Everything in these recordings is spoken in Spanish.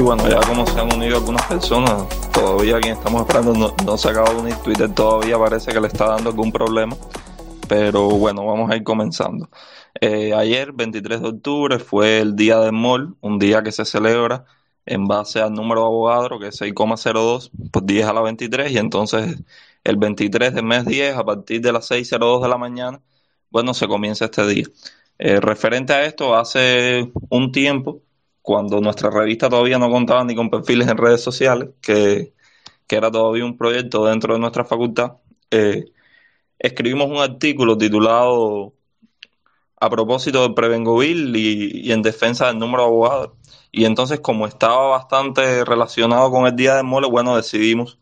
Sí, bueno, ya como se han unido algunas personas, todavía quien estamos esperando no, se acaba de unir. Twitter todavía parece que le está dando algún problema. Pero bueno, vamos a ir comenzando. Eh, ayer, 23 de octubre, fue el día del MOL, un día que se celebra en base al número de abogados, que es 6,02 por 10 a la 23, y entonces el 23 del mes 10, a partir de las 6.02 de la mañana, bueno, se comienza este día. Eh, referente a esto, hace un tiempo, cuando nuestra revista todavía no contaba ni con perfiles en redes sociales, que, era todavía un proyecto dentro de nuestra facultad, eh, escribimos un artículo titulado a propósito del Prevengovil y, y en defensa del número de abogados. Y entonces, como estaba bastante relacionado con el Día del Mole, bueno, decidimos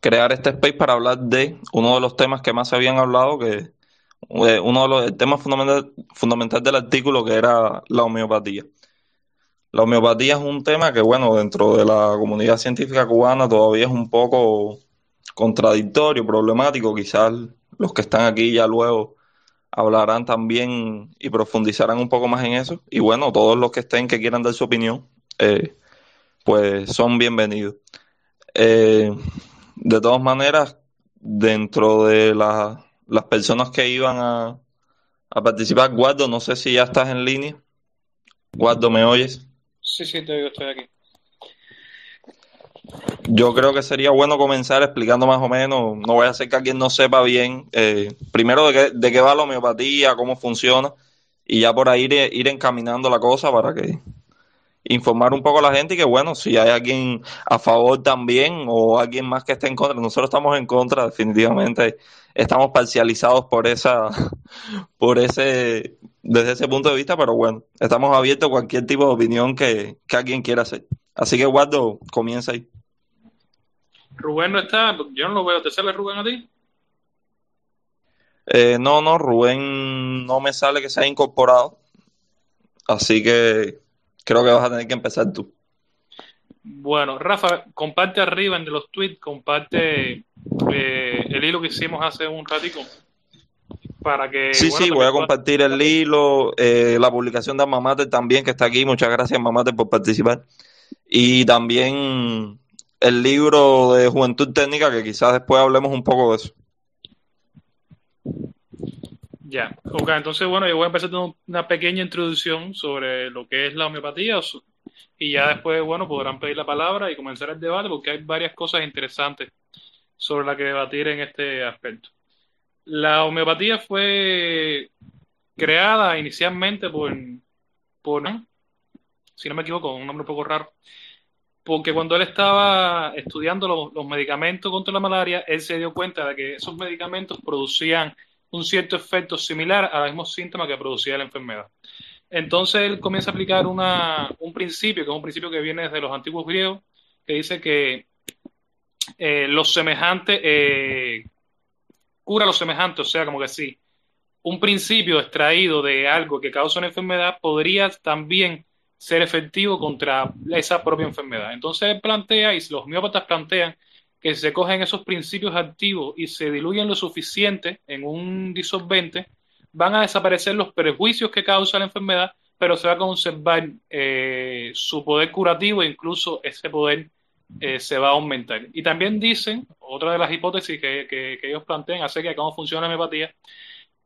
crear este space para hablar de uno de los temas que más se habían hablado, que uno de los temas fundamental, fundamental del artículo, que era la homeopatía. La homeopatía es un tema que, bueno, dentro de la comunidad científica cubana todavía es un poco contradictorio, problemático. Quizás los que están aquí ya luego hablarán también y profundizarán un poco más en eso. Y bueno, todos los que estén que quieran dar su opinión, eh, pues son bienvenidos. Eh, de todas maneras, dentro de las personas que iban a, participar, Guardo, no sé si ya estás en línea. Guardo, ¿me oyes? Sí, sí, te oigo, estoy aquí. Yo creo que sería bueno comenzar explicando más o menos, no voy a hacer que alguien no sepa bien, eh, primero de qué, de qué va la homeopatía, cómo funciona, y ya por ahí ir, ir encaminando la cosa para que informar un poco a la gente y que bueno, si hay alguien a favor también o alguien más que esté en contra, nosotros estamos en contra, definitivamente estamos parcializados por esa, por ese, desde ese punto de vista, pero bueno, estamos abiertos a cualquier tipo de opinión que, que alguien quiera hacer. Así que Guardo, comienza ahí. Rubén no está, yo no lo veo, ¿te sale Rubén a ti? Eh, no, no, Rubén no me sale que se ha incorporado. Así que creo que vas a tener que empezar tú. Bueno, Rafa, comparte arriba en los tweets, comparte eh, el hilo que hicimos hace un ratico. Para que, sí, sí, voy a compartir el hilo, eh, la publicación de Mamate también, que está aquí. Muchas gracias, Mamate, por participar. Y también el libro de Juventud Técnica, que quizás después hablemos un poco de eso. Ya, ok, entonces bueno, yo voy a empezar con una pequeña introducción sobre lo que es la homeopatía y ya después, bueno, podrán pedir la palabra y comenzar el debate porque hay varias cosas interesantes sobre las que debatir en este aspecto. La homeopatía fue creada inicialmente por, por si no me equivoco, un nombre un poco raro, porque cuando él estaba estudiando los, los medicamentos contra la malaria, él se dio cuenta de que esos medicamentos producían un cierto efecto similar a los mismos síntomas que producía la enfermedad. Entonces él comienza a aplicar una, un principio, que es un principio que viene desde los antiguos griegos, que dice que eh, los semejantes eh, cura los semejantes, o sea, como que sí, un principio extraído de algo que causa una enfermedad podría también ser efectivo contra esa propia enfermedad. Entonces él plantea, y los homeópatas plantean, que se cogen esos principios activos y se diluyen lo suficiente en un disolvente, van a desaparecer los prejuicios que causa la enfermedad, pero se va a conservar eh, su poder curativo e incluso ese poder eh, se va a aumentar. Y también dicen, otra de las hipótesis que, ellos plantean acerca de cómo funciona la hepatía,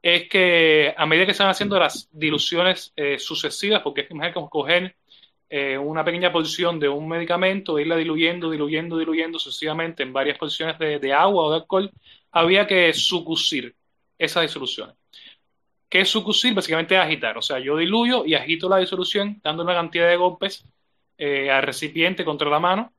es que a medida que se van haciendo las diluciones eh, sucesivas, porque es que coger eh, una pequeña porción de un medicamento, irla diluyendo, diluyendo, diluyendo sucesivamente en varias porciones de, agua o de alcohol, había que sucucir esa disolución. ¿Qué es sucucir? Básicamente agitar. O sea, yo diluyo y agito la disolución dando una cantidad de golpes eh, al recipiente contra la mano,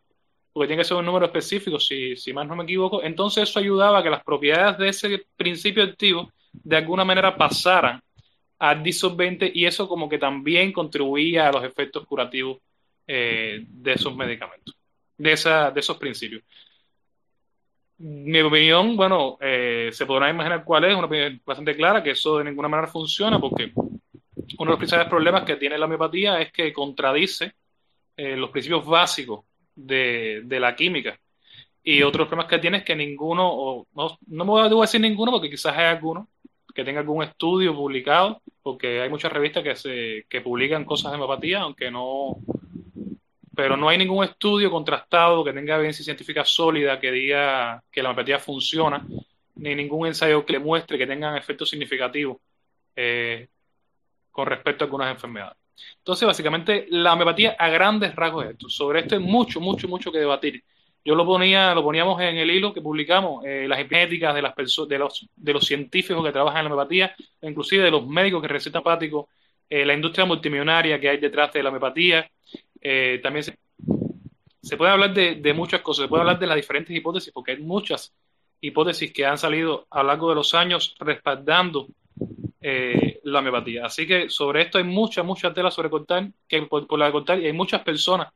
porque tiene que ser un número específico, si, si más no me equivoco. Entonces eso ayudaba a que las propiedades de ese principio activo de alguna manera pasaran al disolvente y eso como que también contribuía a los efectos curativos eh, de esos medicamentos, de, esa, de esos principios. Mi opinión, bueno, eh, se podrá imaginar cuál es, una opinión bastante clara, que eso de ninguna manera funciona porque uno de los principales problemas que tiene la homeopatía es que contradice eh, los principios básicos de, de, la química. Y otros problemas que tiene es que ninguno, o no, no me voy a decir ninguno porque quizás hay alguno, que tenga algún estudio publicado, porque hay muchas revistas que, se, que publican cosas de homeopatía, aunque no, pero no hay ningún estudio contrastado que tenga evidencia científica sólida que diga que la homeopatía funciona, ni ningún ensayo que muestre que tengan efectos significativos eh, con respecto a algunas enfermedades. Entonces, básicamente, la homeopatía a grandes rasgos es esto. Sobre esto hay mucho, mucho, mucho que debatir. Yo lo ponía, lo poníamos en el hilo que publicamos, eh, las genéticas de las de los, de los científicos que trabajan en la homeopatía, inclusive de los médicos que recetan hepáticos, eh, la industria multimillonaria que hay detrás de la homeopatía. Eh, también se, puede hablar de, de, muchas cosas, se puede hablar de las diferentes hipótesis, porque hay muchas hipótesis que han salido a lo largo de los años respaldando eh, la homeopatía. Así que sobre esto hay mucha, mucha tela sobre cortar, que por, la de y hay muchas personas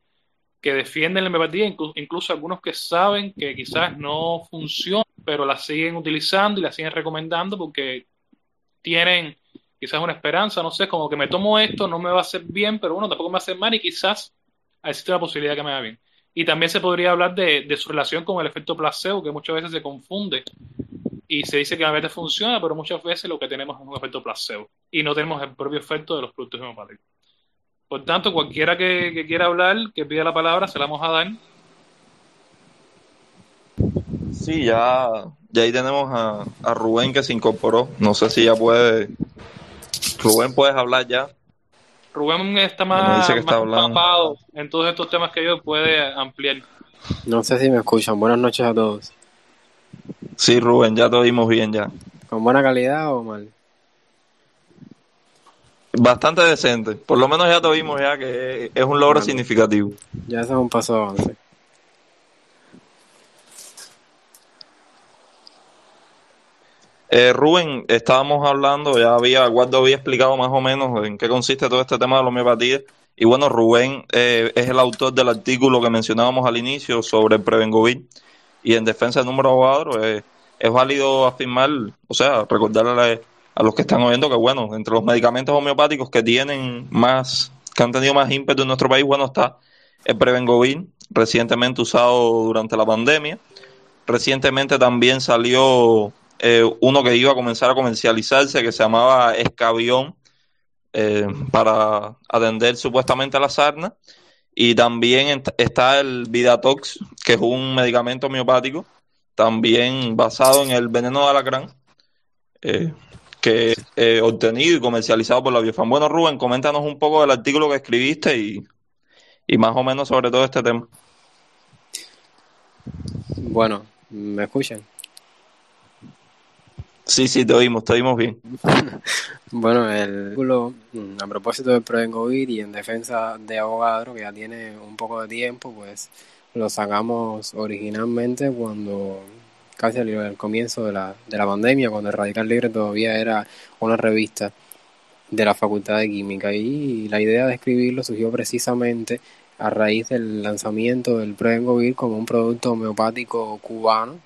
que defienden la homeopatía, incluso, algunos que saben que quizás no funciona, pero la siguen utilizando y la siguen recomendando porque tienen quizás una esperanza, no sé, como que me tomo esto, no me va a hacer bien, pero bueno, tampoco me va a hacer mal y quizás existe la posibilidad de que me haga bien. Y también se podría hablar de, su relación con el efecto placebo, que muchas veces se confunde y se dice que a veces funciona, pero muchas veces lo que tenemos es un efecto placebo y no tenemos el propio efecto de los productos homeopáticos. Por tanto, cualquiera que, quiera hablar, que pida la palabra, se la vamos a dar. Sí, ya, ya ahí tenemos a, a Rubén que se incorporó. No sé si ya puede. Rubén, puedes hablar ya. Rubén está más, más en todos estos temas que yo, puede ampliar. No sé si me escuchan. Buenas noches a todos. Sí, Rubén, ya te oímos bien ya. ¿Con buena calidad o mal? Bastante decente. Por lo menos ya te oímos ya que es un logro significativo. Ya es un paso avance. Eh, Rubén, estábamos hablando, ya había, Guardo había explicado más o menos en qué consiste todo este tema de la homeopatía. Y bueno, Rubén eh, es el autor del artículo que mencionábamos al inicio sobre el Prevengovir. Y en defensa del número cuadro eh, es válido afirmar, o sea, recordarle a los que están oyendo que, bueno, entre los medicamentos homeopáticos que tienen más, que han tenido más ímpetu en nuestro país, bueno, está el Prevengovir, recientemente usado durante la pandemia. Recientemente también salió eh, uno que iba a comenzar a comercializarse que se llamaba Escabión eh, para atender supuestamente a la sarna. Y también está el Vidatox, que es un medicamento homeopático, también basado en el veneno de alacrán, eh, que eh, obtenido y comercializado por la Biofam. Bueno, Rubén, coméntanos un poco del artículo que escribiste y, y más o menos sobre todo este tema. Bueno, ¿me escuchan? Sí, sí, te oímos, te oímos bien. bueno, el artículo, mm, a propósito del Provengovir y en defensa de Abogadro, que ya tiene un poco de tiempo, pues lo sacamos originalmente cuando casi al comienzo de la, de la pandemia, cuando el Radical Libre todavía era una revista de la Facultad de Química. Y la idea de escribirlo surgió precisamente a raíz del lanzamiento del Provengovir como un producto homeopático cubano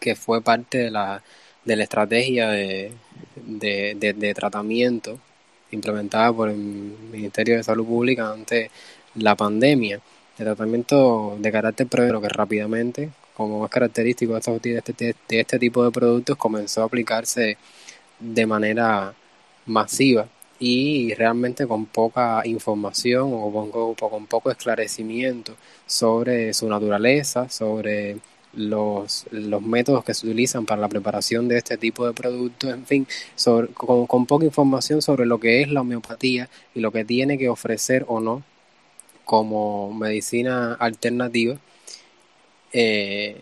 que fue parte de la de la estrategia de, de, tratamiento implementada por el Ministerio de Salud Pública ante la pandemia. El tratamiento de carácter previo que rápidamente, como es característico de este, de este tipo de productos, comenzó a aplicarse de manera masiva y realmente con poca información o con, con poco esclarecimiento sobre su naturaleza, sobre los, los métodos que se utilizan para la preparación de este tipo de productos, en fin, con, poca información sobre lo que es la homeopatía y lo que tiene que ofrecer o no como medicina alternativa, eh,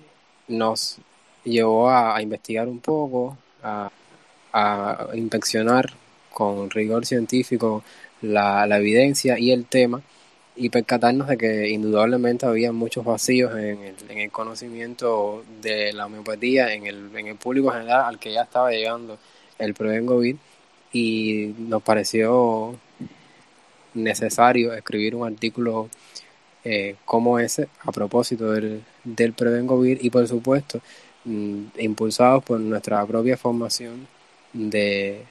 nos llevó a, investigar un poco, a, inspeccionar con rigor científico la, evidencia y el tema y percatarnos de que indudablemente había muchos vacíos en el, en el conocimiento de la homeopatía en el, público general al que ya estaba llegando el Prevengovir y nos pareció necesario escribir un artículo eh, como ese a propósito del, del Prevengovir y por supuesto mm, impulsados por nuestra propia formación de,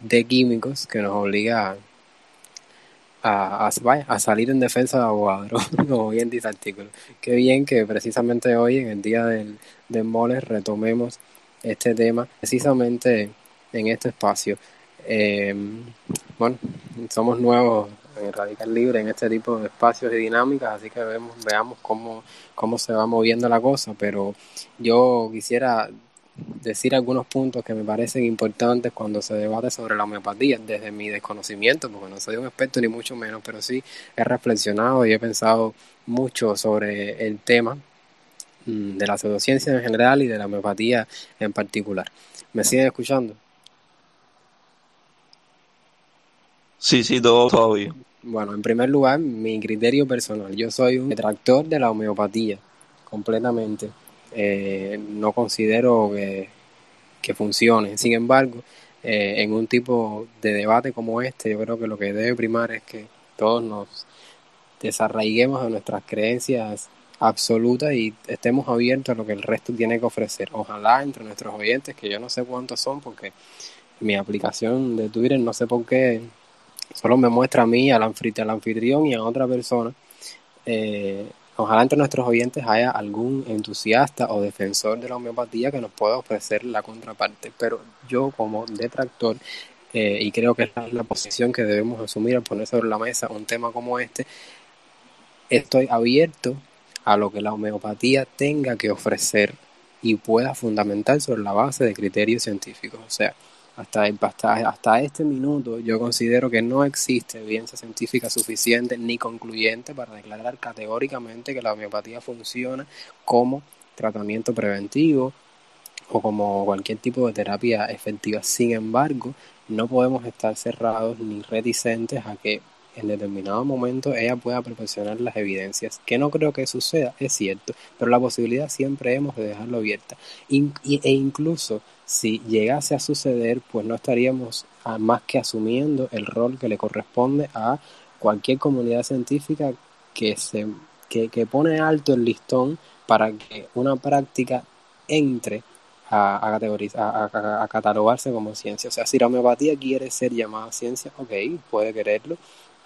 de químicos que nos obliga a a, salir en defensa de abogados, como bien dice el artículo. Qué bien que precisamente hoy, en el día del, del mole, retomemos este tema, precisamente en este espacio. Eh, bueno, somos nuevos en Radical Libre en este tipo de espacios y dinámicas, así que vemos, veamos cómo, cómo se va moviendo la cosa, pero yo quisiera decir algunos puntos que me parecen importantes cuando se debate sobre la homeopatía, desde mi desconocimiento, porque no soy un experto ni mucho menos, pero sí he reflexionado y he pensado mucho sobre el tema mm, de la pseudociencia en general y de la homeopatía en particular. ¿Me siguen escuchando? Sí, sí, todo todavía. Bueno, en primer lugar, mi criterio personal. Yo soy un detractor de la homeopatía, completamente. Eh, no considero que, que, funcione. Sin embargo, eh, en un tipo de debate como este, yo creo que lo que debe primar es que todos nos desarraiguemos a nuestras creencias absolutas y estemos abiertos a lo que el resto tiene que ofrecer. Ojalá entre nuestros oyentes, que yo no sé cuántos son, porque mi aplicación de Twitter no sé por qué solo me muestra a mí, al anfitrión y a otra persona. Eh, Ojalá entre nuestros oyentes haya algún entusiasta o defensor de la homeopatía que nos pueda ofrecer la contraparte, pero yo como detractor, eh, y creo que es la, posición que debemos asumir al poner sobre la mesa un tema como este, estoy abierto a lo que la homeopatía tenga que ofrecer y pueda fundamentar sobre la base de criterios científicos. O sea, hasta, hasta, hasta este minuto yo considero que no existe evidencia científica suficiente ni concluyente para declarar categóricamente que la homeopatía funciona como tratamiento preventivo o como cualquier tipo de terapia efectiva. Sin embargo, no podemos estar cerrados ni reticentes a que en determinado momento ella pueda proporcionar las evidencias, que no creo que suceda, es cierto, pero la posibilidad siempre hemos de dejarlo abierta. e incluso si llegase a suceder, pues no estaríamos más que asumiendo el rol que le corresponde a cualquier comunidad científica que, se, que, pone alto el listón para que una práctica entre a, a, categorizar, a, catalogarse como ciencia. O sea, si la homeopatía quiere ser llamada ciencia, ok, puede quererlo,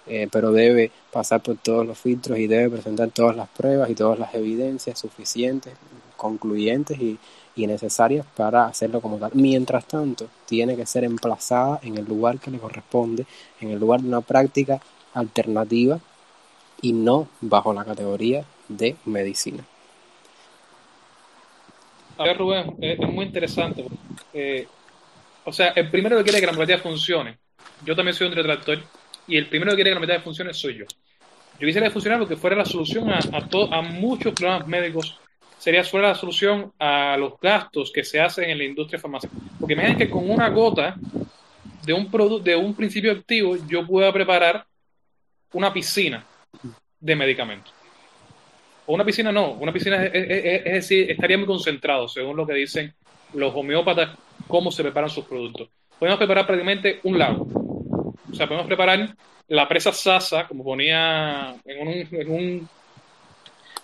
eh, pero debe pasar por todos los filtros y debe presentar todas las pruebas y todas las evidencias suficientes, concluyentes y, y necesarias para hacerlo como tal. Mientras tanto, tiene que ser emplazada en el lugar que le corresponde, en el lugar de una práctica alternativa y no bajo la categoría de medicina. A ver, Rubén, es, muy interesante. Eh, o sea, el primero que quiere que la homeopatía funcione, yo también soy un retractor, y el primero que quiere que la homeopatía funcione soy yo. Yo quisiera que funcionara porque fuera la solución a, a, a muchos problemas médicos sería solo la solución a los gastos que se hacen en la industria farmacéutica. Porque imaginen que con una gota de un, de un principio activo yo pueda preparar una piscina de medicamentos. O una piscina no, una piscina es, decir, estaría muy concentrado, según lo que dicen los homeópatas, cómo se preparan sus productos. Podemos preparar prácticamente un lago. O sea, podemos preparar la presa Sasa, como ponía en un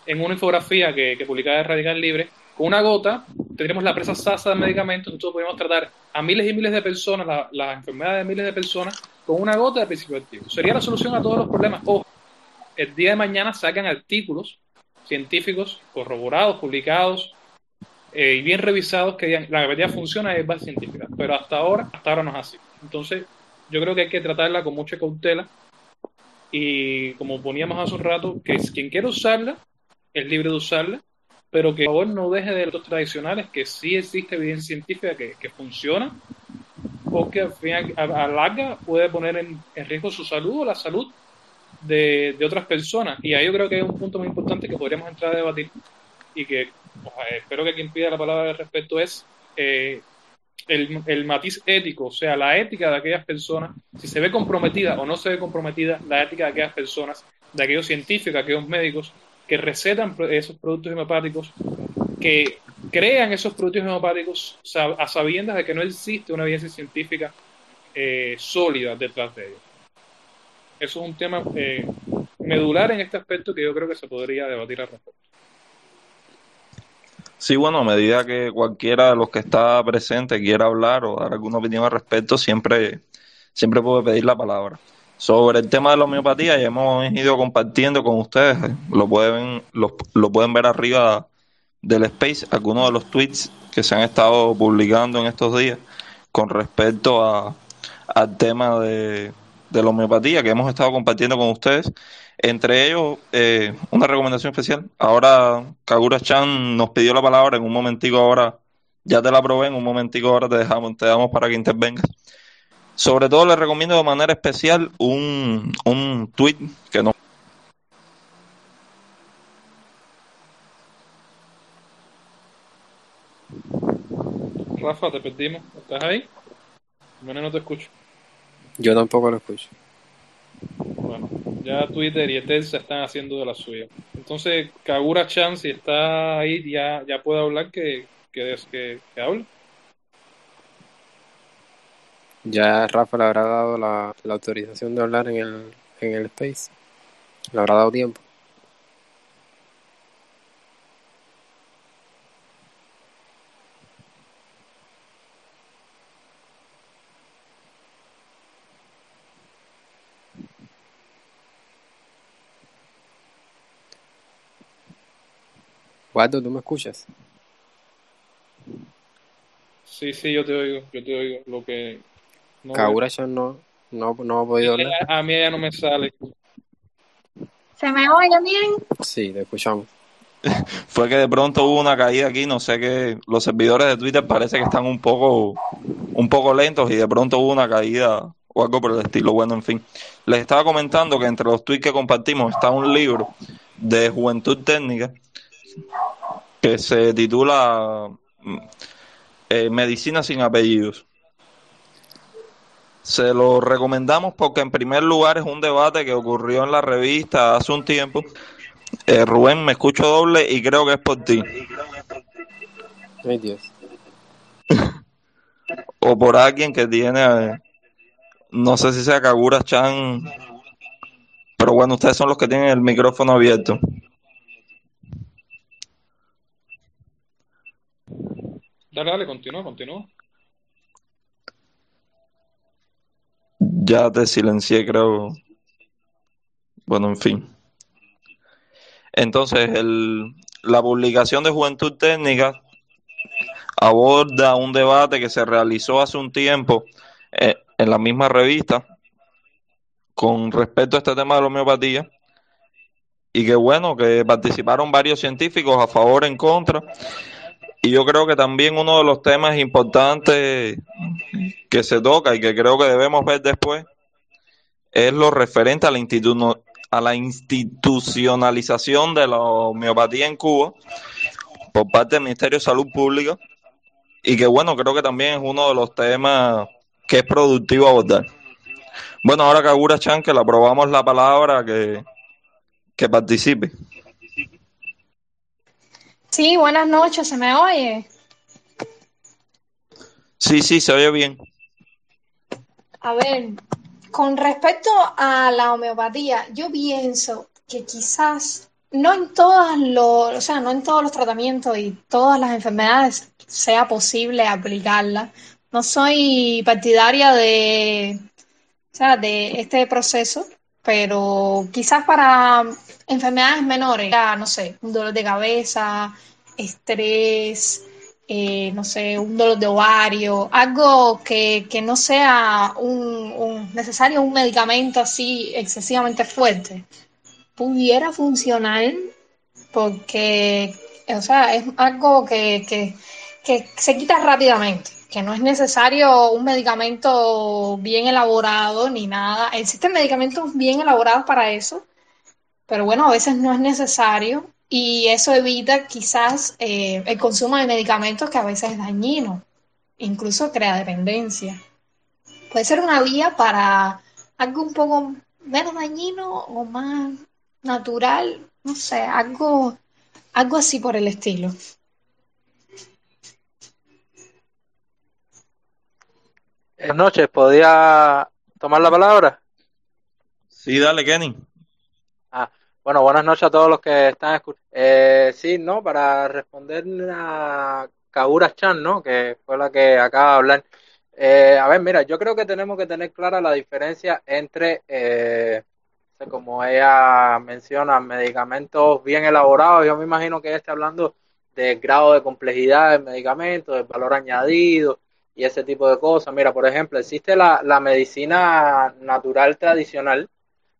en una infografía que, que publicaba Radical Libre, con una gota tendríamos la presa sasa de medicamentos, nosotros podemos tratar a miles y miles de personas, las la enfermedades de miles de personas, con una gota de principio activo. Sería la solución a todos los problemas. Ojo, el día de mañana sacan artículos científicos corroborados, publicados eh, y bien revisados que digan la gravedad funciona y es base científica. Pero hasta ahora, hasta ahora no es así. Entonces, yo creo que hay que tratarla con mucha cautela y como poníamos hace un rato, que quien quiera usarla es libre de usarla, pero que por favor no deje de los tradicionales, que sí existe evidencia científica que, que funciona, porque al final, a, larga puede poner en, riesgo su salud o la salud de, de, otras personas. Y ahí yo creo que es un punto muy importante que podríamos entrar a debatir y que espero que quien pida la palabra al respecto es eh, el, el, matiz ético, o sea, la ética de aquellas personas, si se ve comprometida o no se ve comprometida la ética de aquellas personas, de aquellos científicos, de aquellos médicos que recetan esos productos homeopáticos, que crean esos productos homeopáticos a sabiendas de que no existe una evidencia científica eh, sólida detrás de ellos. Eso es un tema eh, medular en este aspecto que yo creo que se podría debatir al respecto. Sí, bueno, a medida que cualquiera de los que está presente quiera hablar o dar alguna opinión al respecto, siempre, siempre puede pedir la palabra. Sobre el tema de la homeopatía, ya hemos ido compartiendo con ustedes, lo pueden, lo, pueden ver arriba del Space, algunos de los tweets que se han estado publicando en estos días con respecto a, al tema de, de la homeopatía que hemos estado compartiendo con ustedes. Entre ellos, eh, una recomendación especial. Ahora Kagura Chan nos pidió la palabra en un momentico ahora, ya te la probé, en un momentico ahora te dejamos, te damos para que intervengas. Sobre todo le recomiendo de manera especial un, un tweet que nos Rafa, te perdimos. ¿Estás ahí? Bueno, no te escucho. Yo tampoco lo escucho. Bueno, ya Twitter y Etel se están haciendo de la suya. Entonces, Kagura Chan, si está ahí, ya, ya puede hablar que, que, que, que hable. Ya Rafa le habrá dado la, la autorización de hablar en el, en el Space. Le habrá dado tiempo. Guardo, ¿tú me escuchas? Sí, sí, yo te oigo, yo te oigo. Lo que no Kagura Chan no, no, no ha podido hablar. a mí ya no me sale. ¿Se me oye bien? Sí, te escuchamos. fue que de pronto hubo una caída aquí, no sé qué, los servidores de Twitter parece que están un poco, un poco lentos y de pronto hubo una caída o algo por el estilo. Bueno, en fin, les estaba comentando que entre los tweets que compartimos está un libro de Juventud Técnica que se titula eh, Medicina sin apellidos. Se lo recomendamos porque en primer lugar es un debate que ocurrió en la revista hace un tiempo. Eh, Rubén, me escucho doble y creo que es por ti. Ay, Dios. o por alguien que tiene, eh, no sé si sea Kagura Chan, pero bueno, ustedes son los que tienen el micrófono abierto. Dale, dale, continúa, continúa. Ya te silencié, creo. Bueno, en fin. Entonces, el, la publicación de Juventud Técnica aborda un debate que se realizó hace un tiempo eh, en la misma revista con respecto a este tema de la homeopatía y que bueno, que participaron varios científicos a favor, en contra y yo creo que también uno de los temas importantes que se toca y que creo que debemos ver después es lo referente a la, a la institucionalización de la homeopatía en Cuba por parte del Ministerio de Salud Pública y que bueno, creo que también es uno de los temas que es productivo abordar. Bueno, ahora Kagura Chan, que le aprobamos la palabra, que, que participe. Sí, buenas noches, ¿se me oye? Sí, sí, se oye bien. A ver, con respecto a la homeopatía, yo pienso que quizás no en todas los, o sea, no en todos los tratamientos y todas las enfermedades sea posible aplicarla. No soy partidaria de, o sea, de este proceso, pero quizás para enfermedades menores, ya no sé, un dolor de cabeza, estrés, eh, no sé, un dolor de ovario, algo que, no sea un, necesario un medicamento así excesivamente fuerte, pudiera funcionar porque, o sea, es algo que, que, que se quita rápidamente que no es necesario un medicamento bien elaborado ni nada. Existen medicamentos bien elaborados para eso, pero bueno, a veces no es necesario y eso evita quizás eh, el consumo de medicamentos que a veces es dañino, incluso crea dependencia. Puede ser una vía para algo un poco menos dañino o más natural, no sé, algo, algo así por el estilo. Buenas noches, ¿podía tomar la palabra? Sí, dale, Kenny. Bueno, buenas noches a todos los que están escuchando. Eh, sí, ¿no? Para responder a Kagura Chan, ¿no? Que fue la que acaba de hablar. Eh, a ver, mira, yo creo que tenemos que tener clara la diferencia entre, eh, como ella menciona, medicamentos bien elaborados. Yo me imagino que ella está hablando del grado de complejidad del medicamento, del valor añadido y ese tipo de cosas. Mira, por ejemplo, existe la, la medicina natural tradicional,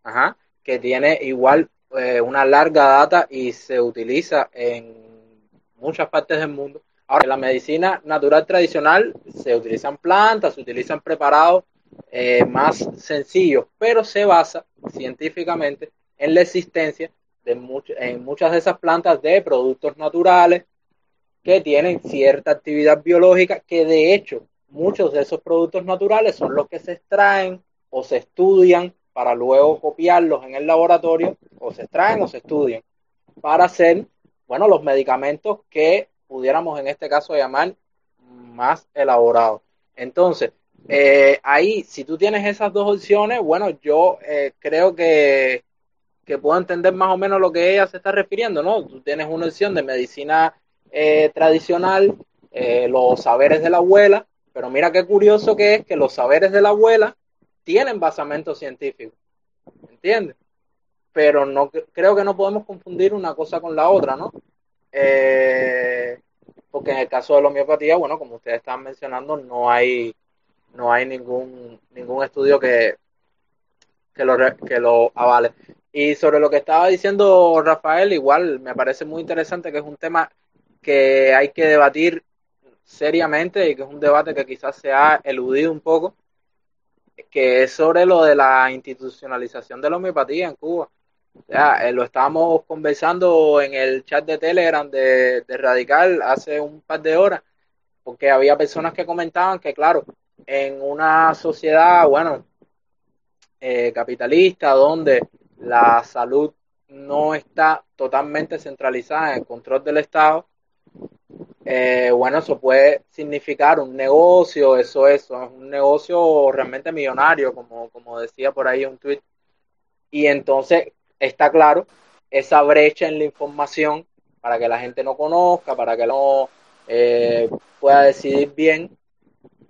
ajá, que tiene igual eh, una larga data y se utiliza en muchas partes del mundo. Ahora, en la medicina natural tradicional se utilizan plantas, se utilizan preparados eh, más sencillos, pero se basa científicamente en la existencia de en muchas de esas plantas de productos naturales que tienen cierta actividad biológica, que de hecho muchos de esos productos naturales son los que se extraen o se estudian para luego copiarlos en el laboratorio, o se extraen o se estudian, para hacer, bueno, los medicamentos que pudiéramos en este caso llamar más elaborados. Entonces, eh, ahí, si tú tienes esas dos opciones, bueno, yo eh, creo que, que puedo entender más o menos lo que ella se está refiriendo, ¿no? Tú tienes una opción de medicina eh, tradicional, los saberes de la abuela, pero mira qué curioso que es que los saberes de la abuela tienen basamento científico, ¿entiendes? Pero no creo que no podemos confundir una cosa con la otra, ¿no? Eh, porque en el caso de la homeopatía, bueno, como ustedes están mencionando, no hay no hay ningún ningún estudio que que lo, que lo avale. Y sobre lo que estaba diciendo Rafael, igual me parece muy interesante que es un tema que hay que debatir seriamente y que es un debate que quizás se ha eludido un poco, que es sobre lo de la institucionalización de la homeopatía en Cuba. Sea, eh, lo estábamos conversando en el chat de Telegram de, Radical hace un par de horas, porque había personas que comentaban que, claro, en una sociedad, bueno, eh, capitalista, donde la salud no está totalmente centralizada en el control del Estado, eh, bueno, eso puede significar un negocio, eso, eso, es un negocio realmente millonario, como, como decía por ahí un tweet. Y entonces está claro esa brecha en la información para que la gente no conozca, para que no eh, pueda decidir bien.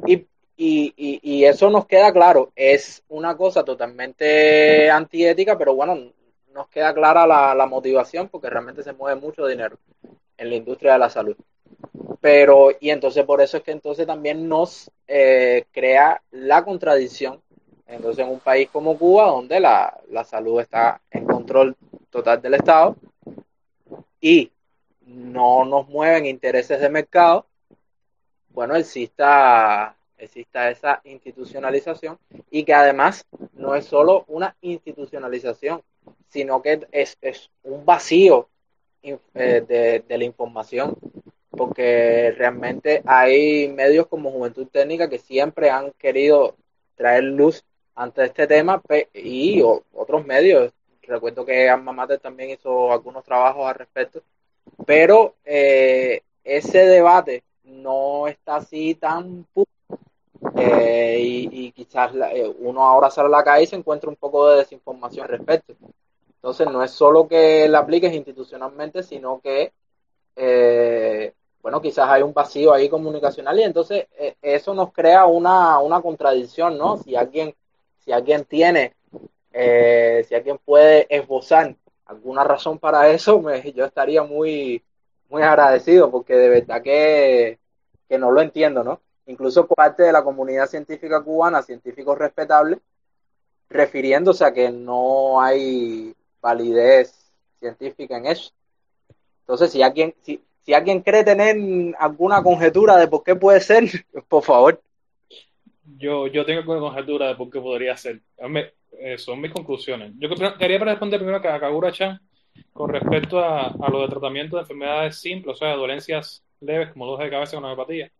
Y, y, eso nos queda claro, es una cosa totalmente antiética, pero bueno, nos queda clara la, la motivación porque realmente se mueve mucho dinero en la industria de la salud. Pero, y entonces por eso es que entonces también nos eh, crea la contradicción, entonces en un país como Cuba, donde la, la salud está en control total del Estado y no nos mueven intereses de mercado, bueno, exista, exista esa institucionalización y que además no es solo una institucionalización, sino que es, es un vacío eh, de, de, la información, porque realmente hay medios como Juventud Técnica que siempre han querido traer luz ante este tema y otros medios. Recuerdo que Alma Mater también hizo algunos trabajos al respecto, pero eh, ese debate no está así tan eh, y, quizás uno ahora sale a la calle y se encuentra un poco de desinformación al respecto. Entonces, no es solo que la apliques institucionalmente, sino que, eh, bueno, quizás hay un vacío ahí comunicacional y entonces eh, eso nos crea una, una contradicción, ¿no? Si alguien, si alguien tiene, eh, si alguien puede esbozar alguna razón para eso, yo estaría muy, muy agradecido porque de verdad que, que no lo entiendo, ¿no? Incluso parte de la comunidad científica cubana, científicos respetables, refiriéndose a que no hay validez científica en eso. Entonces, si alguien, si, si alguien cree tener alguna conjetura de por qué puede ser, por favor. Yo, yo tengo alguna conjetura de por qué podría ser. Eh, son mis conclusiones. Yo quería responder primero a Kagura-chan con respecto a, a, lo de tratamiento de enfermedades simples, o sea, dolencias leves como dolor de cabeza con homeopatía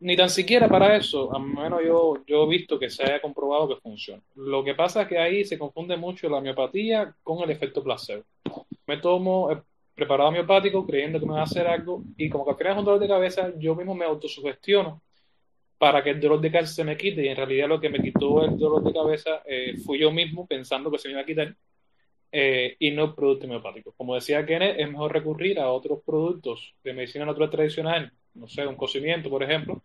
ni tan siquiera para eso, al menos yo, yo he visto que se haya comprobado que funciona. Lo que pasa es que ahí se confunde mucho la miopatía con el efecto placebo. Me tomo el preparado miopático creyendo que me va a hacer algo y como que al final un dolor de cabeza, yo mismo me autosugestiono para que el dolor de cabeza se me quite y en realidad lo que me quitó el dolor de cabeza eh, fui yo mismo pensando que se me iba a quitar eh, y no producto miopático. Como decía Kenneth, es mejor recurrir a otros productos de medicina natural tradicional no sé, un cocimiento, por ejemplo,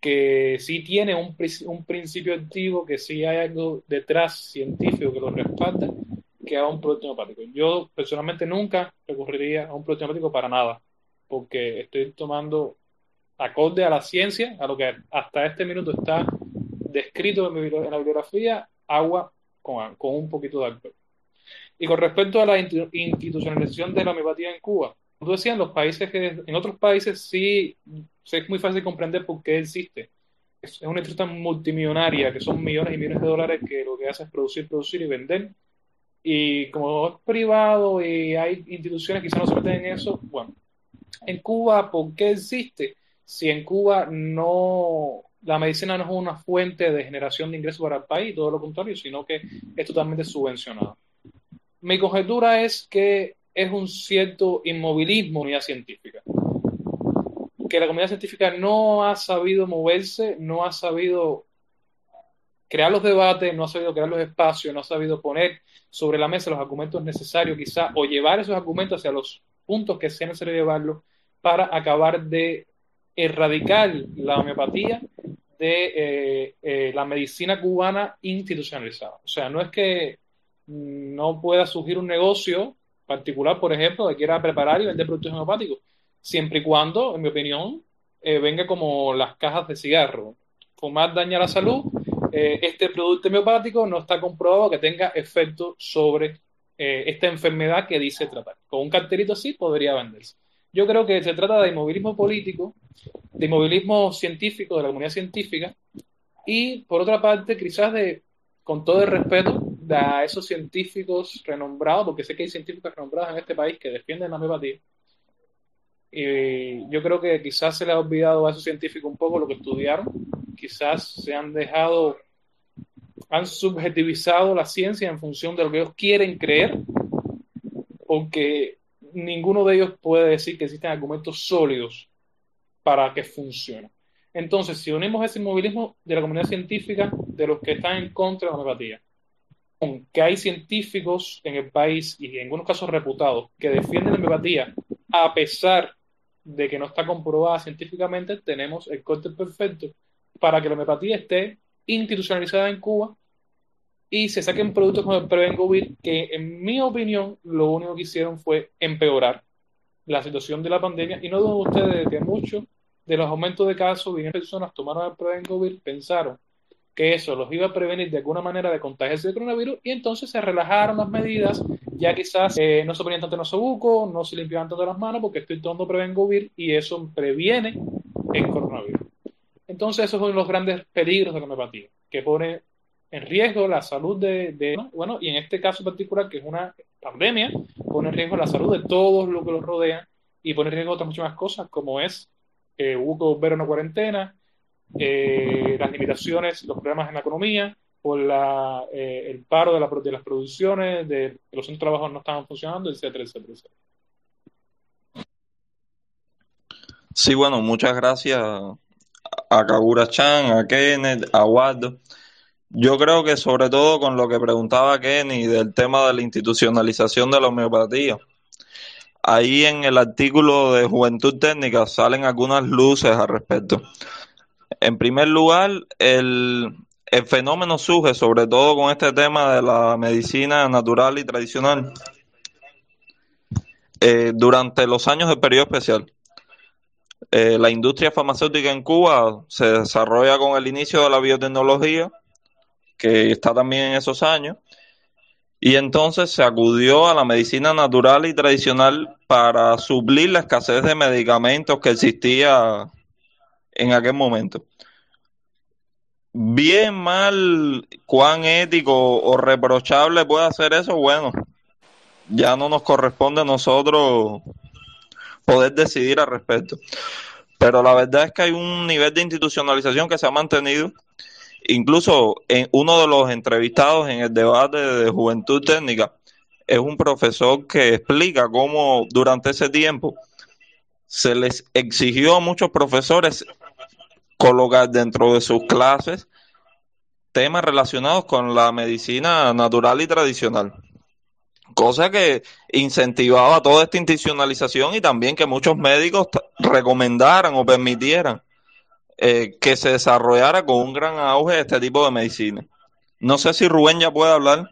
que sí tiene un, un principio activo, que sí hay algo detrás científico que lo respalda, que a un producto homeopático. Yo personalmente nunca recurriría a un producto homeopático para nada, porque estoy tomando acorde a la ciencia, a lo que hasta este minuto está descrito en la bibliografía, agua con, con un poquito de alcohol. Y con respecto a la institucionalización de la homeopatía en Cuba, tú decías, en los países que, en otros países sí es muy fácil comprender por qué existe. Es una industria multimillonaria, que son millones y millones de dólares que lo que hace es producir, producir y vender. Y como es privado y hay instituciones que quizás no se meten en eso, bueno, en Cuba, ¿por qué existe? Si en Cuba no, la medicina no es una fuente de generación de ingresos para el país, todo lo contrario, sino que es totalmente subvencionada. Mi conjetura es que es un cierto inmovilismo unidad científica. Que la comunidad científica no ha sabido moverse, no ha sabido crear los debates, no ha sabido crear los espacios, no ha sabido poner sobre la mesa los argumentos necesarios quizá, o llevar esos argumentos hacia los puntos que sea necesario llevarlos para acabar de erradicar la homeopatía de eh, eh, la medicina cubana institucionalizada. O sea, no es que no pueda surgir un negocio particular, por ejemplo, que quiera preparar y vender productos homeopáticos, siempre y cuando, en mi opinión, eh, venga como las cajas de cigarro. Fumar daña la salud, este producto homeopático no está comprobado que tenga efecto sobre esta enfermedad que dice tratar. Con un cartelito así podría venderse. Yo creo que se trata de inmovilismo político, de inmovilismo científico, de la comunidad científica, y por otra parte, quizás de, con todo el respeto a esos científicos renombrados, porque sé que hay científicos renombrados en este país que defienden la homeopatía, y yo creo que quizás se le ha olvidado a esos científicos un poco lo que estudiaron, quizás se han dejado, han subjetivizado la ciencia en función de lo que ellos quieren creer, porque ninguno de ellos puede decir que existen argumentos sólidos para que funcione. Entonces, si unimos ese inmovilismo de la comunidad científica, de los que están en contra de la homeopatía, con que hay científicos en el país y en algunos casos reputados que defienden la homeopatía a pesar de que no está comprobada científicamente, tenemos el corte perfecto para que la homeopatía esté institucionalizada en Cuba y se saquen productos como el Prevengovir, que en mi opinión lo único que hicieron fue empeorar la situación de la pandemia. Y no dudo ustedes que muchos de los aumentos de casos, bien personas tomaron el Prevengovir, pensaron que eso los iba a prevenir de alguna manera de contagiarse de coronavirus y entonces se relajaron las medidas, ya quizás eh, no se ponían tanto en los sobucos, no se limpiaban tanto las manos porque estoy tomando Prevengovir y eso previene el coronavirus. Entonces esos son los grandes peligros de la homeopatía, que pone en riesgo la salud de, bueno, y en este caso particular, que es una pandemia, pone en riesgo la salud de todos los que los rodean y pone en riesgo otras muchas cosas, como es eh, hubo que volver a una cuarentena, eh, las limitaciones, los problemas en la economía, por la, eh, el paro de, la, de, las producciones, de que los centros de trabajo no estaban funcionando, etcétera, etcétera, etcétera. Sí, bueno, muchas gracias a Kagura Chan, a Kenneth, a Waldo. Yo creo que sobre todo con lo que preguntaba Kenny del tema de la institucionalización de la homeopatía. Ahí en el artículo de Juventud Técnica salen algunas luces al respecto. En primer lugar, el, fenómeno surge sobre todo con este tema de la medicina natural y tradicional eh, durante los años del periodo especial. Eh, la industria farmacéutica en Cuba se desarrolla con el inicio de la biotecnología que está también en esos años. Y entonces se acudió a la medicina natural y tradicional para suplir la escasez de medicamentos que existía en aquel momento. Bien mal, cuán ético o reprochable puede hacer eso, bueno, ya no nos corresponde a nosotros poder decidir al respecto. Pero la verdad es que hay un nivel de institucionalización que se ha mantenido Incluso en uno de los entrevistados en el debate de Juventud Técnica es un profesor que explica cómo durante ese tiempo se les exigió a muchos profesores colocar dentro de sus clases temas relacionados con la medicina natural y tradicional. Cosa que incentivaba toda esta institucionalización y también que muchos médicos recomendaran o permitieran eh, que se desarrollara con un gran auge este tipo de medicina. No sé si Rubén ya puede hablar,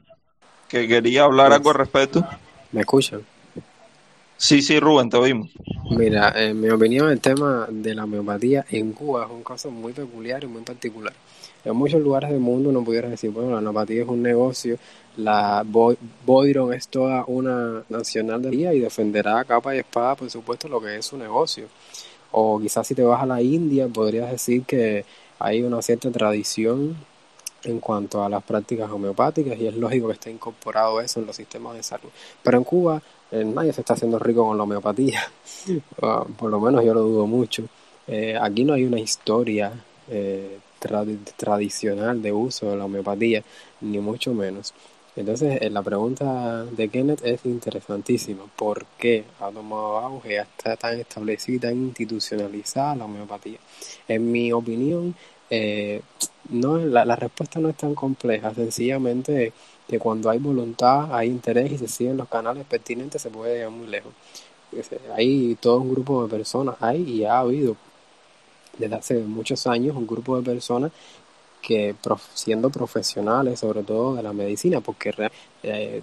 que quería hablar algo al respecto. ¿Me escuchan? Sí, sí, Rubén, te oímos. Mira, en mi opinión, el tema de la homeopatía en Cuba es un caso muy peculiar y muy particular. En muchos lugares del mundo uno pudiera decir, bueno, la homeopatía es un negocio, la Boyron es toda una nacional de día y defenderá capa y espada, por supuesto, lo que es su negocio. O quizás si te vas a la India, podrías decir que hay una cierta tradición en cuanto a las prácticas homeopáticas y es lógico que esté incorporado eso en los sistemas de salud. Pero en Cuba eh, nadie se está haciendo rico con la homeopatía, ah, por lo menos yo lo dudo mucho. Eh, aquí no hay una historia eh, tradicional de uso de la homeopatía, ni mucho menos. Entonces, la pregunta de Kenneth es interesantísima. ¿Por qué ha tomado auge, está tan establecida, tan institucionalizada la homeopatía? En mi opinión, no, la, respuesta no es tan compleja. Sencillamente que cuando hay voluntad, hay interés y se siguen los canales pertinentes, se puede llegar muy lejos. Hay todo un grupo de personas, hay y ha habido desde hace muchos años un grupo de personas que siendo profesionales sobre todo de la medicina, porque eh,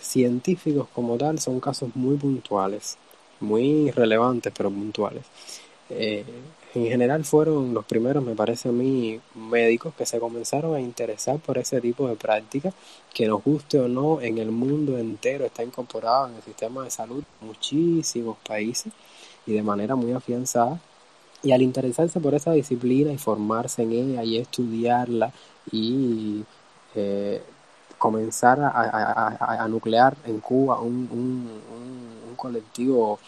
científicos como tal son casos muy puntuales, muy relevantes pero puntuales. Eh, en general fueron los primeros, me parece a mí, médicos que se comenzaron a interesar por ese tipo de prácticas, que nos guste o no, en el mundo entero está incorporado en el sistema de salud muchísimos países y de manera muy afianzada. Y al interesarse por esa disciplina y formarse en ella y estudiarla y eh, comenzar a, nuclear en Cuba un, un, un colectivo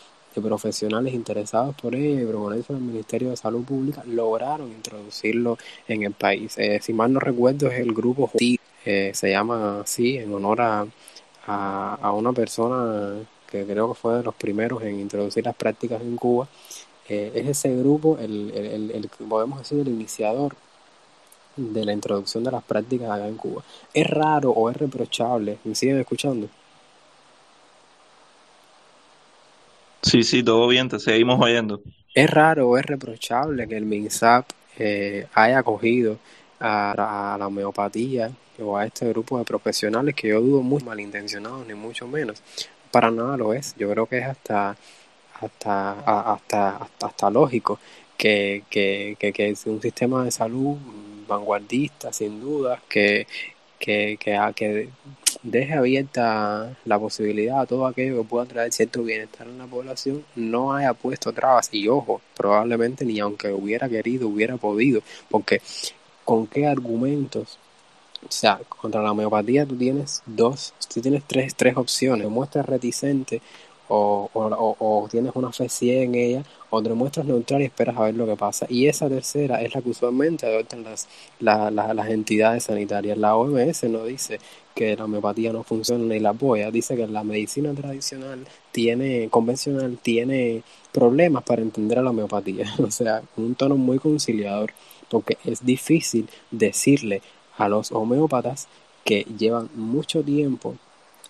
profesionales interesados por ella y proponerse el Ministerio de Salud Pública lograron introducirlo en el país. Eh, si mal no recuerdo es el grupo eh, se llama así en honor a, a, una persona que creo que fue de los primeros en introducir las prácticas en Cuba. Eh, es ese grupo, el, el, el, podemos decir, el iniciador de la introducción de las prácticas acá en Cuba. ¿Es raro o es reprochable? ¿Me siguen escuchando? Sí, sí, todo bien, te seguimos oyendo. Es raro o es reprochable que el MINSAP eh, haya acogido a, la homeopatía o a este grupo de profesionales que yo dudo muy malintencionados, ni mucho menos. Para nada lo es. Yo creo que es hasta hasta hasta hasta, lógico que, que, que, que es un sistema de salud vanguardista, sin duda, que, que, que, deje abierta la posibilidad a todo aquello que pueda traer cierto bienestar en la población, no haya puesto trabas. Y ojo, probablemente ni aunque hubiera querido, hubiera podido, porque ¿con qué argumentos? O sea, contra la homeopatía tú tienes dos, tú tienes tres, tres opciones. Muestras reticente o, o, o, tienes una fe ciega en ella, o te muestras neutral y esperas a ver lo que pasa. Y esa tercera es la que usualmente adoptan las, las entidades sanitarias. La OMS no dice que la homeopatía no funciona ni la apoya, dice que la medicina tradicional tiene, convencional, tiene problemas para entender a la homeopatía. O sea, un tono muy conciliador, porque es difícil decirle a los homeópatas que llevan mucho tiempo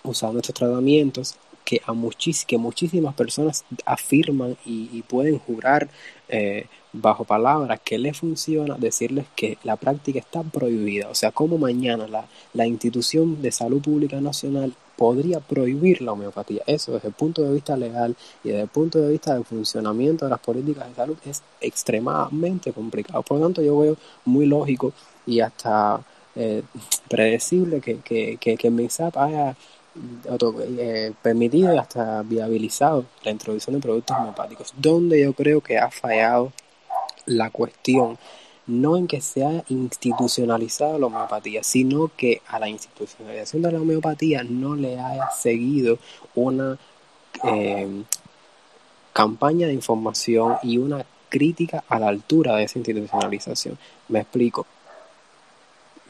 usando estos tratamientos que, a que muchísimas personas afirman y, pueden jurar eh, bajo palabras que le funciona, decirles que la práctica está prohibida. O sea, como mañana la, la institución de salud pública nacional podría prohibir la homeopatía. Eso desde el punto de vista legal y desde el punto de vista del funcionamiento de las políticas de salud es extremadamente complicado. Por lo tanto, yo veo muy lógico y hasta eh, predecible que, que, que, que MISAP haya eh, permitido y hasta viabilizado la introducción de productos homeopáticos. Donde yo creo que ha fallado la cuestión, no en que se haya institucionalizado la homeopatía, sino que a la institucionalización de la homeopatía no le haya seguido una eh, campaña de información y una crítica a la altura de esa institucionalización. Me explico.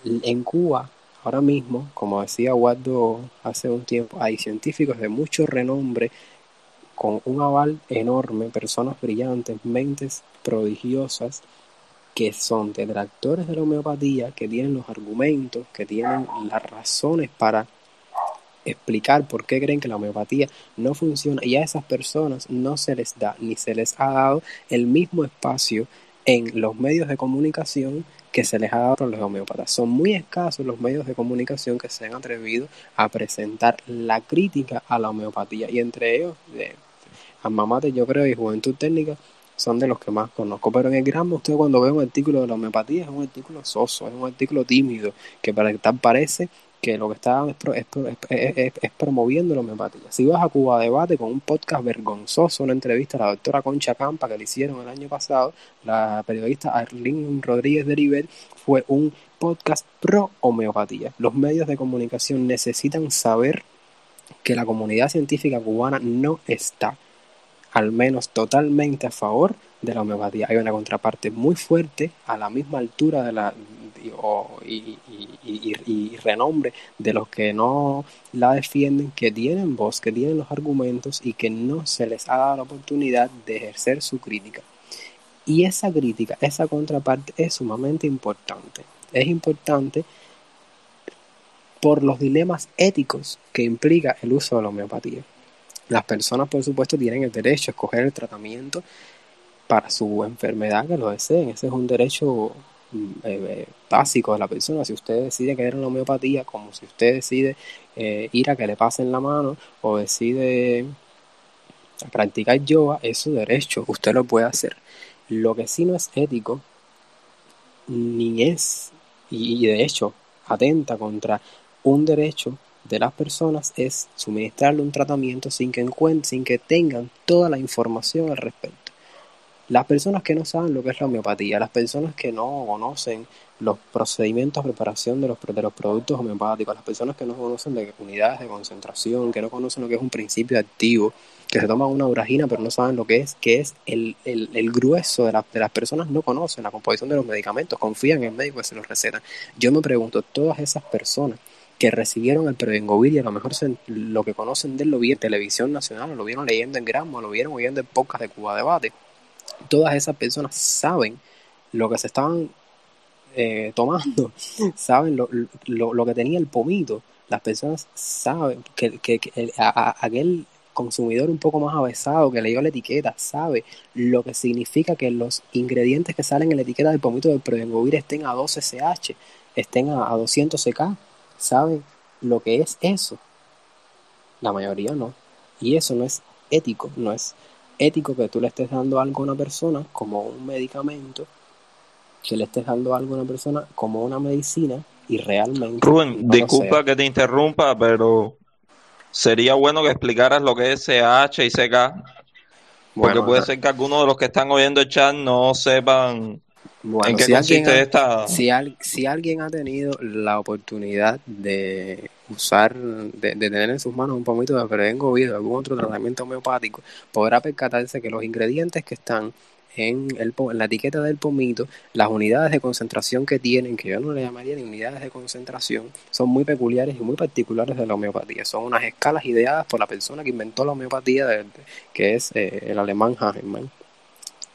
En Cuba Ahora mismo, como decía Waldo hace un tiempo, hay científicos de mucho renombre con un aval enorme, personas brillantes, mentes prodigiosas, que son detractores de la homeopatía, que tienen los argumentos, que tienen las razones para explicar por qué creen que la homeopatía no funciona. Y a esas personas no se les da ni se les ha dado el mismo espacio en los medios de comunicación que se les ha dado a los homeópatas. Son muy escasos los medios de comunicación que se han atrevido a presentar la crítica a la homeopatía y entre ellos, Alma Mater, yo creo, y Juventud Técnica son de los que más conozco. Pero en el Granma, usted cuando ve un artículo de la homeopatía es un artículo soso, es un artículo tímido, que para tal parece que lo que está es, promoviendo la homeopatía. Si vas a Cuba Debate con un podcast vergonzoso, una entrevista a la doctora Concha Campa que le hicieron el año pasado, la periodista Arlene Rodríguez de River, fue un podcast pro homeopatía. Los medios de comunicación necesitan saber que la comunidad científica cubana no está al menos totalmente a favor de la homeopatía. Hay una contraparte muy fuerte a la misma altura de la y, renombre de los que no la defienden, que tienen voz, que tienen los argumentos y que no se les ha dado la oportunidad de ejercer su crítica. Y esa crítica, esa contraparte es sumamente importante. Es importante por los dilemas éticos que implica el uso de la homeopatía. Las personas, por supuesto, tienen el derecho a escoger el tratamiento para su enfermedad que lo deseen. Ese es un derecho eh, eh, básico de la persona. Si usted decide querer la homeopatía, como si usted decide eh, ir a que le pasen la mano o decide practicar yoga, es su derecho. Usted lo puede hacer. Lo que sí no es ético, ni es, y de hecho atenta contra un derecho de las personas es suministrarle un tratamiento sin que sin que tengan toda la información al respecto. Las personas que no saben lo que es la homeopatía, las personas que no conocen los procedimientos de preparación de los, de los productos homeopáticos, las personas que no conocen de unidades de concentración, que no conocen lo que es un principio activo, que se toman una uragina pero no saben lo que es, que es el, el, grueso de, de las personas no conocen la composición de los medicamentos, confían en el médico que se los receta. Yo me pregunto, todas esas personas que recibieron el Prevengovir y a lo mejor lo que conocen de él lo vieron en televisión nacional, lo vieron leyendo en Gramo, lo vieron oyendo en podcast de Cuba Debate. Todas esas personas saben lo que se estaban eh, tomando, saben lo, lo, que tenía el pomito. Las personas saben que, que, aquel consumidor un poco más avesado que leyó la etiqueta sabe lo que significa que los ingredientes que salen en la etiqueta del pomito del Prevengovir estén a 12 CH, estén a, a 200 CK saben lo que es eso. La mayoría no. Y eso no es ético, no es ético que tú le estés dando algo a una persona como un medicamento, que le estés dando algo a una persona como una medicina y realmente... Rubén, disculpa que te interrumpa, pero sería bueno que explicaras lo que es CH y CK, porque puede ser que algunos de los que están oyendo el chat no sepan bueno, si alguien, ha, si, alguien ha tenido la oportunidad de usar, de, tener en sus manos un pomito de prevengo o algún otro tratamiento homeopático, podrá percatarse que los ingredientes que están en, el, en la etiqueta del pomito, las unidades de concentración que tienen, que yo no le llamaría ni unidades de concentración, son muy peculiares y muy particulares de la homeopatía. Son unas escalas ideadas por la persona que inventó la homeopatía, que es eh, el alemán Hahnemann.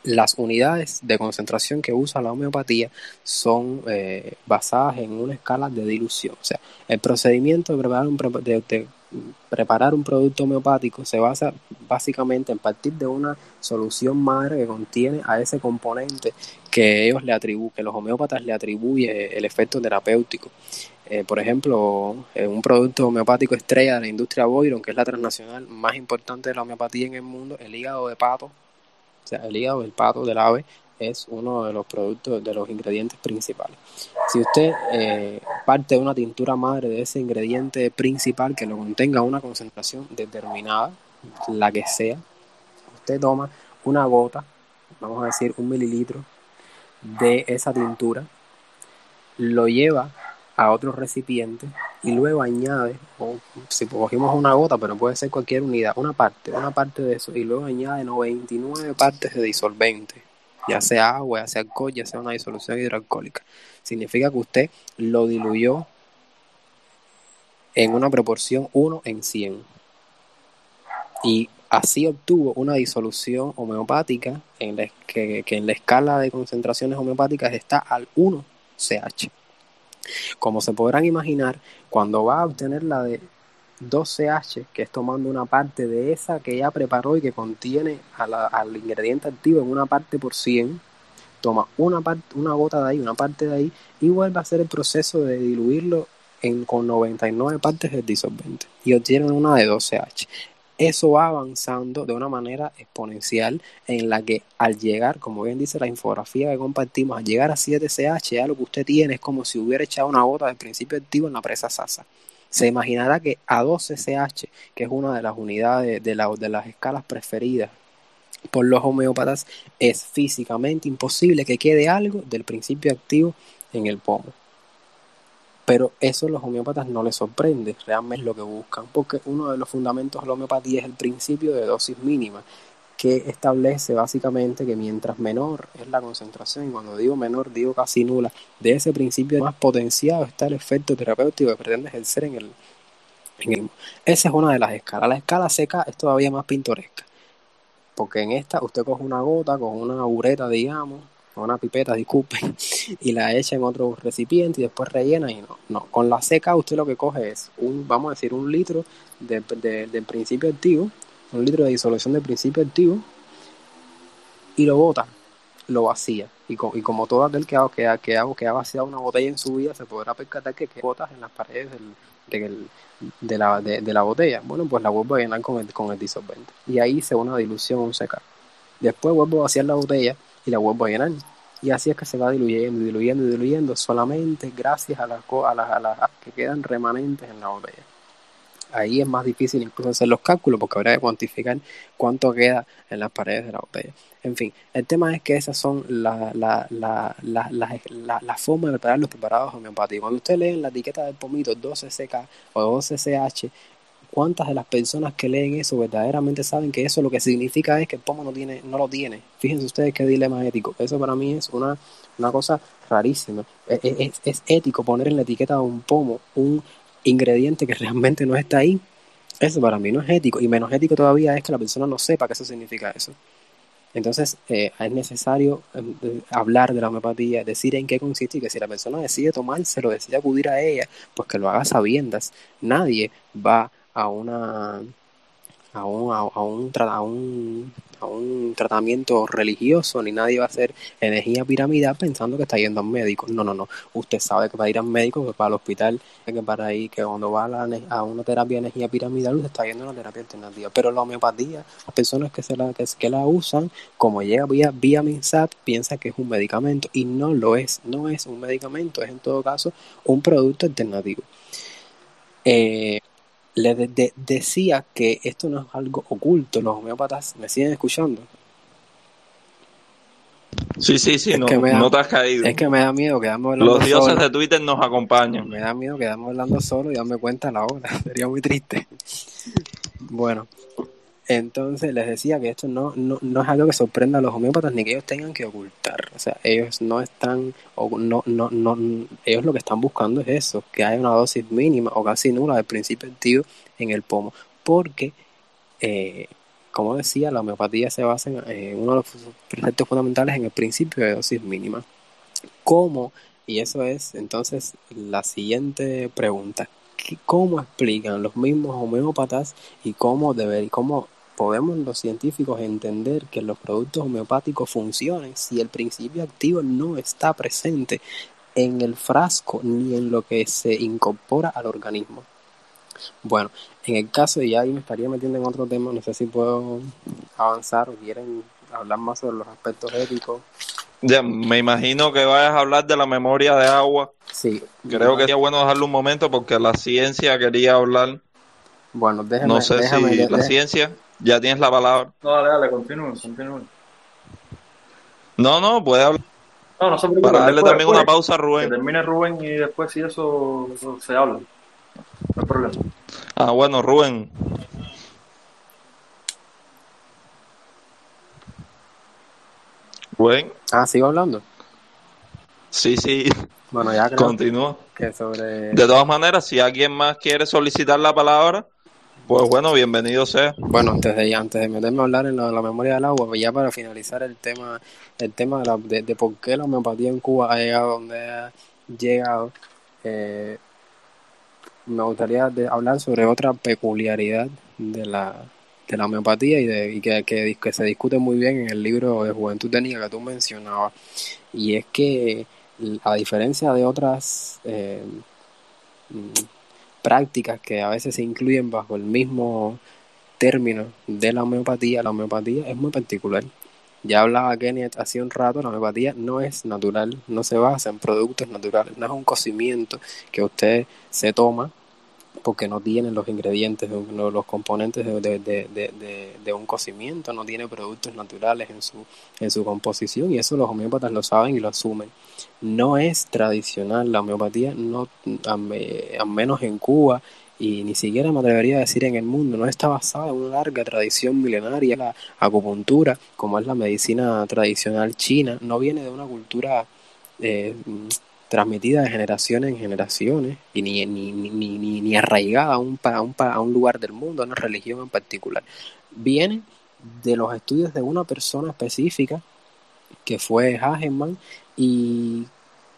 Las unidades de concentración que usa la homeopatía son eh, basadas en una escala de dilución. O sea, el procedimiento de preparar, un, preparar un producto homeopático se basa básicamente en partir de una solución madre que contiene a ese componente que ellos le atribuyen, que los homeópatas le atribuyen el efecto terapéutico. Eh, por ejemplo, eh, un producto homeopático estrella de la industria Boiron, que es la transnacional más importante de la homeopatía en el mundo, el hígado de pato, o sea, el hígado, el pato del ave es uno de los productos, de los ingredientes principales. Si usted eh, parte de una tintura madre de ese ingrediente principal que lo contenga una concentración determinada, la que sea, usted toma una gota, vamos a decir un mililitro de esa tintura, lo lleva a otro recipiente y luego añade, o si cogimos una gota, pero puede ser cualquier unidad, una parte, una parte de eso, y luego añade 99 partes de disolvente, ya sea agua, ya sea alcohol, ya sea una disolución hidroalcohólica. Significa que usted lo diluyó en una proporción 1 en 100. Y así obtuvo una disolución homeopática en la que, que en la escala de concentraciones homeopáticas está al 1 CH. Como se podrán imaginar, cuando va a obtener la de 12H, que es tomando una parte de esa que ya preparó y que contiene al ingrediente activo en una parte por 100, toma una, parte, una gota de ahí, una parte de ahí, y vuelve a hacer el proceso de diluirlo en, con 99 partes del disolvente y obtienen una de 12H. Eso va avanzando de una manera exponencial en la que al llegar, como bien dice la infografía que compartimos, al llegar a 7CH ya lo que usted tiene es como si hubiera echado una gota del principio activo en la presa Sasa. Se imaginará que a 12CH, que es una de las unidades de, de las escalas preferidas por los homeópatas, es físicamente imposible que quede algo del principio activo en el pomo. Pero eso los homeópatas no les sorprende, realmente es lo que buscan, porque uno de los fundamentos de la homeopatía es el principio de dosis mínima, que establece básicamente que mientras menor es la concentración, y cuando digo menor digo casi nula, de ese principio más potenciado está el efecto terapéutico que pretende ejercer en el, en el... Esa es una de las escalas. La escala seca es todavía más pintoresca, porque en esta usted coge una gota con una ureta, digamos, una pipeta, disculpen, y la echa en otro recipiente y después rellena y no. No, con la seca usted lo que coge es un, vamos a decir, un litro de, de, de principio activo, un litro de disolución de principio activo y lo bota, lo vacía. Y, co- y como todo aquel que ha, que, ha, que, ha, que vaciado una botella en su vida se podrá percatar que quedan gotas en las paredes del, del- de, la, de, de la botella. Bueno, pues la vuelvo a llenar con el, con el disolvente. Y ahí se una dilución, un secar. Después vuelvo a vaciar la botella y la vuelvo a llenar. Y así es que se va diluyendo, diluyendo, diluyendo solamente gracias a las, a las, a las que quedan remanentes en la botella. Ahí es más difícil incluso hacer los cálculos porque habrá que cuantificar cuánto queda en las paredes de la botella. En fin, el tema es que esas son las la, la, formas de preparar los preparados homeopáticos. Cuando usted lee en la etiqueta del pomito 12CK o 12CH, ¿cuántas de las personas que leen eso verdaderamente saben que eso lo que significa es que el pomo no, tiene, no lo tiene? Fíjense ustedes qué dilema ético. Eso para mí es una, una cosa rarísima. Es, es, es ético poner en la etiqueta de un pomo un ingrediente que realmente no está ahí. Eso para mí no es ético. Y menos ético todavía es que la persona no sepa que eso significa eso. Entonces eh, es necesario eh, hablar de la homeopatía, decir en qué consiste y que si la persona decide tomárselo, decide acudir a ella, pues que lo haga sabiendas. Nadie va a una a un, a, un, a un, a un tratamiento religioso, ni nadie va a hacer energía piramidal pensando que está yendo a un médico. No, no, no. Usted sabe que para ir al médico, que para el hospital, que para ir, que cuando va a, la, una terapia energía piramidal, usted está yendo a una terapia alternativa. Pero la homeopatía, las personas que, se la, que, que la usan, como llega vía, vía MinSat, piensa que es un medicamento y no lo es. No es un medicamento, es en todo caso un producto alternativo. Eh, le de- de- decía que esto no es algo oculto. Los homeópatas me siguen escuchando. Sí, sí, sí, no, da- no te has caído. Es que me da miedo quedarme hablando Los dioses solo. de Twitter nos acompañan. Me da miedo quedarme hablando solo y darme cuenta a la hora. Sería muy triste. Bueno, entonces les decía que esto no, no, no es algo que sorprenda a los homeópatas ni que ellos tengan que ocultar. O sea, ellos no están, o no, no, no, ellos lo que están buscando es eso, que haya una dosis mínima o casi nula del principio activo en el pomo. Porque, eh, como decía, la homeopatía se basa en eh, uno de los preceptos fundamentales en el principio de dosis mínima. ¿Cómo? Y eso es entonces la siguiente pregunta. ¿Qué- ¿Cómo explican los mismos homeópatas y cómo, deber, cómo podemos los científicos entender que los productos homeopáticos funcionen si el principio activo no está presente en el frasco ni en lo que se incorpora al organismo? Bueno, en el caso, y ahí me estaría metiendo en otro tema, no sé si puedo avanzar o quieren hablar más sobre los aspectos éticos. Ya, me imagino que vayas a hablar de la memoria de agua. Sí, Creo que sería bueno dejarlo un momento porque la ciencia quería hablar. Bueno, déjame, No sé déjame, si la ciencia, ya tienes la palabra. No, dale, dale, continúen, continúen. No, no, puede hablar. No, no se preocupen. Para darle después, también después, una pausa a Que Rubén. termine Rubén y después si eso, eso se habla. No hay problema. Ah, bueno, Rubén. Rubén, Ah, sigo hablando. sí, sí, Bueno, ya creo continúa. que sobre... De todas maneras, si alguien más quiere solicitar la palabra, pues bueno, bienvenido sea. Bueno, antes de, antes de meterme a hablar en la, la memoria del agua, pues ya para finalizar el tema, el tema de, la- de, por qué la homeopatía en Cuba ha llegado donde ha llegado, eh, me gustaría hablar sobre otra peculiaridad de la, de la homeopatía y, de, y que, que, se discute muy bien en el libro de Juventud Técnica que tú mencionabas. Y es que, a diferencia de otras eh, prácticas que a veces se incluyen bajo el mismo términos de la homeopatía, la homeopatía es muy particular. Ya hablaba Kenny hace un rato, la homeopatía no es natural, no se basa en productos naturales, no es un cocimiento que usted se toma porque no tiene los ingredientes, los componentes de, de, de, de, un cocimiento, no tiene productos naturales en su, en su composición y eso los homeópatas lo saben y lo asumen. No es tradicional la homeopatía, no, al menos en Cuba y ni siquiera me atrevería a decir en el mundo, no está basada en una larga tradición milenaria. La acupuntura, como es la medicina tradicional china, no viene de una cultura eh, transmitida de generaciones en generaciones y ni, ni, ni, ni, ni arraigada a un, a, un, a un lugar del mundo, a una religión en particular. Viene de los estudios de una persona específica que fue Hageman y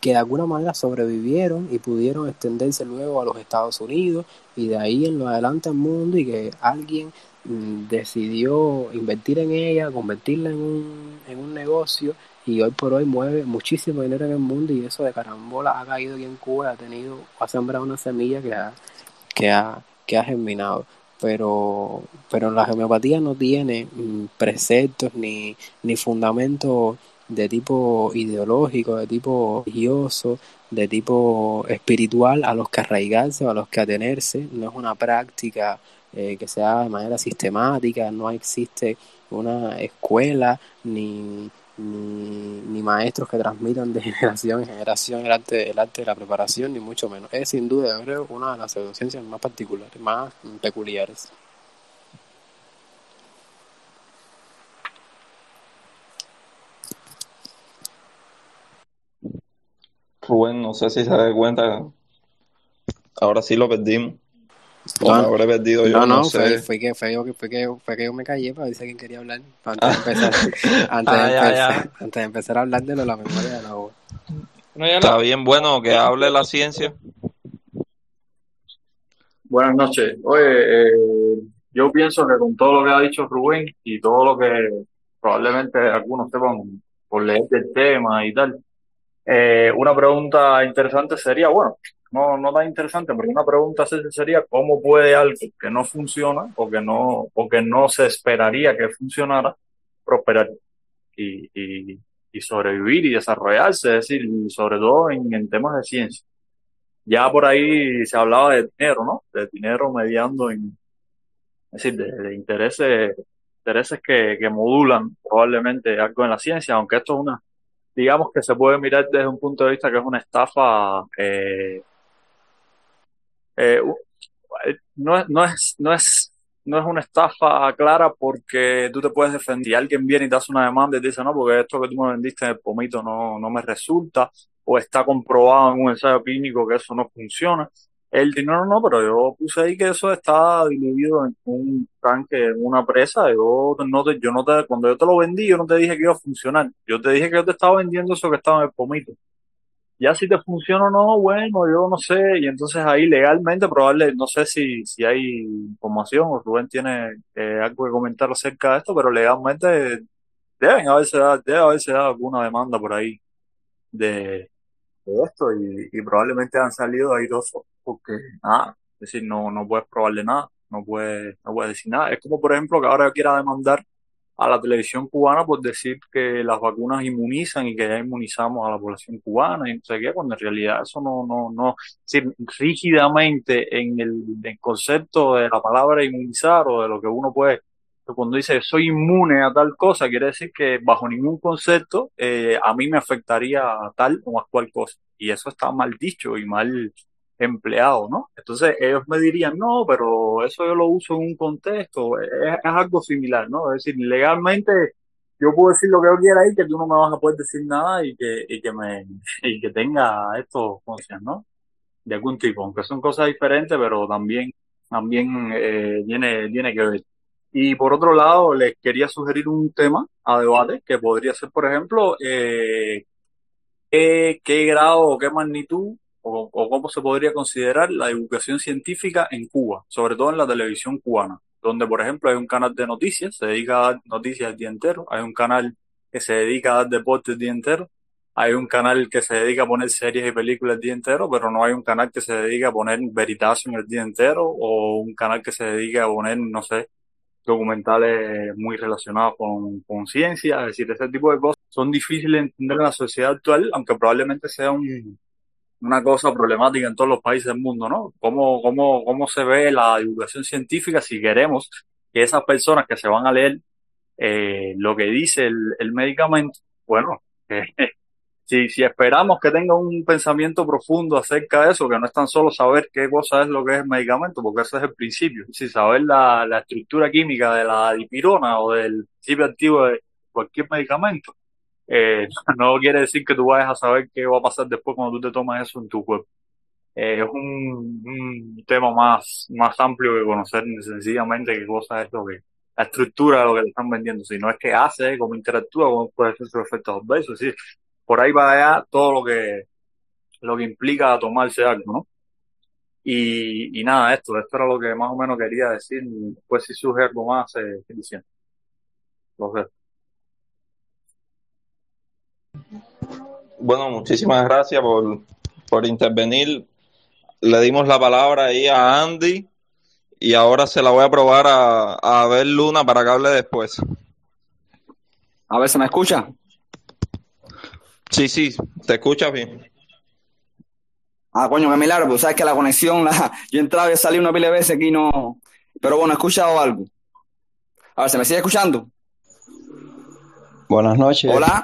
que de alguna manera sobrevivieron y pudieron extenderse luego a los Estados Unidos y de ahí en lo adelante al mundo y que alguien mm, decidió invertir en ella, convertirla en un, en un negocio y hoy por hoy mueve muchísimo dinero en el mundo y eso de carambola ha caído aquí en Cuba, ha tenido, ha sembrado una semilla que ha, que ha, que ha germinado. Pero, pero la homeopatía no tiene mm, preceptos ni, ni fundamentos de tipo ideológico, de tipo religioso, de tipo espiritual a los que arraigarse o a los que atenerse. No es una práctica eh, que sea de manera sistemática, no existe una escuela ni, ni, ni, maestros que transmitan de generación en generación el arte, el de la preparación, ni mucho menos. Es sin duda, creo, una de las pseudociencias más particulares, más peculiares. Rubén, no sé si se da cuenta, ahora sí lo perdimos. O No, me habré perdido yo, no, no, no, sé. fue, fue que, fue, yo que- fue, que, fue que yo me callé para ver si alguien quería hablar. Antes de empezar, antes de Ah, ya, empezar, ya. antes de empezar a hablar de lo de la memoria de la. No, ya Está bien, bueno, que hable la ciencia. Buenas noches. Oye, eh, yo pienso que con todo lo que ha dicho Rubén y todo lo que probablemente algunos sepan por leer del tema y tal, eh, una pregunta interesante sería, bueno, no, no tan interesante, pero una pregunta se- sería cómo puede algo que no funciona o que no, o que no se esperaría que funcionara prosperar y, y, sobrevivir y desarrollarse, es decir, sobre todo en, temas de ciencia. Ya por ahí se hablaba de dinero, ¿no? De dinero mediando en, es decir, de, de intereses, intereses que, que modulan probablemente algo en la ciencia, aunque esto es una, digamos que se puede mirar desde un punto de vista que es una estafa, eh, eh, eh, no es, no es, no es, no es una estafa clara porque tú te puedes defender. Alguien viene y te hace una demanda y te dice, no, porque esto que tú me vendiste en el pomito no, no me resulta, o está comprobado en un ensayo clínico que eso no funciona. El dinero no, pero yo puse ahí que eso está diluido en un tanque, en una presa. Yo no te, yo no te, cuando yo te lo vendí, yo no te dije que iba a funcionar. Yo te dije que yo te estaba vendiendo eso que estaba en el pomito. Ya si te funciona o no, bueno, yo no sé. Y entonces ahí legalmente probable, no sé si, si hay información o Rubén tiene eh, algo que comentar acerca de esto, pero legalmente deben haberse dado, debe haberse dado alguna demanda por ahí de, de esto y, probablemente han salido airosos porque nada, es decir, no, no puedes probarle nada, no puedes, no puedes decir nada. Es como por ejemplo que ahora yo quiera demandar a la televisión cubana por decir que las vacunas inmunizan y que ya inmunizamos a la población cubana y no sé qué, cuando en realidad eso no, no, no, rígidamente en el, el concepto de la palabra inmunizar o de lo que uno puede, cuando dice soy inmune a tal cosa, quiere decir que bajo ningún concepto eh, a mí me afectaría a tal o a cual cosa. Y eso está mal dicho y mal empleado, ¿no? Entonces ellos me dirían, no, pero eso yo lo uso en un contexto, es, algo similar, ¿no? Es decir, legalmente yo puedo decir lo que yo quiera y que tú no me vas a poder decir nada y que, y que me, y que tenga estos conscientes, ¿no? De algún tipo, aunque son cosas diferentes, pero también, también eh, tiene, tiene que ver. Y por otro lado, les quería sugerir un tema a debate que podría ser, por ejemplo, eh, qué, qué grado o qué magnitud o, cómo se podría considerar la divulgación científica en Cuba, sobre todo en la televisión cubana, donde, por ejemplo, hay un canal de noticias, se dedica a dar noticias el día entero, hay un canal que se dedica a dar deportes el día entero, hay un canal que se dedica a poner series y películas el día entero, pero no hay un canal que se dedica a poner Veritasium el día entero, o un canal que se dedica a poner, no sé, documentales muy relacionados con, con ciencia, es decir, ese tipo de cosas. Son difíciles de entender en la sociedad actual, aunque probablemente sea un, una cosa problemática en todos los países del mundo, ¿no? ¿Cómo, cómo, cómo se ve la divulgación científica si queremos que esas personas que se van a leer eh, lo que dice el, el medicamento, bueno, si, si esperamos que tenga un pensamiento profundo acerca de eso, que no es tan solo saber qué cosa es lo que es el medicamento, porque ese es el principio, si saber la, la estructura química de la dipirona o del principio activo de cualquier medicamento, eh, no quiere decir que tú vayas a saber qué va a pasar después cuando tú te tomas eso en tu cuerpo. Eh, es un, un, tema más, más amplio que conocer sencillamente qué cosa es lo que, la estructura de lo que le están vendiendo, si no es que hace, cómo interactúa, cómo puede ser su efecto adverso, sí, por ahí va allá todo lo que, lo que implica tomarse algo, ¿no? Y, y nada, esto, esto era lo que más o menos quería decir, pues si surge algo más, eh, diciendo. Lo sé. Bueno, muchísimas gracias por, por intervenir. Le dimos la palabra ahí a Andy y ahora se la voy a probar a, a ver Luna para que hable después. A ver, ¿se me escucha? Sí, sí, te escuchas bien. Ah, coño, qué milagro, pues sabes que la conexión, la... yo entraba y salí una pila de veces aquí no. Pero bueno, he escuchado algo. A ver, ¿se me sigue escuchando? Buenas noches. Hola.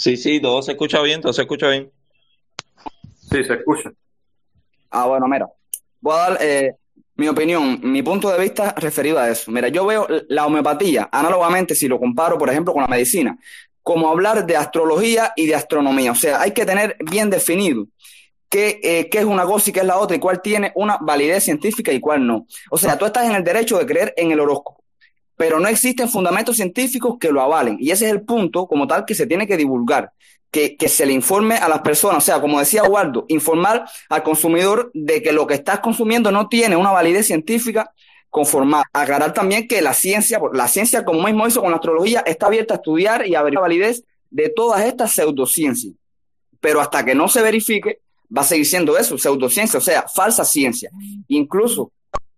Sí, sí, todo se escucha bien, todo se escucha bien. Sí, se escucha. Ah, bueno, mira. Voy a dar eh, mi opinión, mi punto de vista referido a eso. Mira, yo veo la homeopatía, análogamente, si lo comparo, por ejemplo, con la medicina, como hablar de astrología y de astronomía. O sea, hay que tener bien definido qué, eh, qué es una cosa y qué es la otra y cuál tiene una validez científica y cuál no. O sea, tú estás en el derecho de creer en el horóscopo, pero no existen fundamentos científicos que lo avalen. Y ese es el punto como tal que se tiene que divulgar. Que, que se le informe a las personas, o sea, como decía Waldo, informar al consumidor de que lo que estás consumiendo no tiene una validez científica conformar. Aclarar también que la ciencia, la ciencia, como mismo hizo con la astrología, está abierta a estudiar y a ver la validez de todas estas pseudociencias. Pero hasta que no se verifique, va a seguir siendo eso, pseudociencia, o sea, falsa ciencia. Incluso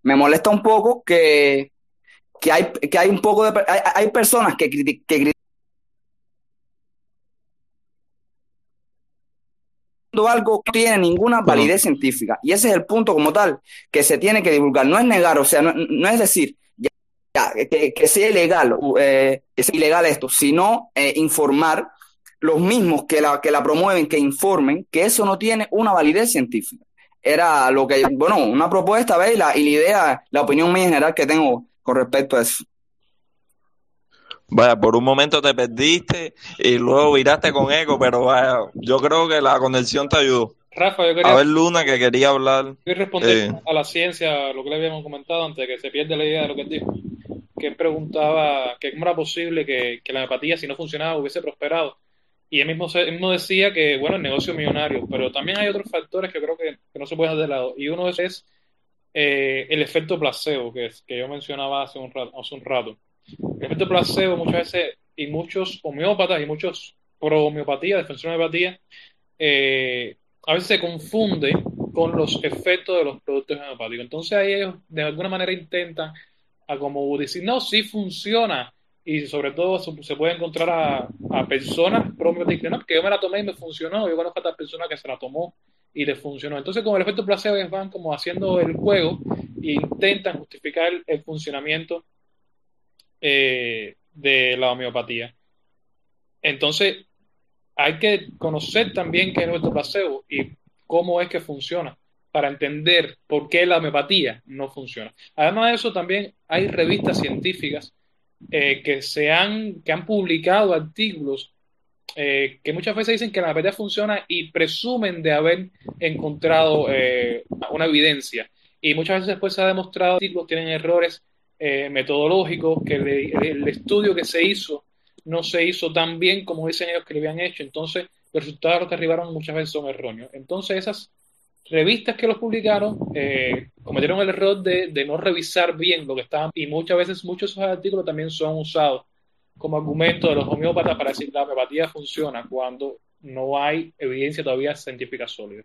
me molesta un poco que, que, hay, que hay un poco de... Hay, hay personas que, que critican algo que no tiene ninguna validez científica. Y ese es el punto como tal que se tiene que divulgar. No es negar, o sea, no, no es decir ya, ya, que, que, sea ilegal, eh, que sea ilegal esto, sino eh, informar los mismos que la, que la promueven, que informen que eso no tiene una validez científica. Era lo que, bueno, una propuesta, ¿veis? La, y la idea, la opinión mía en general que tengo con respecto a eso. Vaya, por un momento te perdiste y luego viraste con eco, pero vaya, yo creo que la conexión te ayudó. Rafa, yo quería, A ver, Luna, que quería hablar. quería responder Eh. a la ciencia, lo que le habíamos comentado antes, que se pierde la idea de lo que él dijo. Que él preguntaba que cómo era posible que, que la empatía, si no funcionaba, hubiese prosperado. Y él mismo, se- él mismo decía que, bueno, el negocio millonario, pero también hay otros factores que creo que, que no se pueden dejar de lado. Y uno de esos es eh, el efecto placebo, que, es, que yo mencionaba hace un rato. Hace un rato. El efecto placebo muchas veces, y muchos homeópatas y muchos pro homeopatía, defensores de homeopatía, eh, a veces se confunden con los efectos de los productos homeopáticos. Entonces ahí ellos de alguna manera intentan a como decir, no, sí funciona. Y sobre todo se puede encontrar a, personas pro homeopáticas, no, porque yo me la tomé y me funcionó. Yo conozco a esta persona que se la tomó y le funcionó. Entonces con el efecto placebo ellos van como haciendo el juego e intentan justificar el, el funcionamiento eh, de la homeopatía. Entonces, hay que conocer también qué es nuestro placebo y cómo es que funciona para entender por qué la homeopatía no funciona. Además de eso, también hay revistas científicas eh, que, se han, que han publicado artículos eh, que muchas veces dicen que la homeopatía funciona y presumen de haber encontrado eh, una evidencia. Y muchas veces después se ha demostrado que artículos tienen errores metodológicos, que el, estudio que se hizo no se hizo tan bien como dicen ellos que lo habían hecho, entonces los resultados que arribaron muchas veces son erróneos. Entonces esas revistas que los publicaron eh, cometieron el error de, no revisar bien lo que estaban y muchas veces muchos de esos artículos también son usados como argumento de los homeópatas para decir que la homeopatía funciona cuando no hay evidencia todavía científica sólida.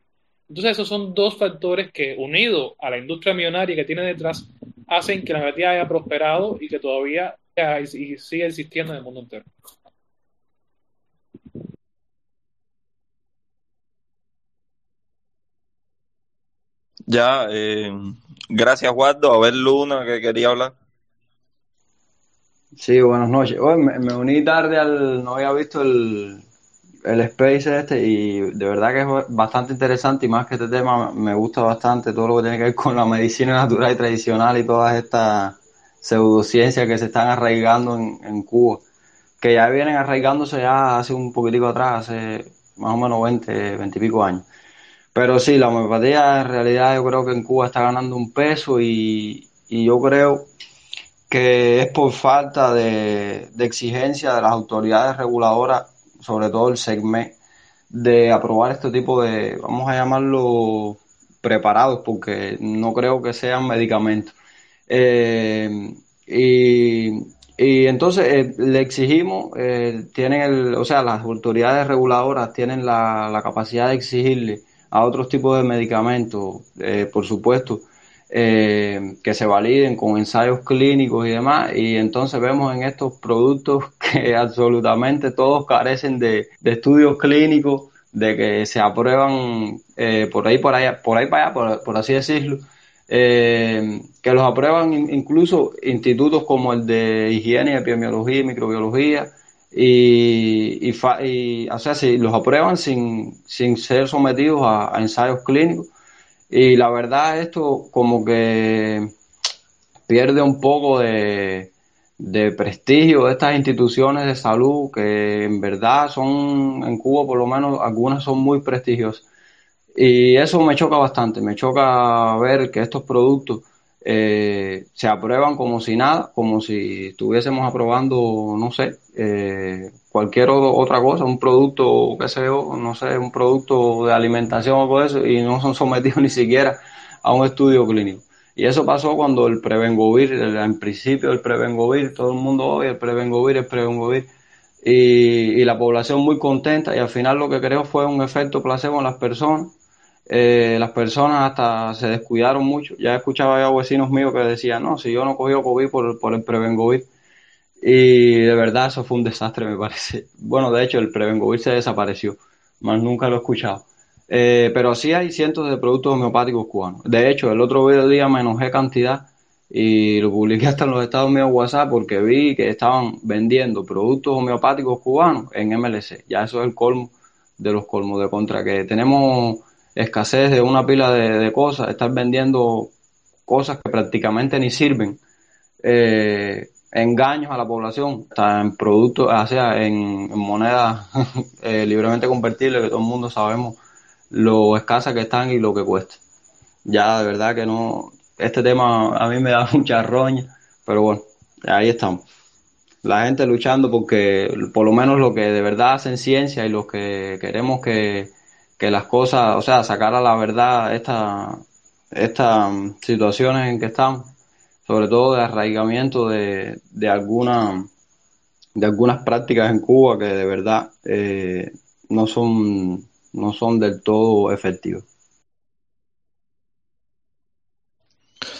Entonces esos son dos factores que unidos a la industria millonaria que tiene detrás hacen que la homeopatía haya prosperado y que todavía y siga existiendo en el mundo entero. Ya, eh, gracias, Waldo. A ver, Luna, que quería hablar. Sí, buenas noches. me, uní tarde al. No había visto el, el Space este y de verdad que es bastante interesante y más que este tema me gusta bastante todo lo que tiene que ver con la medicina natural y tradicional y todas estas pseudociencias que se están arraigando en, en Cuba, que ya vienen arraigándose ya hace un poquitico atrás, hace más o menos 20, 20 y pico años. Pero sí, la homeopatía en realidad yo creo que en Cuba está ganando un peso y, yo creo que es por falta de, exigencia de las autoridades reguladoras, sobre todo el segmento, de aprobar este tipo de, vamos a llamarlo preparados, porque no creo que sean medicamentos. Eh, y, y, entonces eh, le exigimos, eh, tienen el, o sea, las autoridades reguladoras tienen la, la capacidad de exigirle a otros tipos de medicamentos, eh, por supuesto, eh, que se validen con ensayos clínicos y demás, y entonces vemos en estos productos que absolutamente todos carecen de, estudios clínicos, de que se aprueban eh, por ahí, por allá, por ahí para allá, por, así decirlo, que los aprueban incluso institutos como el de higiene, epidemiología y microbiología, y, y, o sea, si los aprueban sin, sin ser sometidos a, ensayos clínicos. Y la verdad esto como que pierde un poco de, de prestigio de estas instituciones de salud que en verdad son, en Cuba por lo menos algunas son muy prestigiosas. Y eso me choca bastante, me choca ver que estos productos eh, se aprueban como si nada, como si estuviésemos aprobando, no sé, eh, cualquier otra cosa, un producto, qué sé no sé, un producto de alimentación o de eso, y no son sometidos ni siquiera a un estudio clínico. Y eso pasó cuando el Prevengovir, en principio el Prevengovir, todo el mundo oye el Prevengovir, el Prevengovir, y, y la población muy contenta, y al final lo que creo fue un efecto placebo en las personas, eh, las personas hasta se descuidaron mucho. Ya escuchaba yo a vecinos míos que decían, no, si yo no cogí COVID por, por el Prevengovir. Y de verdad eso fue un desastre, me parece. Bueno, de hecho, el Prevengovir se desapareció, más nunca lo he escuchado. Eh, pero sí hay cientos de productos homeopáticos cubanos. De hecho, el otro día me enojé cantidad y lo publiqué hasta en los Estados Unidos WhatsApp porque vi que estaban vendiendo productos homeopáticos cubanos en MLC. Ya eso es el colmo de los colmos de contra que tenemos escasez de una pila de, cosas, estar vendiendo cosas que prácticamente ni sirven, eh, engaños a la población, está en productos, sea, en, moneda eh, libremente convertible, que todo el mundo sabemos lo escasa que están y lo que cuesta. Ya de verdad que no, este tema a mí me da mucha roña, pero bueno, ahí estamos. La gente luchando porque por lo menos lo que de verdad hacen ciencia y los que queremos que, que las cosas, o sea, sacar a la verdad esta, estas situaciones en que estamos, sobre todo de arraigamiento de, de, alguna, de algunas prácticas en Cuba que de verdad eh, no, son, no son del todo efectivas.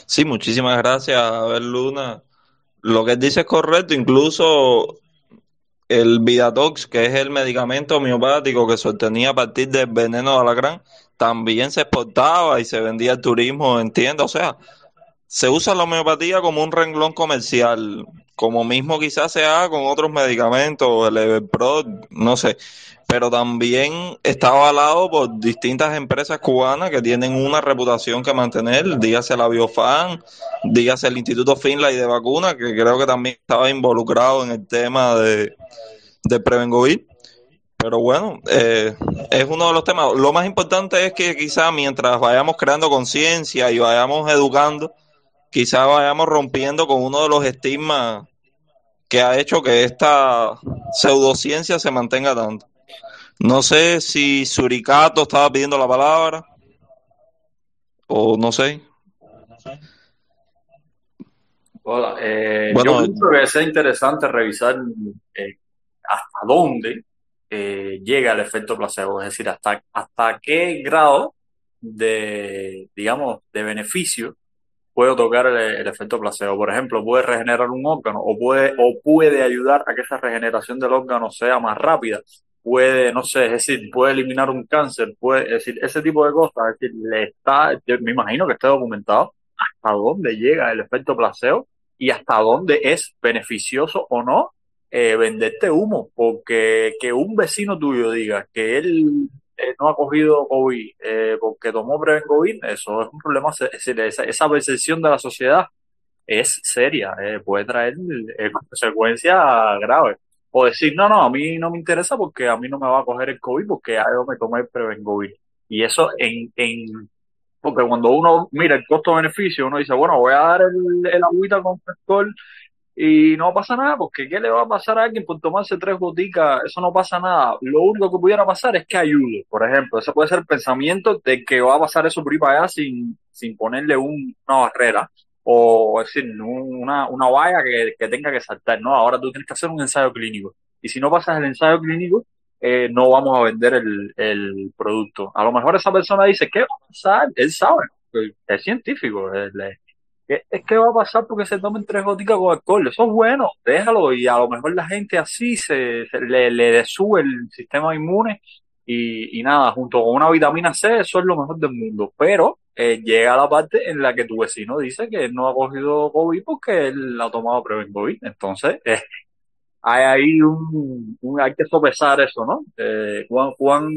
Sí, muchísimas gracias, Abel Luna. Lo que dice es correcto, incluso el Vidatox, que es el medicamento homeopático que se obtenía a partir del veneno de alacrán, también se exportaba y se vendía al turismo, entiendo. O sea, se usa la homeopatía como un renglón comercial, como mismo quizás se haga con otros medicamentos, el Everpro, no sé. Pero también está avalado por distintas empresas cubanas que tienen una reputación que mantener, dígase la Biofan, dígase el Instituto Finlay de Vacunas, que creo que también estaba involucrado en el tema de, de Prevengovir. Pero bueno, eh, es uno de los temas. Lo más importante es que quizá mientras vayamos creando conciencia y vayamos educando, quizá vayamos rompiendo con uno de los estigmas que ha hecho que esta pseudociencia se mantenga tanto. No sé si Suricato estaba pidiendo la palabra o no sé. Hola, eh, yo pienso que es interesante revisar eh, hasta dónde eh, llega el efecto placebo, es decir, hasta, hasta qué grado de, digamos, de beneficio puede tocar el, efecto placebo. Por ejemplo, puede regenerar un órgano o puede, o puede ayudar a que esa regeneración del órgano sea más rápida. Puede, no sé, es decir, puede eliminar un cáncer, puede, es decir, ese tipo de cosas. Es decir, le está, me imagino que esté documentado hasta dónde llega el efecto placebo y hasta dónde es beneficioso o no eh, venderte humo, porque que un vecino tuyo diga que él eh, no ha cogido COVID eh, porque tomó Prevengovir, eso es un problema, es esa, esa percepción de la sociedad es seria, eh, puede traer eh, consecuencias graves. O decir, no, no, a mí no me interesa porque a mí no me va a coger el COVID porque ya yo me tomé el Prevengovir. Y eso en, en, porque cuando uno mira el costo-beneficio, uno dice, bueno, voy a dar el, el agüita con frescor y no pasa nada, porque ¿qué le va a pasar a alguien por tomarse tres goticas? Eso no pasa nada. Lo único que pudiera pasar es que ayude, por ejemplo. Ese puede ser el pensamiento de que va a pasar eso por ahí para allá sin, sin ponerle un- una barrera o es decir, un- una, una valla que, que tenga que saltar, ¿no? Ahora tú tienes que hacer un ensayo clínico. Y si no pasas el ensayo clínico, eh, no vamos a vender el, el producto. A lo mejor esa persona dice, ¿qué va a pasar? Él sabe, es científico, ¿Qué, es que va a pasar porque se tomen tres goticas con alcohol? Eso es bueno, déjalo. Y a lo mejor la gente así se, le, le sube el sistema inmune y, nada, junto con una vitamina C, eso es lo mejor del mundo. Pero eh, llega la parte en la que tu vecino dice que él no ha cogido COVID porque él ha tomado Prevencovid. Entonces, eh, hay ahí un, un- hay que sopesar eso, ¿no? Eh, cuán, cuán,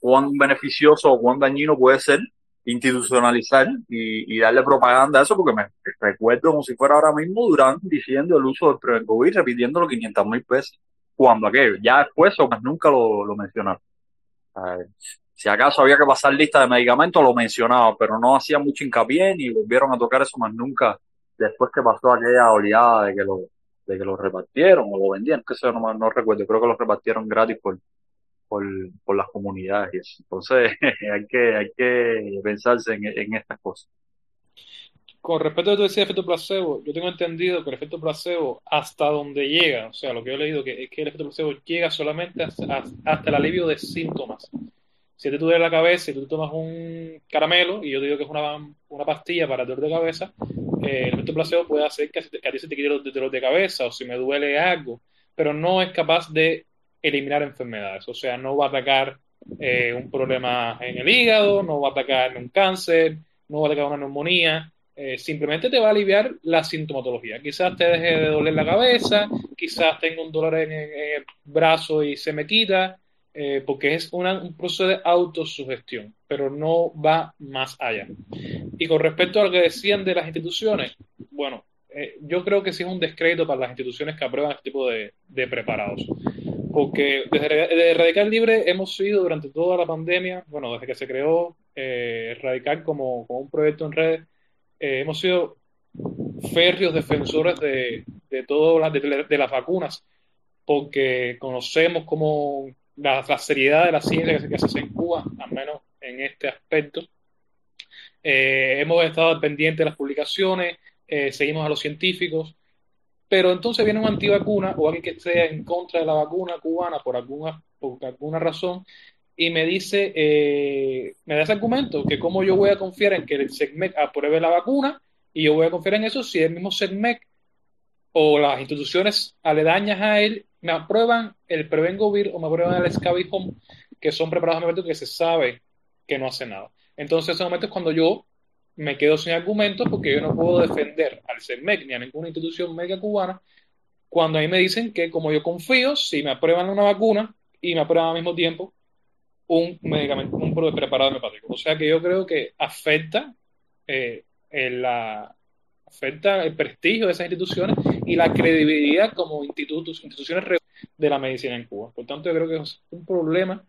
cuán beneficioso o cuán dañino puede ser institucionalizar y, y darle propaganda a eso, porque me recuerdo como si fuera ahora mismo Durán diciendo el uso del Prevencovid, repitiéndolo 500 mil veces, cuando aquello, ya después o más nunca lo, lo mencionaron. Si acaso había que pasar lista de medicamentos, lo mencionaba, pero no hacía mucho hincapié ni volvieron a tocar eso más nunca después que pasó aquella oleada de que lo, de que lo repartieron o lo vendían, que eso no, no recuerdo, creo que lo repartieron gratis por, por, por las comunidades. Entonces hay que, hay que pensarse en, estas cosas. Con respecto a lo que tú decías, efecto placebo, yo tengo entendido que el efecto placebo hasta donde llega, o sea, lo que yo he leído es que el efecto placebo llega solamente hasta, el alivio de síntomas. Si te duele la cabeza y tú tomas un caramelo, y yo digo que es una, una pastilla para dolor de cabeza, eh, el efecto placebo puede hacer que, que a ti se te quite el dolor de cabeza o si me duele algo, pero no es capaz de eliminar enfermedades. O sea, no va a atacar eh, un problema en el hígado, no va a atacar un cáncer, no va a atacar una neumonía. Eh, simplemente te va a aliviar la sintomatología. Quizás te deje de doler la cabeza, quizás tenga un dolor en, el brazo y se me quita, eh, porque es una, un proceso de autosugestión, pero no va más allá. Y con respecto a lo que decían de las instituciones, bueno, yo creo que sí es un descrédito para las instituciones que aprueban este tipo de preparados. Porque desde, Radical Libre hemos sido durante toda la pandemia, bueno, desde que se creó eh, Radical como, un proyecto en red, eh, hemos sido férreos defensores de, de todas las, de, las vacunas, porque conocemos como la, la, seriedad de la ciencia que se, hace en Cuba, al menos en este aspecto. Eh, hemos estado pendientes de las publicaciones, seguimos a los científicos, pero entonces viene un antivacuna o alguien que esté en contra de la vacuna cubana por alguna, por alguna razón y me dice, eh, me da ese argumento, que cómo yo voy a confiar en que el SECMEC apruebe la vacuna y yo voy a confiar en eso si el mismo SECMEC o las instituciones aledañas a él me aprueban el Prevengovir o me aprueban el Scavihome, que son preparados de momento que se sabe que no hace nada. Entonces, ese momento es cuando yo me quedo sin argumentos porque yo no puedo defender al CERMEC ni a ninguna institución médica cubana cuando ahí me dicen que como yo confío, si me aprueban una vacuna y me aprueban al mismo tiempo un medicamento, un preparado hepático. O sea que yo creo que afecta, eh, la, afecta el prestigio de esas instituciones y la credibilidad como institutos, instituciones de la medicina en Cuba. Por tanto, yo creo que es un problema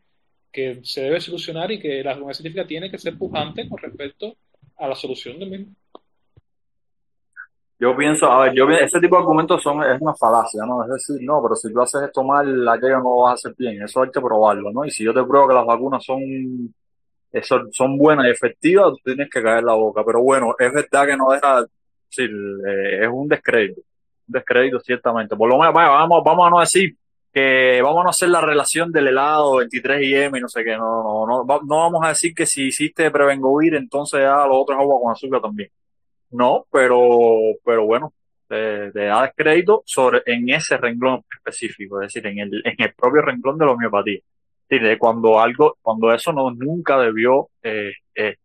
que se debe solucionar y que la comunidad científica tiene que ser pujante con respecto a la solución del mismo. Yo pienso, a ver, yo ese tipo de argumentos son, es una falacia, ¿no? Es decir, no, pero si tú haces esto mal, aquello no lo vas a hacer bien, eso hay que probarlo, ¿no? Y si yo te pruebo que las vacunas son, son, buenas y efectivas, tú tienes que caer la boca. Pero bueno, es verdad que no deja, eh, es un descrédito, un descrédito ciertamente. Por lo menos, vamos, vamos a no decir que vamos a hacer la relación del helado 23 y M y no sé qué, no, no, no, no vamos a decir que si hiciste Prevengovir, entonces ya los otros agua con azúcar también. no, pero, pero bueno, te, da descrédito sobre, en ese renglón específico, es decir, en el, en el propio renglón de la homeopatía. Es cuando algo, cuando eso no nunca debió, eh, eh,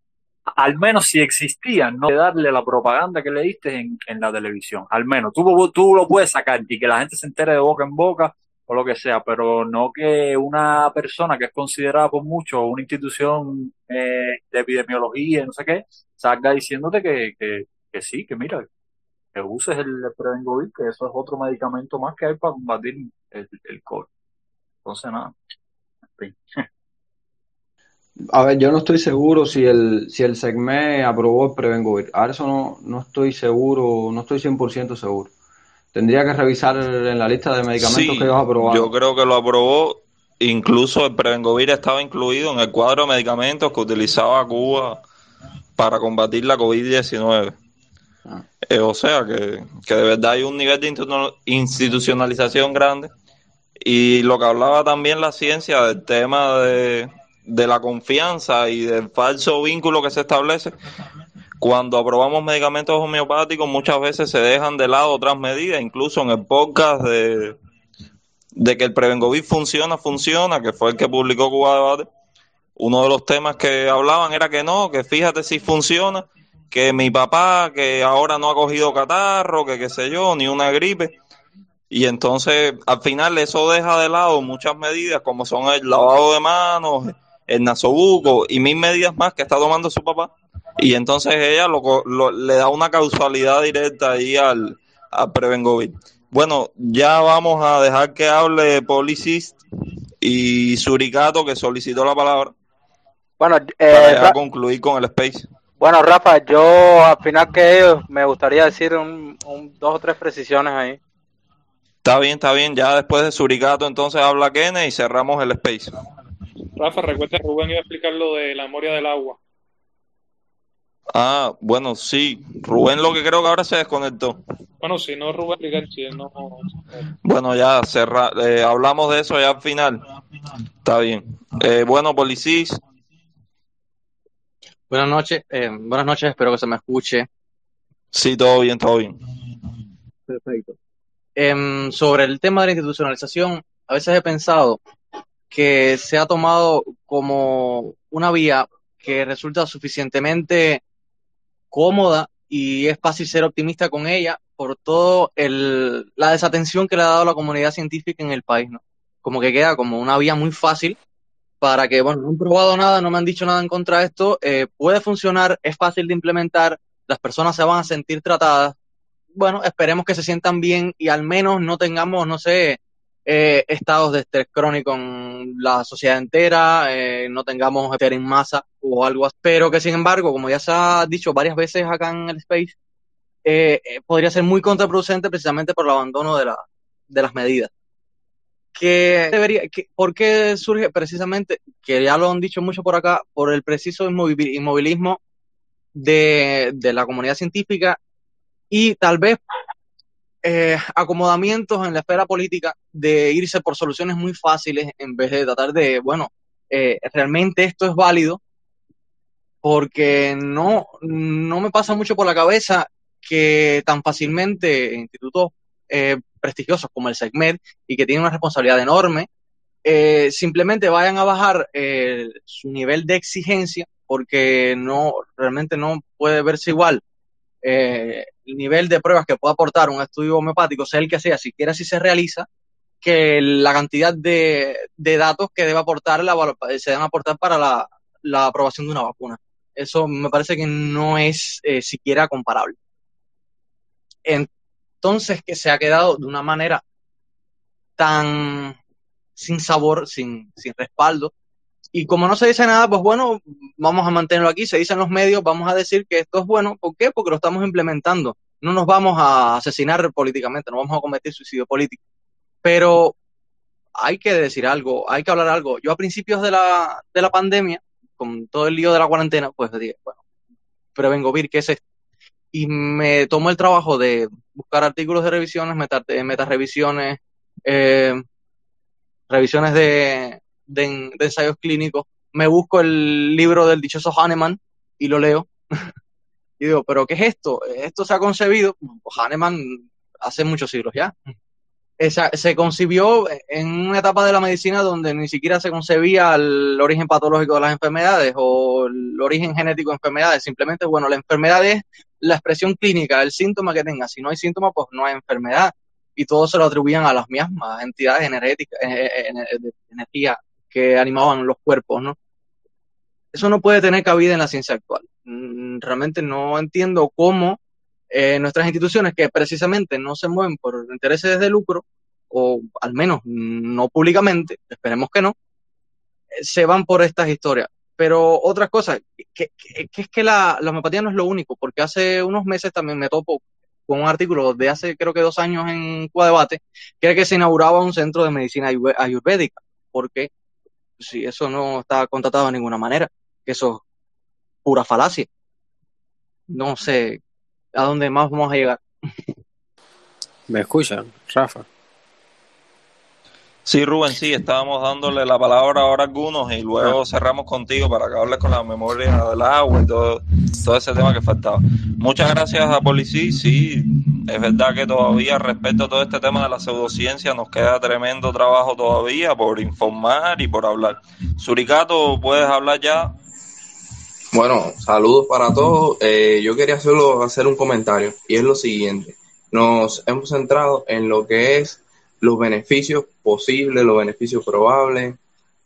al menos si existía, no darle la propaganda que le diste en, en la televisión. Al menos tú, tú lo puedes sacar y que la gente se entere de boca en boca o lo que sea, pero no que una persona que es considerada por muchos una institución eh, de epidemiología, no sé qué, salga diciéndote que, que, que sí, que mira, que uses el Prevengovir, que eso es otro medicamento más que hay para combatir el, el COVID. Entonces, nada. A ver, yo no estoy seguro si el, si el SEGME aprobó el Prevengovir. A eso no, no estoy seguro, no estoy 100% seguro. Tendría que revisar en la lista de medicamentos que ellos aprobaron. Yo creo que lo aprobó. Incluso el Prevengovir estaba incluido en el cuadro de medicamentos que utilizaba Cuba para combatir la COVID-19. Ah. Eh, o sea que, que, de verdad hay un nivel de institucionalización grande. Y lo que hablaba también la ciencia del tema de, de la confianza y del falso vínculo que se establece cuando aprobamos medicamentos homeopáticos muchas veces se dejan de lado otras medidas, incluso en el podcast de, de que el Prevengovir funciona, funciona, que fue el que publicó Cuba Debate. Uno de los temas que hablaban era que no, que fíjate si funciona, que mi papá, que ahora no ha cogido catarro, que qué sé yo, ni una gripe. Y entonces, al final, eso deja de lado muchas medidas, como son el lavado de manos, el nasobuco y mil medidas más que está tomando su papá y entonces ella lo, le da una causalidad directa ahí al, al Prevengovir. Bueno, ya vamos a dejar que hable Policist y Suricato que solicitó la palabra. Bueno, eh, para concluir con el Space. Bueno, Rafa, yo al final que ellos me gustaría decir un, dos o tres precisiones ahí. Está bien, está bien. Ya después de Suricato entonces habla Kene y cerramos el Space. Rafa, recuerda Rubén iba a explicar lo de la memoria del agua. Ah, bueno, sí. Rubén lo que creo que ahora se desconectó. Bueno, si no, Rubén, si no... Bueno, ya cerra, eh, hablamos de eso ya al final. Está bien. Eh, bueno, policís. Buenas noches, eh, buenas noches, espero que se me escuche. Sí, todo bien, todo bien. Perfecto. Em, sobre el tema de la institucionalización, a veces he pensado que se ha tomado como una vía que resulta suficientemente cómoda y es fácil ser optimista con ella por todo el, la desatención que le ha dado la comunidad científica en el país, ¿no? Como que queda como una vía muy fácil para que, bueno, no han probado nada, no me han dicho nada en contra de esto, eh, puede funcionar, es fácil de implementar, las personas se van a sentir tratadas, bueno, esperemos que se sientan bien y al menos no tengamos, no sé, eh, estados de estrés crónico en la sociedad entera, eh, no tengamos estrés en masa o algo así, pero que sin embargo, como ya se ha dicho varias veces acá en el Space, eh, podría ser muy contraproducente precisamente por el abandono de, la, de las medidas. Que debería, que, ¿Por qué surge precisamente, que ya lo han dicho mucho por acá, por el preciso inmovilismo de, de la comunidad científica y tal vez eh, acomodamientos en la esfera política de irse por soluciones muy fáciles en vez de tratar de, bueno, eh, realmente esto es válido, porque no, no me pasa mucho por la cabeza que tan fácilmente institutos eh, prestigiosos como el SECMED y que tienen una responsabilidad enorme, simplemente vayan a bajar su nivel de exigencia porque no realmente no puede verse igual. Eh, nivel de pruebas que pueda aportar un estudio homeopático, sea el que sea, siquiera si se realiza, que la cantidad de, datos que debe aportar la, se deben aportar para la, aprobación de una vacuna. Eso me parece que no es eh, siquiera comparable. Entonces, que se ha quedado de una manera tan sin sabor, sin, sin respaldo, y como no se dice nada, pues bueno, vamos a mantenerlo aquí. Se dicen los medios, vamos a decir que esto es bueno. ¿Por qué? Porque lo estamos implementando. No nos vamos a asesinar políticamente, no vamos a cometer suicidio político. Pero hay que decir algo, hay que hablar algo. Yo a principios de la, de la pandemia, con todo el lío de la cuarentena, pues dije, bueno, prevengo vir, ¿qué es esto? Y me tomó el trabajo de buscar artículos de revisiones, meta, meta revisiones, eh, revisiones de, de, ensayos clínicos, me busco el libro del dichoso Hahnemann y lo leo. Y digo, ¿pero qué es esto? Esto se ha concebido, Hahnemann hace muchos siglos ya. Esa, se concibió en una etapa de la medicina donde ni siquiera se concebía el origen patológico de las enfermedades o el origen genético de enfermedades. Simplemente, bueno, la enfermedad es la expresión clínica, el síntoma que tenga. Si no hay síntoma, pues no hay enfermedad. Y todo se lo atribuían a las mismas entidades energéticas, eh, eh, eh, que animaban los cuerpos, ¿no? Eso no puede tener cabida en la ciencia actual. Mm, realmente no entiendo cómo eh, nuestras instituciones que precisamente no se mueven por intereses de lucro, o al menos no públicamente, esperemos que no, eh, se van por estas historias. Pero otras cosas, que, es que la, la, homeopatía no es lo único, porque hace unos meses también me topo con un artículo de hace creo que dos años en Cuadebate, que era que se inauguraba un centro de medicina ayurvédica, porque si eso no está contratado de ninguna manera, que eso es pura falacia. No sé a dónde más vamos a llegar. ¿Me escuchan, Rafa? Sí, Rubén, sí, estábamos dándole la palabra ahora a algunos y luego cerramos contigo para que con la memoria del agua y todo, todo ese tema que faltaba. Muchas gracias a Policía, sí, es verdad que todavía respecto a todo este tema de la pseudociencia nos queda tremendo trabajo todavía por informar y por hablar. Suricato, ¿puedes hablar ya? Bueno, saludos para todos. Eh, yo quería solo hacer un comentario y es lo siguiente. Nos hemos centrado en lo que es los beneficios posibles, los beneficios probables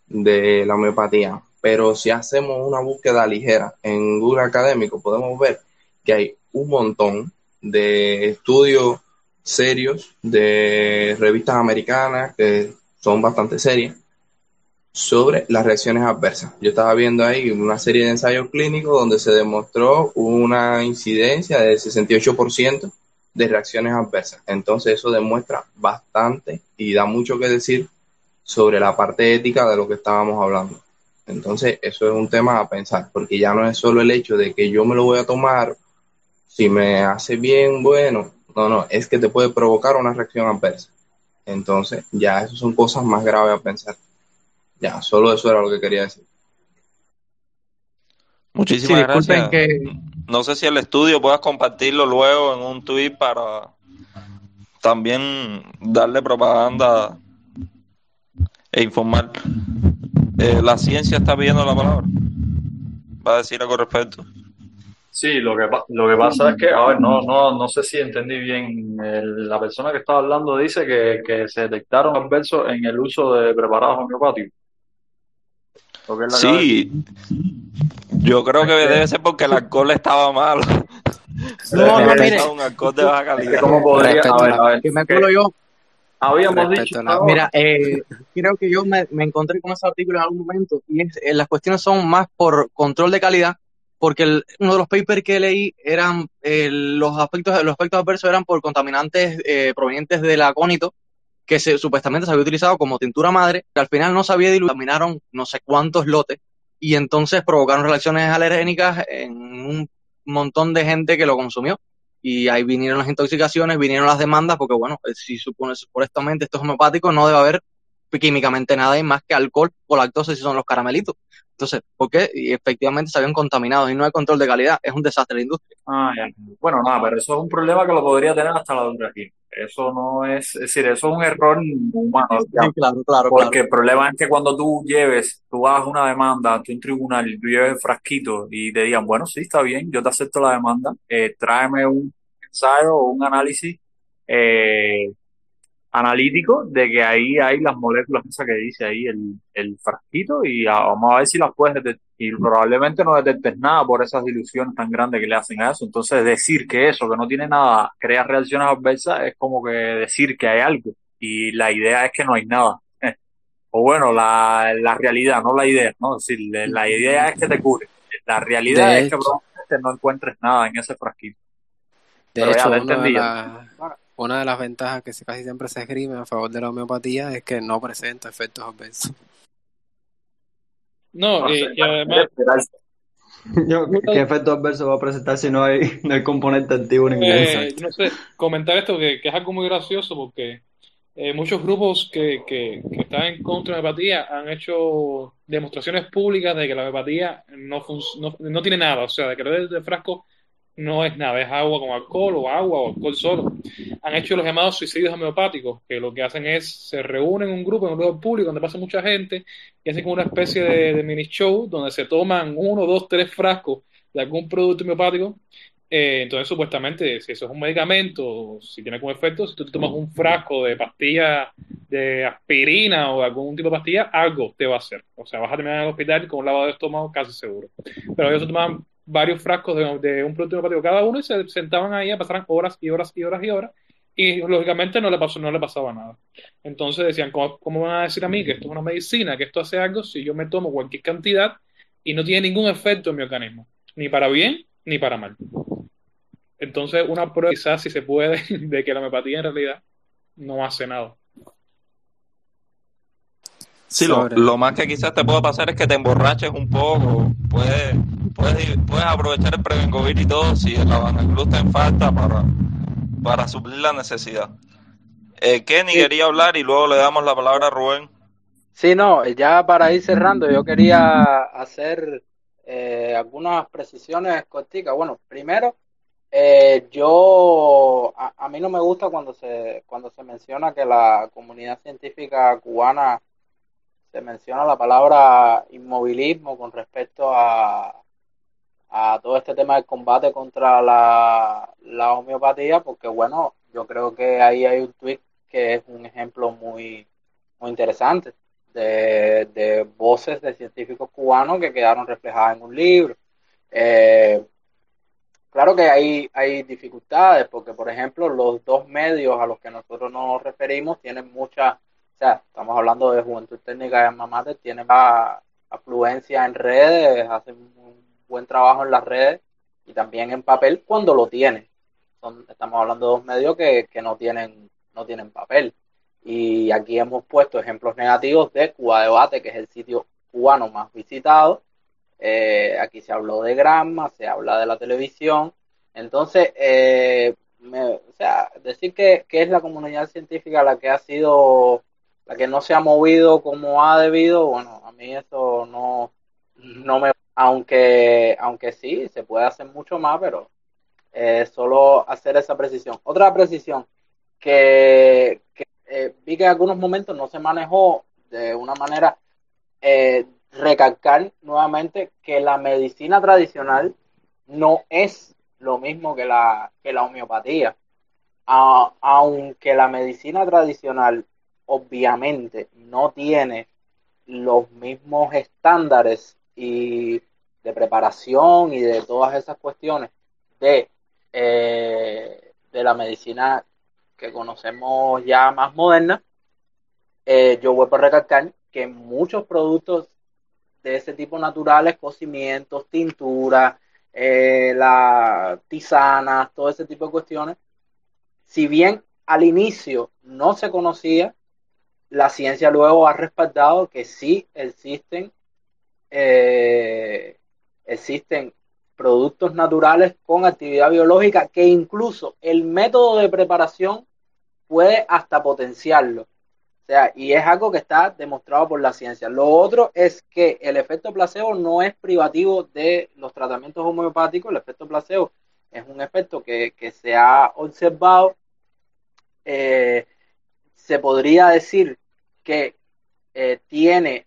de la homeopatía. Pero si hacemos una búsqueda ligera en Google Académico, podemos ver que hay un montón de estudios serios de revistas americanas que son bastante serias sobre las reacciones adversas. Yo estaba viendo ahí una serie de ensayos clínicos donde se demostró una incidencia del 68% de reacciones adversas. Entonces eso demuestra bastante y da mucho que decir sobre la parte ética de lo que estábamos hablando. Entonces eso es un tema a pensar, porque ya no es solo el hecho de que yo me lo voy a tomar, si me hace bien, bueno, no, no, es que te puede provocar una reacción adversa. Entonces ya eso son cosas más graves a pensar. Ya, solo eso era lo que quería decir. Muchísimas gracias. No sé si el estudio puedas compartirlo luego en un tweet para también darle propaganda e informar. Eh, la ciencia está pidiendo la palabra. ¿Va a decir algo al respecto? Sí, lo que, lo que pasa es que, a ver, no, no, no sé si entendí bien. la persona que estaba hablando dice que, que se detectaron adversos en el uso de preparados homeopáticos. Sí, yo creo que debe ser porque el alcohol estaba malo. No, no, mire. Un alcohol de baja calidad. ¿Cómo podría? A ver, a ver. Que me acuerdo yo. Habíamos dicho. Mira, eh, creo que yo me, me, encontré con ese artículo en algún momento y es, eh, las cuestiones son más por control de calidad, porque el, uno de los papers que leí eran eh, los aspectos los aspectos adversos eran por contaminantes eh, provenientes del acónito que se, supuestamente se había utilizado como tintura madre, que al final no se había diluido, no sé cuántos lotes y entonces provocaron reacciones alergénicas en un montón de gente que lo consumió. Y ahí vinieron las intoxicaciones, vinieron las demandas, porque bueno, eh, si supone supuestamente esto es homeopático, no debe haber químicamente nada más que alcohol o lactosa si son los caramelitos. Entonces, ¿por qué? Y efectivamente se habían contaminado y no hay control de calidad. Es un desastre la industria. Ah, bueno, nada, pero eso es un problema que lo podría tener hasta la aquí. Eso no es, es decir, eso es un error humano. claro, claro. Porque el problema es que cuando tú lleves, tú hagas una demanda ante un tribunal y tú lleves el frasquito y te digan, bueno, sí, está bien, yo te acepto la demanda, eh, tráeme un ensayo o un análisis eh, analítico de que ahí hay las moléculas esa que dice ahí el, el frasquito y vamos a ver si las puedes detectar. Y probablemente no detectes nada por esas diluciones tan grandes que le hacen a eso. Entonces decir que eso, que no tiene nada, crea reacciones adversas, es como que decir que hay algo. Y la idea es que no hay nada. o bueno, la, la realidad, no la idea, ¿no? Es decir, la idea es que te cure. La realidad es que probablemente no encuentres nada en ese frasquito. De hecho, una de las ventajas que casi siempre se esgrime a favor de la homeopatía es que no presenta efectos adversos. No, y, además... ¿Qué efecto adverso va a presentar si no hay, no hay componente activo en eh, No sé, comentar esto que, que, es algo muy gracioso porque eh, muchos grupos que, que, que, están en contra de la homeopatía han hecho demostraciones públicas de que la homeopatía no, no, no, tiene nada, o sea, de que el de frasco no es nada, es agua con alcohol o agua o alcohol solo. Han hecho los llamados suicidios homeopáticos, que lo que hacen es, se reúnen en un grupo, en un lugar público donde pasa mucha gente y hacen como una especie de, mini show donde se toman uno, dos, tres frascos de algún producto homeopático. Eh, entonces, supuestamente, si eso es un medicamento, si tiene algún efecto, si tú te tomas un frasco de pastilla de aspirina o algún tipo de pastilla, algo te va a hacer. O sea, vas a terminar en el hospital con un lavado de estómago casi seguro. Pero ellos se tomaban varios frascos de, un producto homeopático cada uno y se sentaban ahí a pasar horas y horas y horas y horas y lógicamente no le pasó no le pasaba nada. Entonces decían ¿cómo, ¿cómo, van a decir a mí que esto es una medicina que esto hace algo si yo me tomo cualquier cantidad y no tiene ningún efecto en mi organismo ni para bien ni para mal entonces una prueba quizás si se puede de que la homeopatía en realidad no hace nada Sí, lo, lo, más que quizás te pueda pasar es que te emborraches un poco. Puedes, puedes, puedes aprovechar el Prevengovir y todo si la Banacluz te en falta para, para suplir la necesidad. Eh, Kenny quería hablar y luego le damos la palabra a Rubén. Sí, no, ya para ir cerrando, yo quería hacer eh, algunas precisiones corticas. Bueno, primero, eh, yo a, a, mí no me gusta cuando se cuando se menciona que la comunidad científica cubana se menciona la palabra inmovilismo con respecto a, todo este tema del combate contra la, la homeopatía, porque bueno, yo creo que ahí hay un tweet que es un ejemplo muy, muy interesante de, de voces de científicos cubanos que quedaron reflejadas en un libro. Eh, claro que hay, hay dificultades, porque por ejemplo los dos medios a los que nosotros nos referimos tienen muchas estamos hablando de Juventud Técnica de Mamate, tiene afluencia en redes, hace un buen trabajo en las redes y también en papel cuando lo tiene. estamos hablando de dos medios que, no, tienen, no tienen papel. Y aquí hemos puesto ejemplos negativos de Cuba Debate, que es el sitio cubano más visitado. Eh, aquí se habló de Gramma, se habla de la televisión. Entonces, eh, o sea, decir que, que, es la comunidad científica la que ha sido la que no se ha movido como ha debido, bueno, a mí eso no, no me, aunque, aunque sí, se puede hacer mucho más, pero eh, solo hacer esa precisión. Otra precisión que, eh, vi que en algunos momentos no se manejó de una manera eh, recalcar nuevamente que la medicina tradicional no es lo mismo que la, que la homeopatía. aunque la medicina tradicional obviamente no tiene los mismos estándares y de preparación y de todas esas cuestiones de, eh, de la medicina que conocemos ya más moderna, eh, yo vuelvo a recalcar que muchos productos de ese tipo naturales, cocimientos, tinturas, eh, la tisanas, todo ese tipo de cuestiones, si bien al inicio no se conocía, la ciencia luego ha respaldado que sí existen, eh, existen productos naturales con actividad biológica que incluso el método de preparación puede hasta potenciarlo. O sea, y es algo que está demostrado por la ciencia. Lo otro es que el efecto placebo no es privativo de los tratamientos homeopáticos. El efecto placebo es un efecto que, se ha observado. Eh, se podría decir que eh, tiene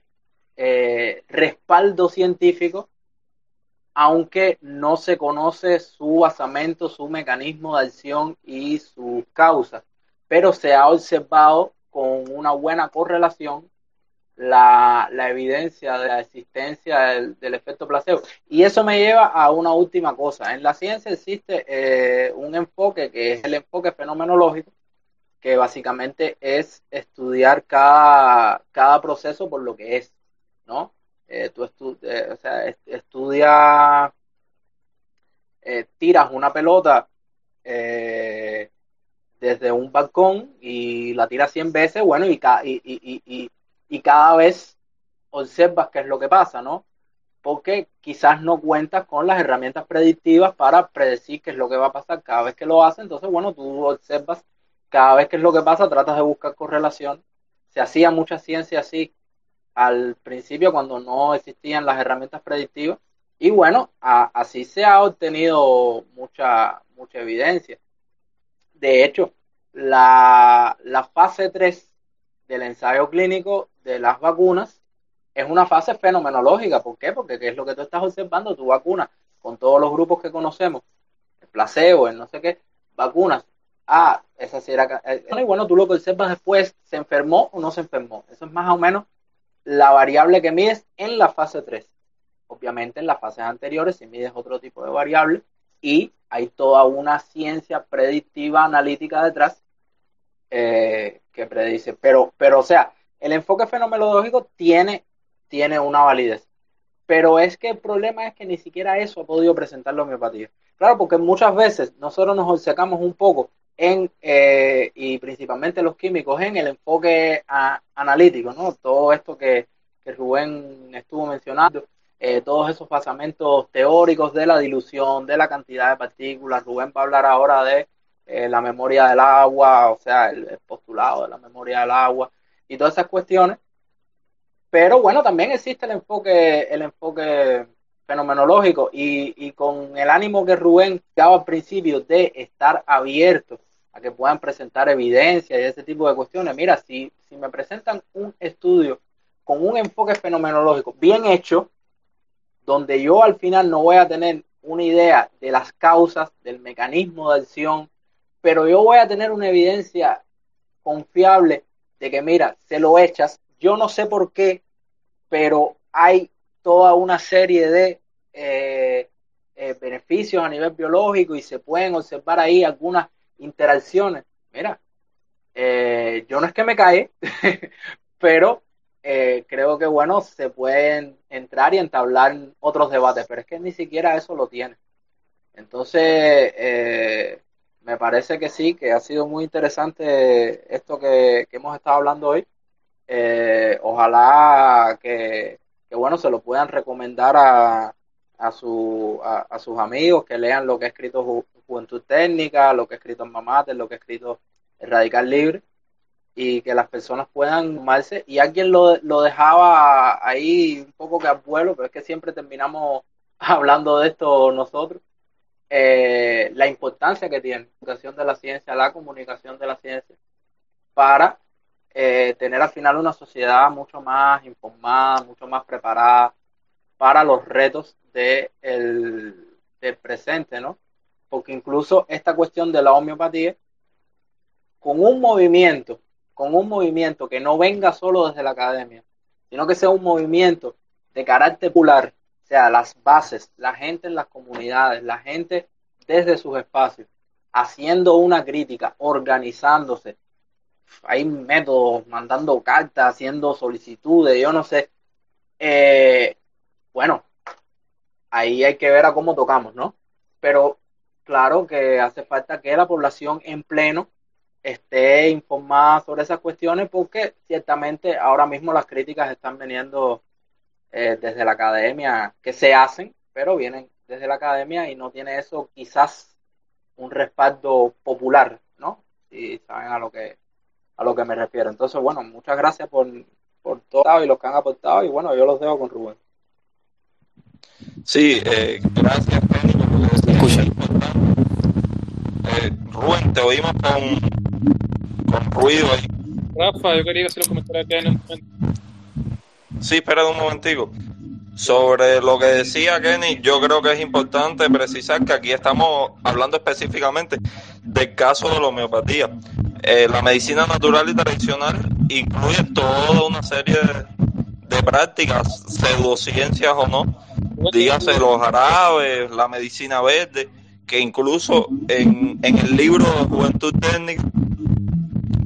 eh, respaldo científico, aunque no se conoce su basamento, su mecanismo de acción y sus causas, pero se ha observado con una buena correlación la, evidencia de la existencia del, efecto placebo. Y eso me lleva a una última cosa. En la ciencia existe eh, un enfoque que es el enfoque fenomenológico, que básicamente es estudiar cada, cada proceso por lo que es, ¿no? Eh, tú eh, o sea, estudia, eh, tiras una pelota desde un balcón y la tiras 100 veces, bueno, y, y, y, y, y cada vez observas qué es lo que pasa, ¿no? Porque quizás no cuentas con las herramientas predictivas para predecir qué es lo que va a pasar cada vez que lo haces, entonces, bueno, tú observas cada vez que es lo que pasa, tratas de buscar correlación. Se hacía mucha ciencia así al principio cuando no existían las herramientas predictivas Y bueno, así se ha obtenido mucha, mucha evidencia. De hecho, la, la fase 3 del ensayo clínico de las vacunas es una fase fenomenológica. ¿Por qué? Porque ¿qué es lo que tú estás observando? Tu vacuna con todos los grupos que conocemos, el placebo, el no sé qué, vacunas. Ah, esa sí era. Eh, y bueno, tú lo que observas después, ¿se enfermó o no se enfermó? Eso es más o menos la variable que mides en la fase 3. Obviamente en las fases anteriores si mides otro tipo de variable y hay toda una ciencia predictiva analítica detrás eh, que predice. Pero, pero, o sea, el enfoque fenomenológico tiene, tiene una validez. Pero es que el problema es que ni siquiera eso ha podido presentar la homeopatía. Claro, porque muchas veces nosotros nos obcecamos un poco en, eh, y principalmente los químicos, en el enfoque analítico, ¿no? Todo esto que, que Rubén estuvo mencionando, eh, todos esos pasamentos teóricos de la dilución, de la cantidad de partículas. Rubén va a hablar ahora de eh, la memoria del agua, o sea, el, postulado de la memoria del agua y todas esas cuestiones. Pero bueno, también existe el enfoque, el enfoque fenomenológico y, y con el ánimo que Rubén daba al principio de estar abierto a que puedan presentar evidencia y ese tipo de cuestiones. Mira, si, si me presentan un estudio con un enfoque fenomenológico bien hecho, donde yo al final no voy a tener una idea de las causas, del mecanismo de acción, pero yo voy a tener una evidencia confiable de que, mira, se lo echas, yo no sé por qué, pero hay toda una serie de eh, eh, beneficios a nivel biológico y se pueden observar ahí algunas interacciones. Mira, eh, yo no es que me cae, pero eh, creo que bueno, se pueden entrar y entablar otros debates, pero es que ni siquiera eso lo tiene. Entonces, eh, me parece que sí, que ha sido muy interesante esto que, hemos estado hablando hoy. Eh, ojalá que, bueno, se lo puedan recomendar a, a, su, a, sus amigos, que lean lo que ha escrito Juventud Técnica, lo que ha escrito Mamates, lo que ha escrito Radical Libre y que las personas puedan tomarse. Y alguien lo, lo dejaba ahí un poco que al vuelo, pero es que siempre terminamos hablando de esto nosotros. Eh, la importancia que tiene la educación de la ciencia, la comunicación de la ciencia, para eh, tener al final una sociedad mucho más informada, mucho más preparada para los retos de el, del presente, ¿no? Porque incluso esta cuestión de la homeopatía, con un movimiento con un movimiento que no venga solo desde la academia, sino que sea un movimiento de carácter popular, o sea, las bases, la gente en las comunidades, la gente desde sus espacios, haciendo una crítica, organizándose. Hay métodos, mandando cartas, haciendo solicitudes, yo no sé. Eh, bueno, ahí hay que ver a cómo tocamos, ¿no? Pero claro que hace falta que la población en pleno esté informada sobre esas cuestiones porque ciertamente ahora mismo las críticas están viniendo eh, desde la academia que se hacen, pero vienen desde la academia y no tiene eso quizás un respaldo popular, ¿no? Si saben a lo que a lo que me refiero. Entonces, bueno, muchas gracias por, por todo y los que han aportado y bueno, yo los dejo con Rubén. Sí, eh, gracias, Escucha. Eh, Rubén, te oímos con con ruido ahí. Rafa, yo quería hacer un comentario acá en un momento. Sí, espera un momentico. Sobre lo que decía Kenny, yo creo que es importante precisar que aquí estamos hablando específicamente del caso de la homeopatía. Eh, la medicina natural y tradicional incluye toda una serie de, prácticas, pseudociencias o no, dígase los árabes, la medicina verde, que incluso en, en el libro de Juventud Técnica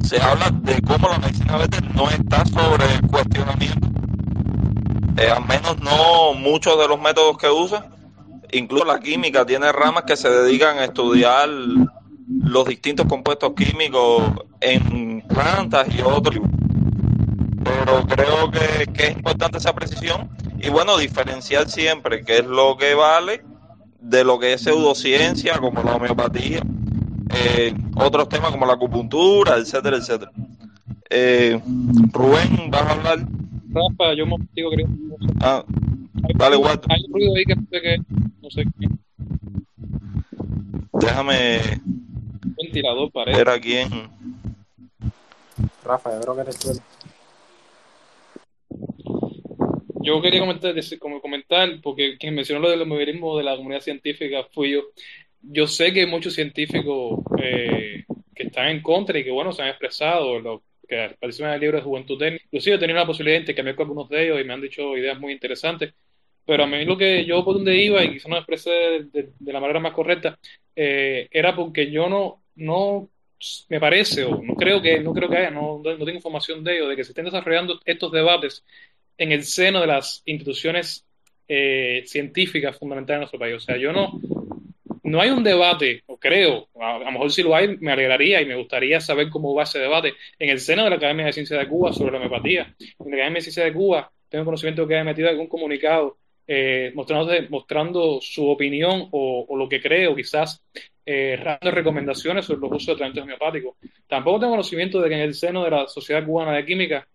se habla de cómo la medicina verde no está sobre cuestionamiento. Eh, al menos no muchos de los métodos que usa. Incluso la química tiene ramas que se dedican a estudiar los distintos compuestos químicos en plantas y otros. Pero creo que, que es importante esa precisión y bueno, diferenciar siempre qué es lo que vale de lo que es pseudociencia, como la homeopatía, eh, otros temas como la acupuntura, etcétera, etcétera. Eh, Rubén, ¿vas a hablar? Rafa, yo me digo Ah, Dale, Walter. Hay un ruido ahí que no sé qué. No sé qué. Déjame Ventilador, parece. ver a quién. Rafa, yo creo que eres tú. Yo quería comentar, como comentar, porque quien mencionó lo del movilismo de la comunidad científica fui yo. Yo sé que hay muchos científicos eh, que están en contra y que, bueno, se han expresado, lo que participan en el libro de Juventud Técnica. Inclusive he tenido la posibilidad de intercambiar con algunos de ellos y me han dicho ideas muy interesantes. Pero a mí lo que yo por donde iba, y quizá no expresé de la manera más correcta, eh, era porque yo no, no me parece, o no creo que, no creo que haya, no, no tengo información de ello, de que se estén desarrollando estos debates en el seno de las instituciones eh, científicas fundamentales de nuestro país. O sea, yo no, no hay un debate, o creo, a, lo mejor si lo hay, me alegraría y me gustaría saber cómo va ese debate en el seno de la Academia de Ciencias de Cuba sobre la homeopatía. En la Academia de Ciencias de Cuba tengo conocimiento que ha emitido algún comunicado eh, mostrándose- mostrando su opinión o, lo que cree, o quizás eh, recomendaciones sobre los usos de tratamientos homeopáticos. Tampoco tengo conocimiento de que en el seno de la Sociedad Cubana de Química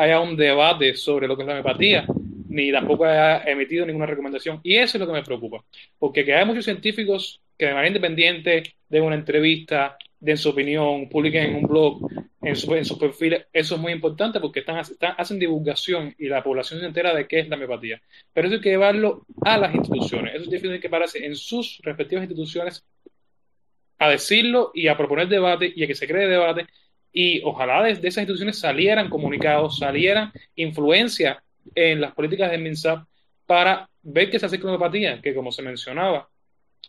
haya un debate sobre lo que es la homeopatía, ni tampoco haya emitido ninguna recomendación. Y eso es lo que me preocupa, porque que hay muchos científicos que de manera independiente den una entrevista, den su opinión, publiquen en un blog, en, su- en sus perfiles, eso es muy importante porque están, hacen divulgación y la población se entera de qué es la homeopatía. Pero eso hay que llevarlo a las instituciones, eso tiene que pararse en sus respectivas instituciones a decirlo y a proponer debate y a que se cree debate y ojalá desde esas instituciones salieran comunicados, salieran influencia en las políticas del MINSAP para ver con la homeopatía, que como se mencionaba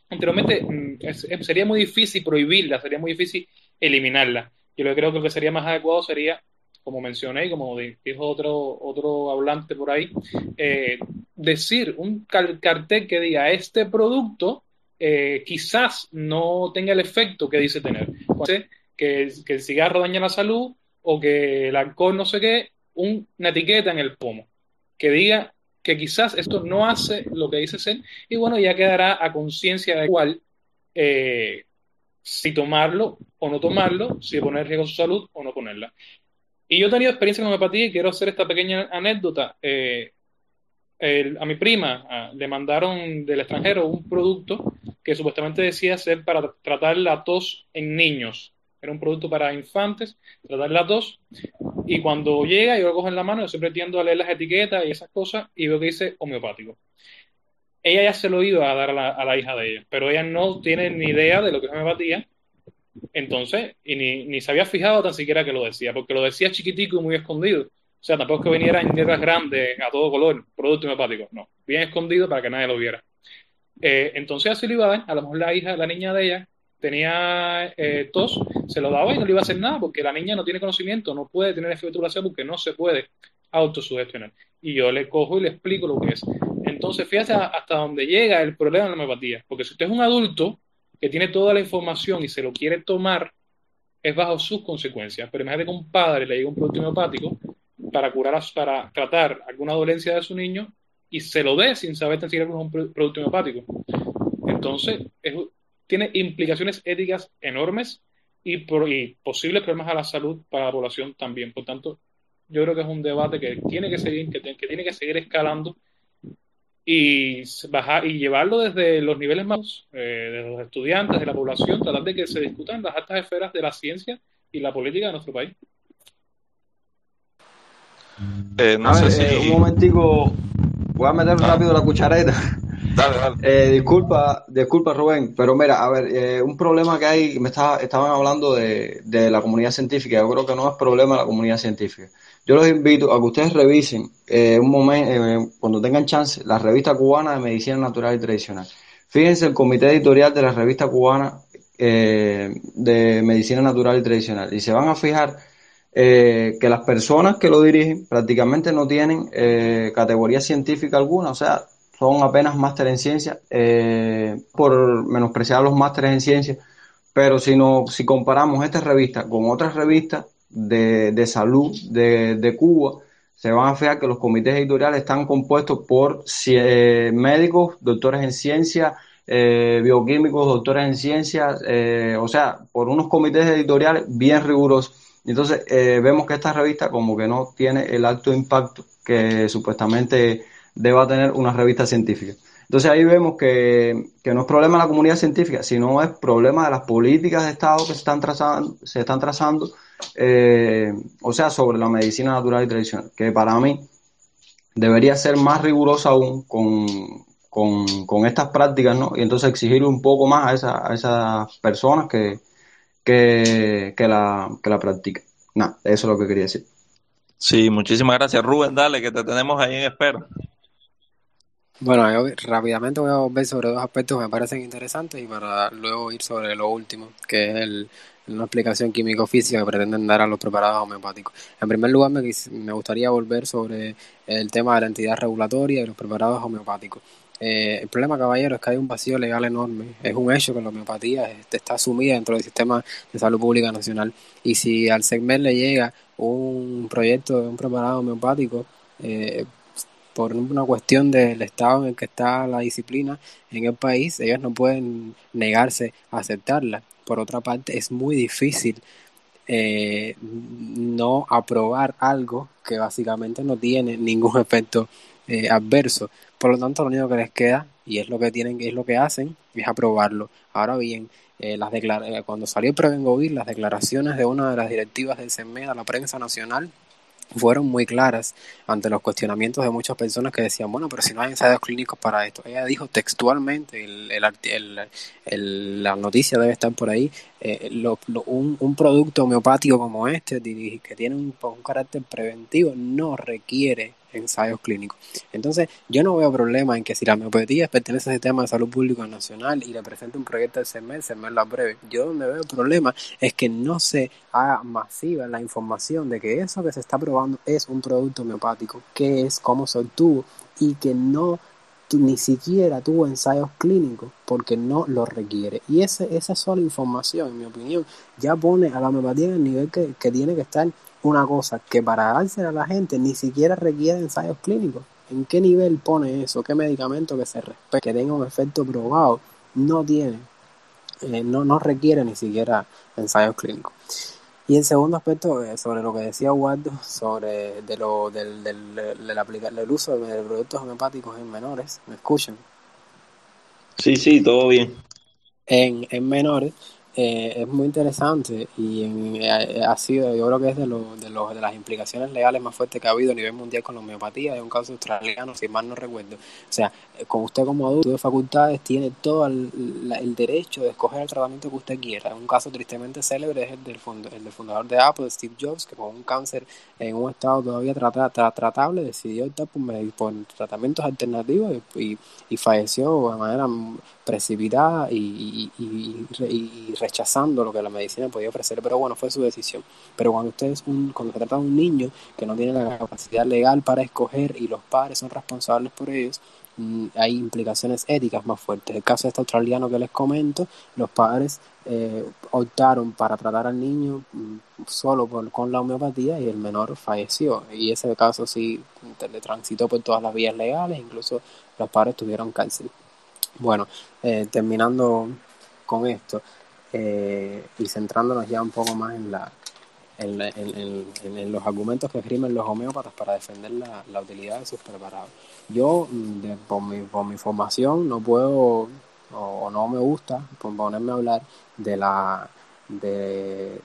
anteriormente, mm, sería muy difícil prohibirla, sería muy difícil eliminarla. Yo que creo que lo que sería más adecuado sería, como mencioné y como di- dijo otro, otro hablante por ahí, eh, decir un car- cartel que diga este producto eh, quizás no tenga el efecto que dice tener. Ser que, el- cigarro daña la salud o que el alcohol no sé qué, un- una etiqueta en el pomo que diga que quizás esto no hace lo que dice ser y bueno, ya quedará a conciencia de cuál eh, si tomarlo o no tomarlo, si poner en riesgo su salud o no ponerla. Y yo he tenido experiencia con homeopatía y quiero hacer esta pequeña anécdota. Eh, a mi prima ah, le mandaron del extranjero un producto que supuestamente decía ser para tratar la tos en niños. Era un producto para infantes, tratar la tos. Y cuando llega, yo lo cojo en la mano, yo siempre tiendo a leer las etiquetas y esas cosas y veo que dice homeopático. Ella ya se lo iba a dar a la, a la hija de ella, pero ella no tiene ni idea de lo que es homeopatía. Entonces, y ni, ni se había fijado tan siquiera que lo decía, porque lo decía chiquitico y muy escondido. O sea, tampoco es que viniera en letras grandes, a todo color, producto homeopático. No, bien escondido para que nadie lo viera. Eh, entonces así lo iba a dar. A lo mejor la hija, la niña de ella, tenía eh, tos, se lo daba y no le iba a hacer nada porque la niña no tiene conocimiento, no puede tener efecto porque no se puede autosugestionar. Y yo le cojo y le explico lo que es. Entonces, fíjate hasta dónde llega el problema de la homeopatía. Porque si usted es un adulto que tiene toda la información y se lo quiere tomar, es bajo sus consecuencias. Pero imagínate que un padre le diga un producto homeopático para curar, para tratar alguna dolencia de su niño y se lo dé sin saber tan siquiera que es un pro- producto homeopático. Entonces, es- tiene implicaciones éticas enormes y, por- y posibles problemas a la salud para la población también. Por tanto, yo creo que es un debate que tiene que seguir, que, tiene que seguir escalando y s- bajar y llevarlo desde los niveles más eh, de los estudiantes, de la población, tratar de que se discutan las altas esferas de la ciencia y la política de nuestro país. Eh, no A sé ver, si. eh, un momentico, voy a meter Ah. rápido la cuchareta. Dale, dale. Eh, disculpa, disculpa Rubén, pero mira, a ver, eh, un problema que hay, me estaba, estaban hablando de, de la comunidad científica, yo creo que no es problema de la comunidad científica. Yo los invito a que ustedes revisen eh, un momento, cuando tengan chance, la revista cubana de medicina natural y tradicional. Fíjense el comité editorial de la revista cubana eh, de medicina natural y tradicional y se van a fijar eh, que las personas que lo dirigen prácticamente no tienen eh, categoría científica alguna, o sea, son apenas máster en ciencia, eh, por menospreciar los másteres en ciencia, pero si, no, si comparamos esta revista con otras revistas de, de salud de, de Cuba, se van a fijar que los comités editoriales están compuestos por eh, médicos, doctores en ciencia, eh, bioquímicos, doctores en ciencia, eh, o sea, por unos comités editoriales bien rigurosos. Entonces, eh, vemos que esta revista como que no tiene el alto impacto que supuestamente deba tener una revista científica. Entonces ahí vemos que, que, no es problema de la comunidad científica, sino es problema de las políticas de Estado que se están trazando, se están trazando eh, o sea, sobre la medicina natural y tradicional, que para mí debería ser más rigurosa aún con, con, con estas prácticas, ¿no? Y entonces exigir un poco más a, esa, a esas personas que, que, que, la, que la practican. Nada, eso es lo que quería decir. Sí, muchísimas gracias. Rubén, dale, que te tenemos ahí en espera. Bueno, yo rápidamente voy a volver sobre dos aspectos que me parecen interesantes y para luego ir sobre lo último, que es el, una explicación químico-física que pretenden dar a los preparados homeopáticos. En primer lugar, me, me gustaría volver sobre el tema de la entidad regulatoria y los preparados homeopáticos. Eh, el problema, caballero, es que hay un vacío legal enorme. Es un hecho que la homeopatía este, está sumida dentro del sistema de salud pública nacional. Y si al segmento le llega un proyecto de un preparado homeopático, eh, por una cuestión del estado en el que está la disciplina en el país, ellos no pueden negarse a aceptarla. Por otra parte, es muy difícil eh, no aprobar algo que básicamente no tiene ningún efecto eh, adverso. Por lo tanto, lo único que les queda, y es lo que tienen, es lo que hacen, es aprobarlo. Ahora bien, eh, las cuando salió el Prevengovir, las declaraciones de una de las directivas del CEMED a la prensa nacional fueron muy claras ante los cuestionamientos de muchas personas que decían, bueno, pero si no hay ensayos clínicos para esto. Ella dijo textualmente, el, el, la noticia debe estar por ahí, eh, un, un, producto homeopático como este, que tiene un carácter preventivo, no requiere ensayos clínicos. Entonces, yo no veo problema en que si la homeopatía pertenece al sistema de salud público nacional y le presente un proyecto del CERMED, el CERMED lo breve. Yo donde veo problema es que no se haga masiva la información de que eso que se está probando es un producto homeopático, qué es, cómo se obtuvo y que no ni siquiera tuvo ensayos clínicos porque no lo requiere. Y ese, esa sola información, en mi opinión, ya pone a la homeopatía en el nivel que, que tiene que estar una cosa que para dársela a la gente ni siquiera requiere ensayos clínicos. ¿En qué nivel pone eso? ¿Qué medicamento que se respete, que tenga un efecto probado? No tiene, eh, no, no requiere ni siquiera ensayos clínicos. Y el segundo aspecto, eh, sobre lo que decía Waldo, sobre de lo, del, del, del, del uso de productos homeopáticos en menores, ¿me escuchan? Sí, sí, todo bien. En, en menores, eh, es muy interesante y eh, ha sido, yo creo que es de, lo, de, los, de las implicaciones legales más fuertes que ha habido a nivel mundial con la homeopatía. Es un caso australiano, si mal no recuerdo. O sea, eh, con usted como adulto de facultades tiene todo el, derecho de escoger el tratamiento que usted quiera. Un caso tristemente célebre es el del, el del fundador de Apple, Steve Jobs, que con un cáncer en un estado todavía tratable decidió optar por, por tratamientos alternativos y, y, falleció de manera precipitada y, y, y, rechazando lo que la medicina podía ofrecer. Pero bueno, fue su decisión. Pero cuando usted es un, cuando se trata de un niño que no tiene la capacidad legal para escoger y los padres son responsables por ellos, mm, hay implicaciones éticas más fuertes. El caso de este australiano que les comento, los padres eh, optaron para tratar al niño mm, solo con la homeopatía y el menor falleció. Y ese caso sí le transitó por todas las vías legales, incluso los padres tuvieron cárcel. Bueno, eh, terminando con esto eh, y centrándonos ya un poco más en la en, los argumentos que escriben los homeópatas para defender la, utilidad de sus preparados. Yo, mm, por, mi, por mi formación, no puedo o, no me gusta ponerme a hablar de la de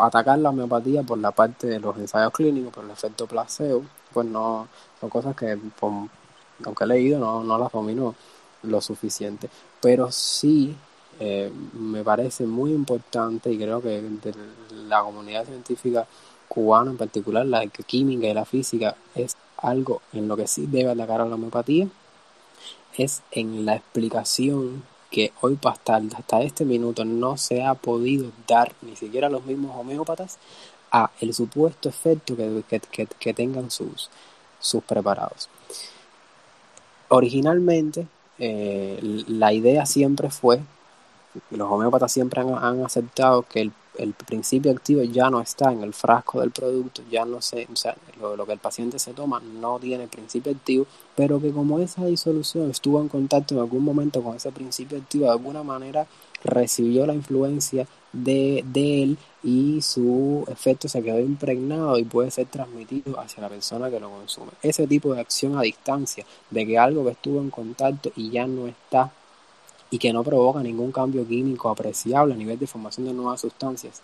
atacar la homeopatía por la parte de los ensayos clínicos, por el efecto placebo, pues no, son cosas que aunque he leído no, no las domino lo suficiente. Pero sí eh, me parece muy importante y creo que la comunidad científica cubana en particular, la química y la física, es algo en lo que sí debe atacar a la homeopatía, es en la explicación que hoy hasta, hasta este minuto no se ha podido dar ni siquiera a los mismos homeópatas a el supuesto efecto que, que, tengan sus, sus preparados. Originalmente, eh, la idea siempre fue, los homeópatas siempre han, aceptado que el, el, principio activo ya no está en el frasco del producto, ya no sé, o sea, lo, lo, que el paciente se toma no tiene principio activo, pero que como esa disolución estuvo en contacto en algún momento con ese principio activo, de alguna manera recibió la influencia de, de él y su efecto se quedó impregnado y puede ser transmitido hacia la persona que lo consume. Ese tipo de acción a distancia, de que algo que estuvo en contacto y ya no está y que no provoca ningún cambio químico apreciable a nivel de formación de nuevas sustancias,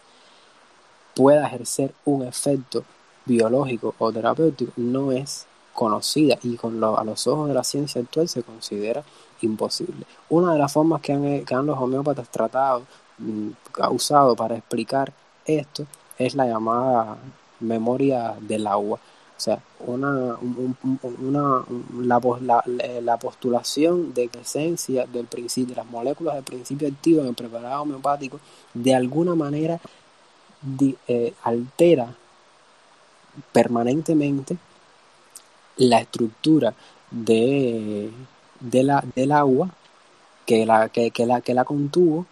pueda ejercer un efecto biológico o terapéutico, no es conocida y con a los ojos de la ciencia actual se considera imposible. Una de las formas que han, que han los homeópatas tratado, mm, usado para explicar esto, es la llamada memoria del agua. O sea, una, una, la, la, postulación de que esencia del principio, de las moléculas del principio activo en el preparado homeopático, de alguna manera eh, altera permanentemente la estructura de, de la, del agua que la, que, que, la, que la contuvo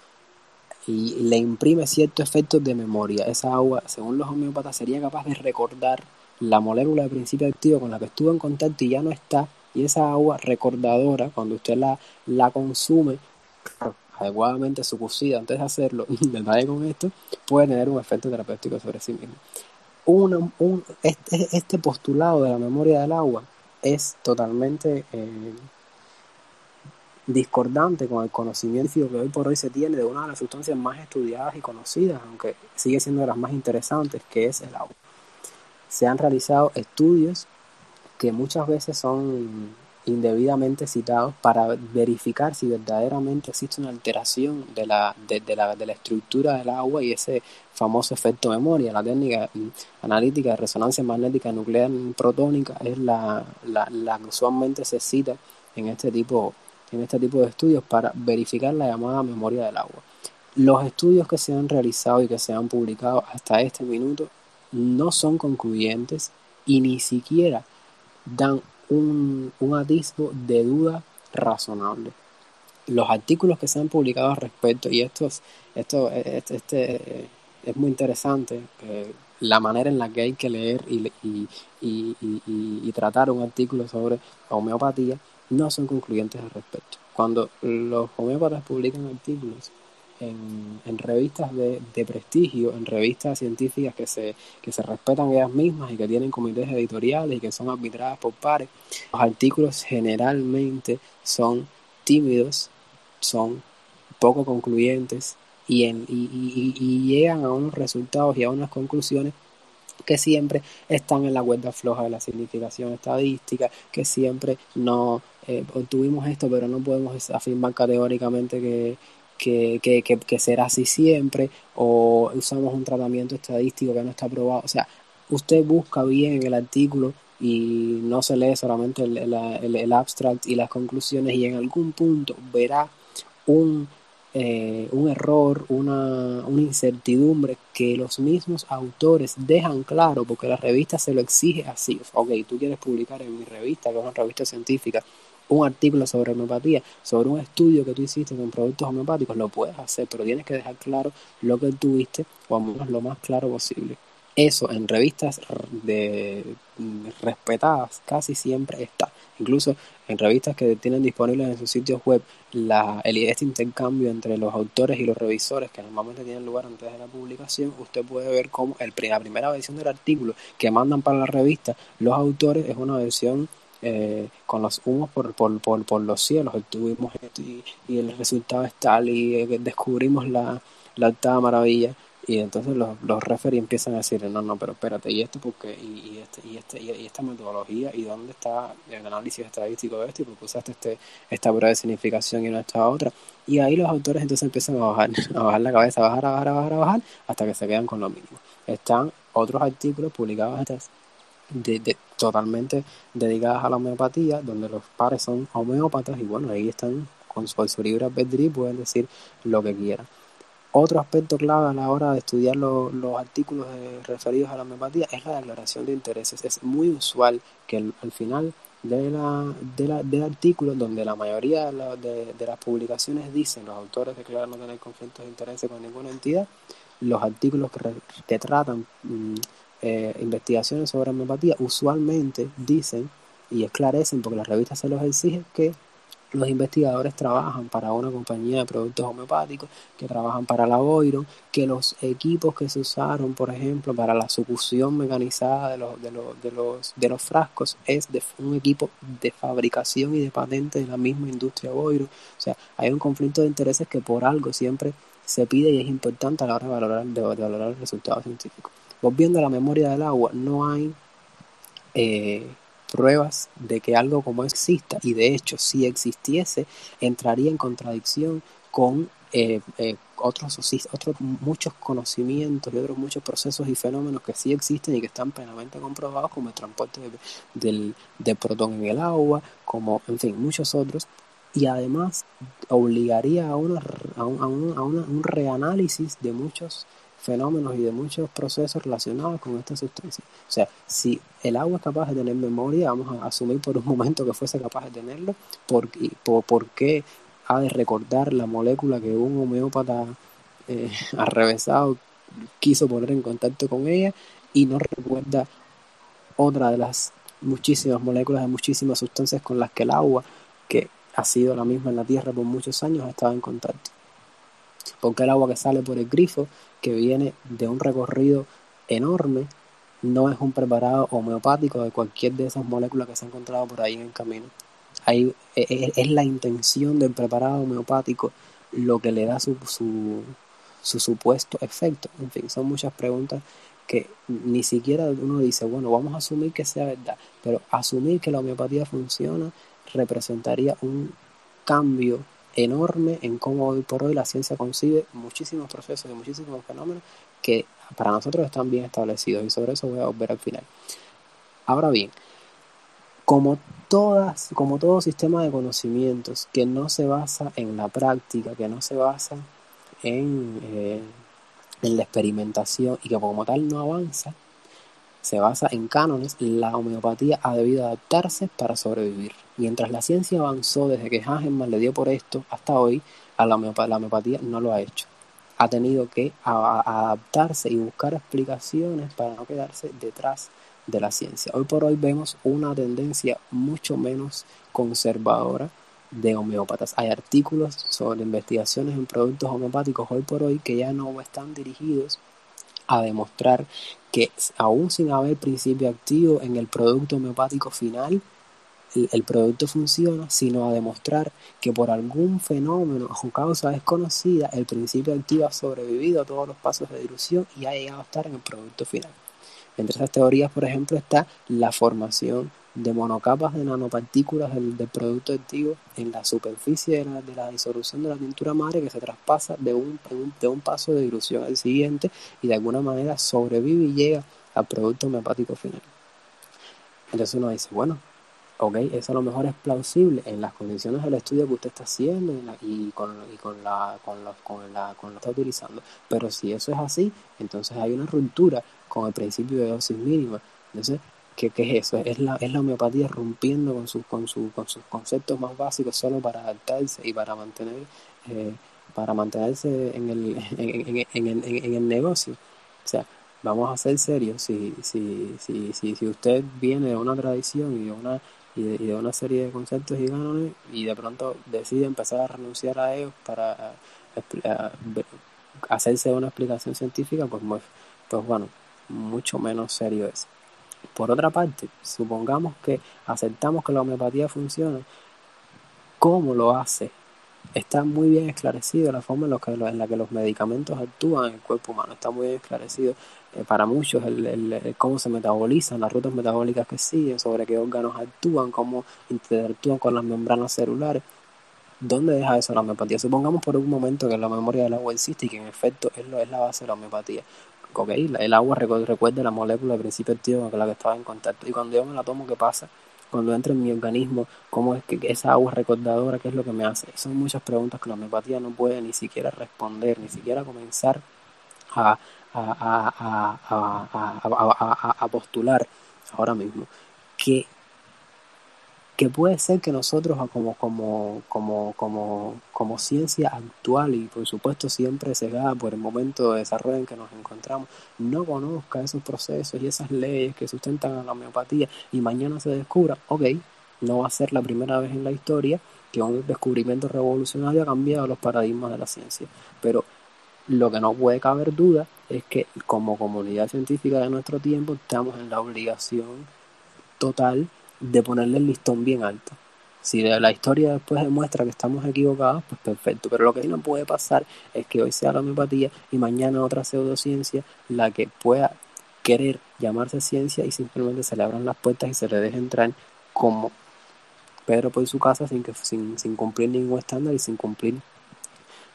y le imprime ciertos efectos de memoria. Esa agua, según los homeópatas, sería capaz de recordar la molécula de principio activo con la que estuvo en contacto y ya no está. Y esa agua recordadora, cuando usted la, la consume, adecuadamente sucucida antes de hacerlo, detalle con esto, puede tener un efecto terapéutico sobre sí mismo. un, este, este postulado de la memoria del agua es totalmente eh, discordante con el conocimiento que hoy por hoy se tiene de una de las sustancias más estudiadas y conocidas, aunque sigue siendo de las más interesantes, que es el agua. Se han realizado estudios que muchas veces son indebidamente citados para verificar si verdaderamente existe una alteración de la, de, la, de la estructura del agua y ese famoso efecto memoria. La técnica analítica de resonancia magnética nuclear protónica es la, la, la que usualmente se cita en este tipo en este tipo de estudios para verificar la llamada memoria del agua. Los estudios que se han realizado y que se han publicado hasta este minuto no son concluyentes y ni siquiera dan un, un atisbo de duda razonable. Los artículos que se han publicado al respecto, y esto, esto este, este, es muy interesante, eh, la manera en la que hay que leer y, y, y, y tratar un artículo sobre homeopatía, no son concluyentes al respecto. Cuando los homeópatas publican artículos en, revistas de, de, prestigio, en revistas científicas que se, que se respetan ellas mismas y que tienen comités editoriales y que son arbitradas por pares, los artículos generalmente son tímidos, son poco concluyentes y, en, y, y, y llegan a unos resultados y a unas conclusiones que siempre están en la cuerda floja de la significación estadística, que siempre no eh, obtuvimos esto, pero no podemos afirmar categóricamente que, que, que, que, será así siempre, o usamos un tratamiento estadístico que no está aprobado. O sea, usted busca bien el artículo y no se lee solamente el, el, el abstract y las conclusiones y en algún punto verá un eh, un error, una, una, incertidumbre que los mismos autores dejan claro, porque la revista se lo exige así. Ok, tú quieres publicar en mi revista, que es una revista científica, un artículo sobre homeopatía, sobre un estudio que tú hiciste con productos homeopáticos, lo puedes hacer, pero tienes que dejar claro lo que tuviste, o al menos lo más claro posible. Eso en revistas de, respetadas casi siempre está. Incluso en revistas que tienen disponibles en sus sitios web la, el, este intercambio entre los autores y los revisores que normalmente tienen lugar antes de la publicación, usted puede ver cómo el, la primera versión del artículo que mandan para la revista los autores es una versión eh, con los humos por, por, por, por los cielos, tuvimos esto y, el resultado es tal y eh, descubrimos la, la octava maravilla y entonces los, los referees empiezan a decir, no, no, pero espérate, ¿y esto porque ¿Y, y, este, y, este, y, esta metodología? ¿Y dónde está el análisis estadístico de esto? ¿Y por qué usaste este, esta prueba de significación y no esta otra? Y ahí los autores entonces empiezan a bajar, a bajar la cabeza, a bajar, a bajar, a bajar, a bajar, hasta que se quedan con lo mínimo. Están otros artículos publicados de, totalmente dedicados a la homeopatía, donde los pares son homeópatas y bueno, ahí están con su, su libre albedrío pueden decir lo que quieran. Otro aspecto clave a la hora de estudiar lo, los artículos de, referidos a la homeopatía es la declaración de intereses. Es muy usual que al final de la, de la, del artículo, donde la mayoría de, la, de, las publicaciones dicen, los autores declaran no tener conflictos de intereses con ninguna entidad, los artículos que, que tratan mmm, eh, investigaciones sobre homeopatía usualmente dicen y esclarecen, porque la revista se los exige, que los investigadores trabajan para una compañía de productos homeopáticos, que trabajan para la Boiro, que los equipos que se usaron, por ejemplo, para la sucusión mecanizada de los, de los, de los, de los frascos es de un equipo de fabricación y de patente de la misma industria Boiro. O sea, hay un conflicto de intereses que por algo siempre se pide y es importante a la hora de valorar, de, valorar el resultado científico. Volviendo a la memoria del agua, no hay... Eh, pruebas de que algo como exista y de hecho si existiese entraría en contradicción con eh, eh, otros, otros muchos conocimientos y otros muchos procesos y fenómenos que sí existen y que están plenamente comprobados como el transporte de, del, protón en el agua, como en fin muchos otros. Y además obligaría a, una, a, un, a, un reanálisis de muchos fenómenos y de muchos procesos relacionados con esta sustancia. O sea, si el agua es capaz de tener memoria, vamos a asumir por un momento que fuese capaz de tenerlo, ¿por, por, qué ha de recordar la molécula que un homeópata eh, arrevesado quiso poner en contacto con ella y no recuerda otra de las muchísimas moléculas de muchísimas sustancias con las que el agua, que ha sido la misma en la Tierra por muchos años, ha estado en contacto? Porque el agua que sale por el grifo que viene de un recorrido enorme, no es un preparado homeopático de cualquier de esas moléculas que se han encontrado por ahí en el camino. Ahí e, e, es la intención del preparado homeopático lo que le da su, su, su supuesto efecto. En fin, son muchas preguntas que ni siquiera uno dice, bueno, vamos a asumir que sea verdad, pero asumir que la homeopatía funciona representaría un cambio enorme en cómo hoy por hoy la ciencia concibe muchísimos procesos y muchísimos fenómenos que para nosotros están bien establecidos y sobre eso voy a volver al final. Ahora bien, como, todas, como todo sistema de conocimientos que no se basa en la práctica, que no se basa en, eh, en la experimentación y que como tal no avanza, se basa en cánones, la homeopatía ha debido adaptarse para sobrevivir. Mientras la ciencia avanzó desde que Hagenman le dio por esto hasta hoy, a la, homeopatía, no lo ha hecho. Ha tenido que adaptarse y buscar explicaciones para no quedarse detrás de la ciencia. Hoy por hoy vemos una tendencia mucho menos conservadora de homeópatas. Hay artículos sobre investigaciones en productos homeopáticos hoy por hoy que ya no están dirigidos a demostrar que aún sin haber principio activo en el producto homeopático final, el, producto funciona, sino a demostrar que por algún fenómeno o causa desconocida, el principio activo ha sobrevivido a todos los pasos de dilución y ha llegado a estar en el producto final. Entre esas teorías, por ejemplo, está la formación de monocapas de nanopartículas del, producto activo en la superficie de la, disolución de la tintura madre que se traspasa de un, de un paso de dilución al siguiente y de alguna manera sobrevive y llega al producto homeopático final. Entonces uno dice, bueno, ok, eso a lo mejor es plausible en las condiciones del estudio que usted está haciendo y, con, y con, la, con, con, la, con lo está utilizando. Pero si eso es así, entonces hay una ruptura con el principio de dosis mínima. Entonces, ¿Qué, es eso? Es la, es la homeopatía rompiendo con, sus con, su, con sus conceptos más básicos solo para adaptarse y para mantener eh, para mantenerse en el, en, en, en, en, el negocio. O sea, vamos a ser serios. Si, si, si, si usted viene de una tradición y de una, y de, una serie de conceptos y y de pronto decide empezar a renunciar a ellos para hacerse una explicación científica, pues, pues bueno, mucho menos serio es. Por otra parte, supongamos que aceptamos que la homeopatía funciona, ¿cómo lo hace? Está muy bien esclarecido la forma en, la que los medicamentos actúan en el cuerpo humano, está muy bien esclarecido para muchos el, cómo se metabolizan, las rutas metabólicas que siguen, sobre qué órganos actúan, cómo interactúan con las membranas celulares. ¿Dónde deja eso la homeopatía? Supongamos por un momento que la memoria del agua existe y que en efecto es, lo, es la base de la homeopatía ok, el agua recuerda la molécula de principio activo con la que estaba en contacto. Y cuando yo me la tomo, ¿qué pasa? Cuando entra en mi organismo, ¿cómo es que esa agua recordadora, qué es lo que me hace? Son muchas preguntas que la homeopatía no puede ni siquiera responder, ni siquiera comenzar a, a postular ahora mismo. Que que puede ser que nosotros como, como ciencia actual y por supuesto siempre cegada por el momento de desarrollo en que nos encontramos, no conozca esos procesos y esas leyes que sustentan a la homeopatía y mañana se descubra, ok, no va a ser la primera vez en la historia que un descubrimiento revolucionario ha cambiado los paradigmas de la ciencia. Pero lo que no puede caber duda es que como comunidad científica de nuestro tiempo estamos en la obligación total de ponerle el listón bien alto. Si la historia después demuestra que estamos equivocados, pues perfecto. Pero lo que sí no puede pasar es que hoy sea la homeopatía y mañana otra pseudociencia la que pueda querer llamarse ciencia y simplemente se le abran las puertas y se le deje entrar como Pedro por su casa sin, que, sin, sin cumplir ningún estándar y sin cumplir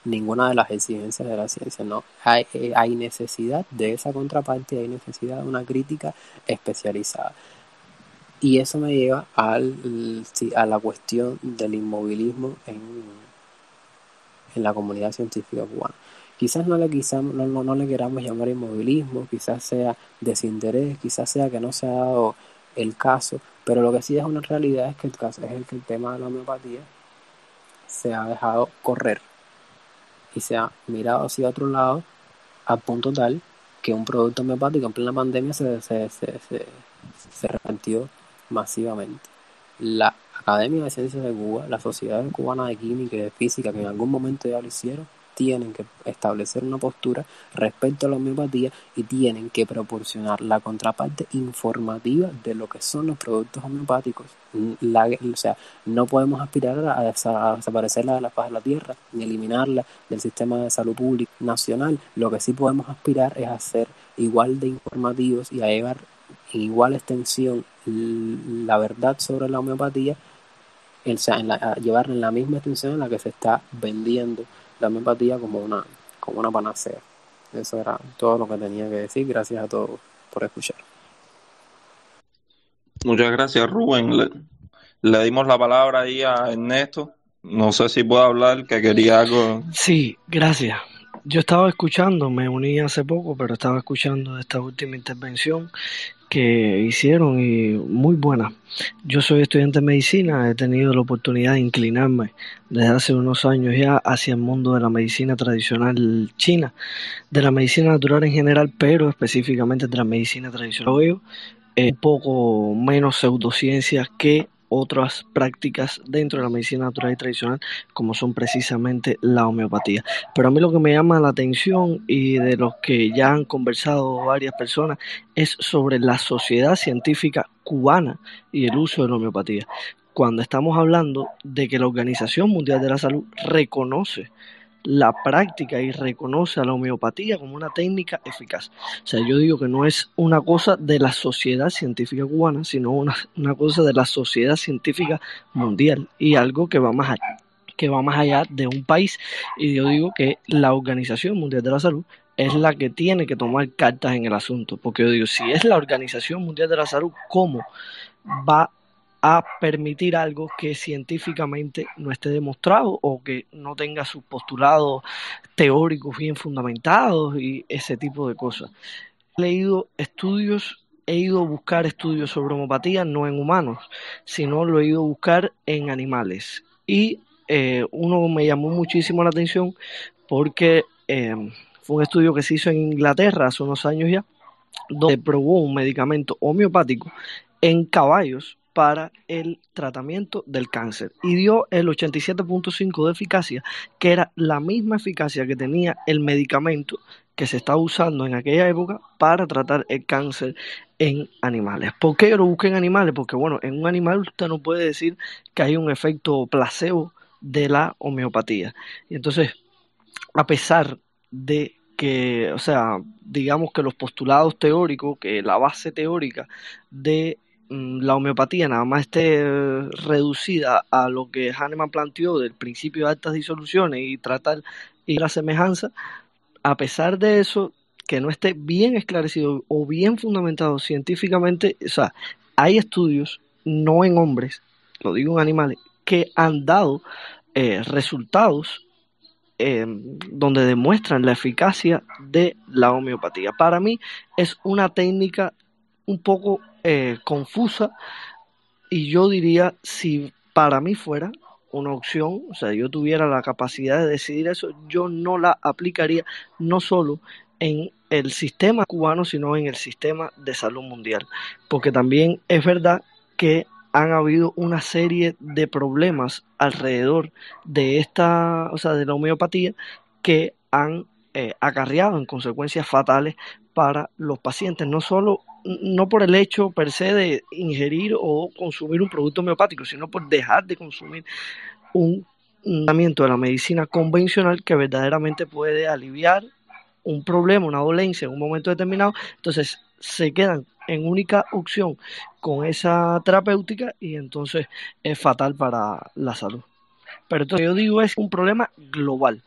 ninguna de las exigencias de la ciencia. No, hay, eh, hay necesidad de esa contraparte, hay necesidad de una crítica especializada. Y eso me lleva al, a la cuestión del inmovilismo en, en la comunidad científica cubana. Quizás no le, quizás, no, no, le queramos llamar inmovilismo, quizás sea desinterés, quizás sea que no se ha dado el caso, pero lo que sí es una realidad es que el caso es el que el tema de la homeopatía se ha dejado correr y se ha mirado hacia otro lado a punto tal que un producto homeopático en plena pandemia se, se, se, se, se masivamente. La Academia de Ciencias de Cuba, la Sociedad Cubana de Química y de Física, que en algún momento ya lo hicieron, tienen que establecer una postura respecto a la homeopatía y tienen que proporcionar la contraparte informativa de lo que son los productos homeopáticos. o sea, no podemos aspirar a, desaparecerla de la faz de la tierra ni eliminarla del sistema de salud pública nacional. Lo que sí podemos aspirar es a ser igual de informativos y a llevar en igual extensión la verdad sobre la homeopatía, o sea, la, llevarla en la misma extensión en la que se está vendiendo la homeopatía como una, como una panacea. Eso era todo lo que tenía que decir. Gracias a todos por escuchar. Muchas gracias, Rubén. Le, le dimos la palabra ahí a Ernesto. No sé si puedo hablar, que quería algo. Sí, gracias. Yo estaba escuchando, me uní hace poco, pero estaba escuchando esta última intervención que hicieron y muy buena. Yo soy estudiante de medicina, he tenido la oportunidad de inclinarme desde hace unos años ya hacia el mundo de la medicina tradicional china, de la medicina natural en general, pero específicamente de la medicina tradicional. Veo un poco menos pseudociencias que otras prácticas dentro de la medicina natural y tradicional como son precisamente la homeopatía. Pero a mí lo que me llama la atención y de los que ya han conversado varias personas es sobre la sociedad científica cubana y el uso de la homeopatía. Cuando estamos hablando de que la Organización Mundial de la Salud reconoce la práctica y reconoce a la homeopatía como una técnica eficaz. O sea, yo digo que no es una cosa de la sociedad científica cubana, sino una, una cosa de la sociedad científica mundial y algo que va más allá que va más allá de un país y yo digo que la Organización Mundial de la Salud es la que tiene que tomar cartas en el asunto, porque yo digo, si es la Organización Mundial de la Salud, ¿cómo va a permitir algo que científicamente no esté demostrado o que no tenga sus postulados teóricos bien fundamentados y ese tipo de cosas. He leído estudios, he ido a buscar estudios sobre homopatía no en humanos, sino lo he ido a buscar en animales. Y eh, uno me llamó muchísimo la atención porque eh, fue un estudio que se hizo en Inglaterra hace unos años ya, donde probó un medicamento homeopático en caballos para el tratamiento del cáncer y dio el 87.5 de eficacia, que era la misma eficacia que tenía el medicamento que se estaba usando en aquella época para tratar el cáncer en animales. ¿Por qué yo lo busqué en animales? Porque bueno, en un animal usted no puede decir que hay un efecto placebo de la homeopatía. Y entonces, a pesar de que, o sea, digamos que los postulados teóricos, que la base teórica de la homeopatía nada más esté reducida a lo que Hahnemann planteó del principio de altas disoluciones y tratar y la semejanza, a pesar de eso, que no esté bien esclarecido o bien fundamentado científicamente, o sea, hay estudios, no en hombres, lo digo en animales, que han dado eh, resultados eh, donde demuestran la eficacia de la homeopatía. Para mí es una técnica un poco eh, confusa y yo diría, si para mí fuera una opción, o sea, yo tuviera la capacidad de decidir eso, yo no la aplicaría no solo en el sistema cubano, sino en el sistema de salud mundial. Porque también es verdad que han habido una serie de problemas alrededor de esta, o sea, de la homeopatía que han eh, acarreado en consecuencias fatales para los pacientes, no solo no por el hecho per se de ingerir o consumir un producto homeopático, sino por dejar de consumir un tratamiento de la medicina convencional que verdaderamente puede aliviar un problema, una dolencia en un momento determinado, entonces se quedan en única opción con esa terapéutica y entonces es fatal para la salud. Pero esto que yo digo es un problema global.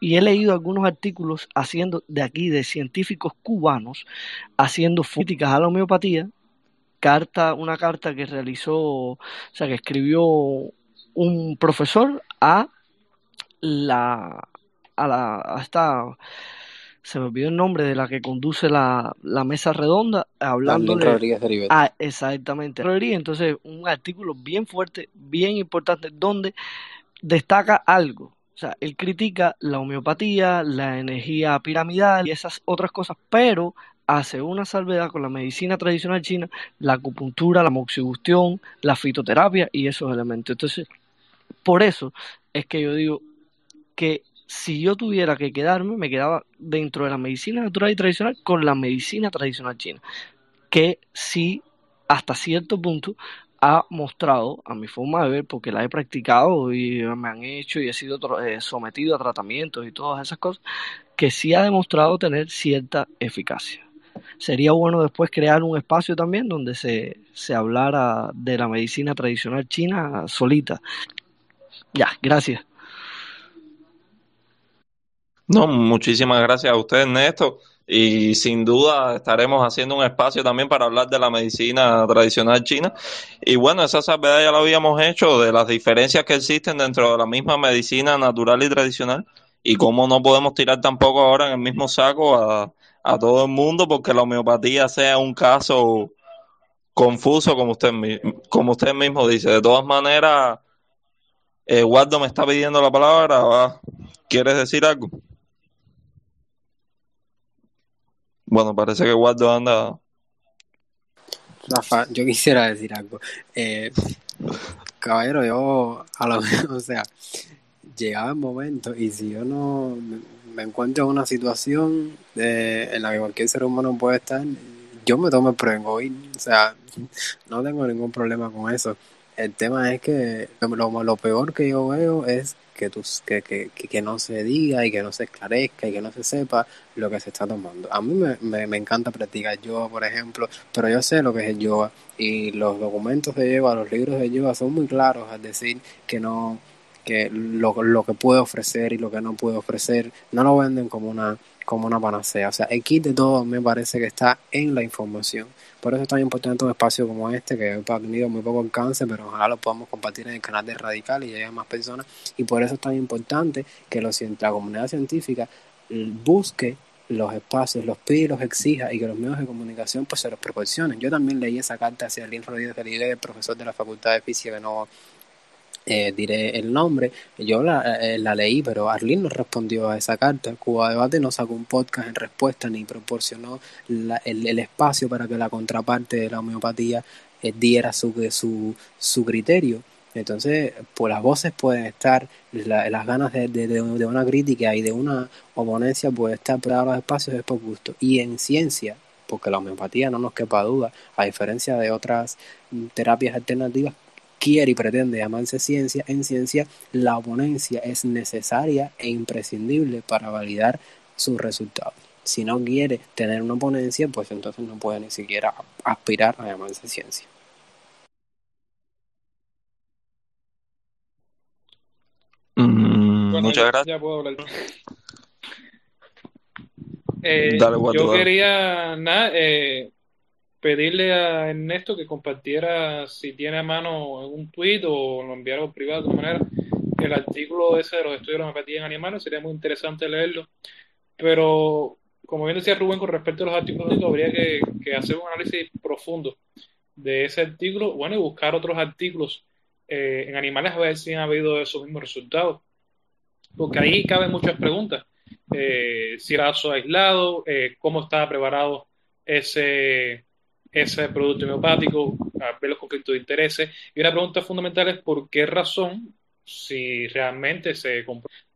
Y he leído algunos artículos haciendo de aquí de científicos cubanos haciendo críticas a la homeopatía, carta, una carta que realizó, o sea, que escribió un profesor a la a la a esta se me olvidó el nombre de la que conduce la, la mesa redonda, hablando de Ah, exactamente. Entonces, un artículo bien fuerte, bien importante, donde destaca algo. O sea, él critica la homeopatía, la energía piramidal y esas otras cosas, pero hace una salvedad con la medicina tradicional china, la acupuntura, la moxibustión, la fitoterapia y esos elementos. Entonces, por eso es que yo digo que si yo tuviera que quedarme, me quedaba dentro de la medicina natural y tradicional con la medicina tradicional china, que sí, hasta cierto punto, ha mostrado, a mi forma de ver, porque la he practicado y me han hecho y he sido eh, sometido a tratamientos y todas esas cosas, que sí ha demostrado tener cierta eficacia. Sería bueno después crear un espacio también donde se, se hablara de la medicina tradicional china solita. Ya, gracias. No, muchísimas gracias a usted, Ernesto. Y sin duda estaremos haciendo un espacio también para hablar de la medicina tradicional china. Y bueno, esa salvedad ya lo habíamos hecho de las diferencias que existen dentro de la misma medicina natural y tradicional. Y cómo no podemos tirar tampoco ahora en el mismo saco a, todo el mundo porque la homeopatía sea un caso confuso, como usted, como usted mismo dice. De todas maneras, Eduardo me está pidiendo la palabra. ¿Quieres decir algo? Bueno, parece que Waldo anda. Rafa, yo quisiera decir algo. Eh, caballero, yo a mejor, o sea, llegaba el momento y si yo no me encuentro en una situación en la que cualquier ser humano puede estar, yo me tomo el Provengoil. O sea, no tengo ningún problema con eso. El tema es que lo, lo peor que yo veo es que, que, que, que, no se diga y que no se esclarezca y que no se sepa lo que se está tomando. A mí me, me, encanta practicar yoga, por ejemplo, pero yo sé lo que es el yoga y los documentos de yoga, los libros de yoga son muy claros al decir que no que lo, lo que puede ofrecer y lo que no puede ofrecer no lo venden como una como una panacea. O sea, el kit de todo me parece que está en la información. Por eso es tan importante un espacio como este, que ha tenido muy poco alcance, pero ojalá lo podamos compartir en el canal de Radical y llegue más personas. Y por eso es tan importante que la comunidad científica busque los espacios, los pide y los exija y que los medios de comunicación pues se los proporcionen. Yo también leí esa carta hacia Arlene Rodríguez el profesor de la Facultad de Física, que no eh, diré el nombre, yo la, eh, la leí, pero Arlene no respondió a esa carta. Cuba Debate no sacó un podcast en respuesta ni proporcionó el, espacio para que la contraparte de la homeopatía eh, diera su, su, su criterio. Entonces, pues las voces pueden estar, las ganas de, de, una crítica y de una oponencia puede estar, pero los espacios es por gusto. Y en ciencia, porque la homeopatía no nos quepa duda, a diferencia de otras terapias alternativas, quiere y pretende llamarse ciencia, en ciencia la oponencia es necesaria e imprescindible para validar sus resultados. Si no quiere tener una oponencia, pues entonces no puede ni siquiera aspirar a llamarse ciencia. Mm, muchas gracias. Eh, yo quería nada, eh, pedirle a Ernesto que compartiera, si tiene a mano un tweet o lo enviara por privado de alguna manera, el artículo ese de los estudios de la homeopatía en animales, sería muy interesante leerlo. Pero, como bien decía Rubén, con respecto a los artículos, habría que, hacer un análisis profundo de ese artículo, bueno, y buscar otros artículos eh, en animales a ver si han habido esos mismos resultados. Porque ahí caben muchas preguntas. Eh, si era aislado, eh, cómo estaba preparado ese, ese producto homeopático, ver los conflictos de intereses. Y una pregunta fundamental es por qué razón, si realmente se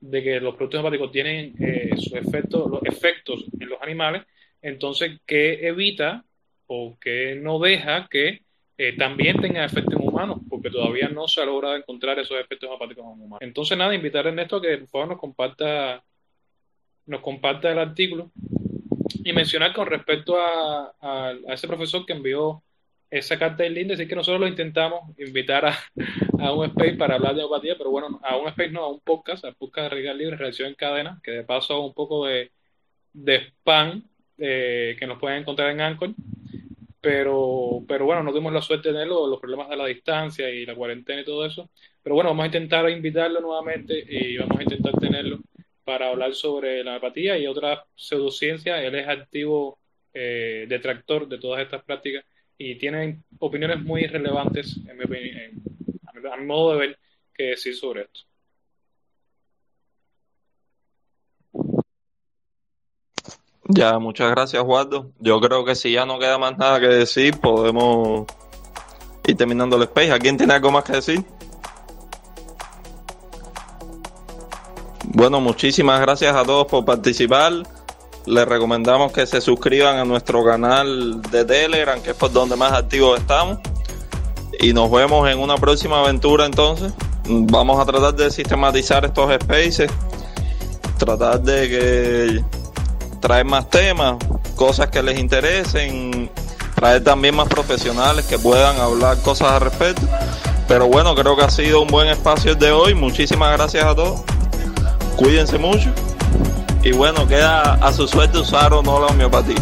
de que los productos hepáticos tienen eh, sus efectos, los efectos en los animales, entonces, ¿qué evita o qué no deja que eh, también tenga efectos en humanos? Porque todavía no se ha logrado encontrar esos efectos hepáticos en humanos. Entonces, nada, invitar a Ernesto a que por favor nos comparta, nos comparta el artículo y mencionar con respecto a, a, ese profesor que envió esa carta del link, decir que nosotros lo intentamos invitar a, a, un space para hablar de homeopatía, pero bueno, a un space no, a un podcast, al podcast de Rigal Libre, Reacción en Cadena, que de paso un poco de, de spam eh, que nos pueden encontrar en Anchor. Pero, pero bueno, no tuvimos la suerte de tenerlo, los problemas de la distancia y la cuarentena y todo eso. Pero bueno, vamos a intentar invitarlo nuevamente y vamos a intentar tenerlo para hablar sobre la apatía y otras pseudociencias. Él es activo eh, detractor de todas estas prácticas y tiene opiniones muy relevantes, en mi opinión, a mi modo de ver, que decir sobre esto. Ya, muchas gracias, Waldo. Yo creo que si ya no queda más nada que decir, podemos ir terminando el space. ¿Alguien tiene algo más que decir? Bueno, muchísimas gracias a todos por participar. Les recomendamos que se suscriban a nuestro canal de Telegram, que es por donde más activos estamos. Y nos vemos en una próxima aventura entonces. Vamos a tratar de sistematizar estos spaces. Tratar de que traer más temas, cosas que les interesen, traer también más profesionales que puedan hablar cosas al respecto. Pero bueno, creo que ha sido un buen espacio el de hoy. Muchísimas gracias a todos cuídense mucho y bueno, queda a su suerte usar o no la homeopatía.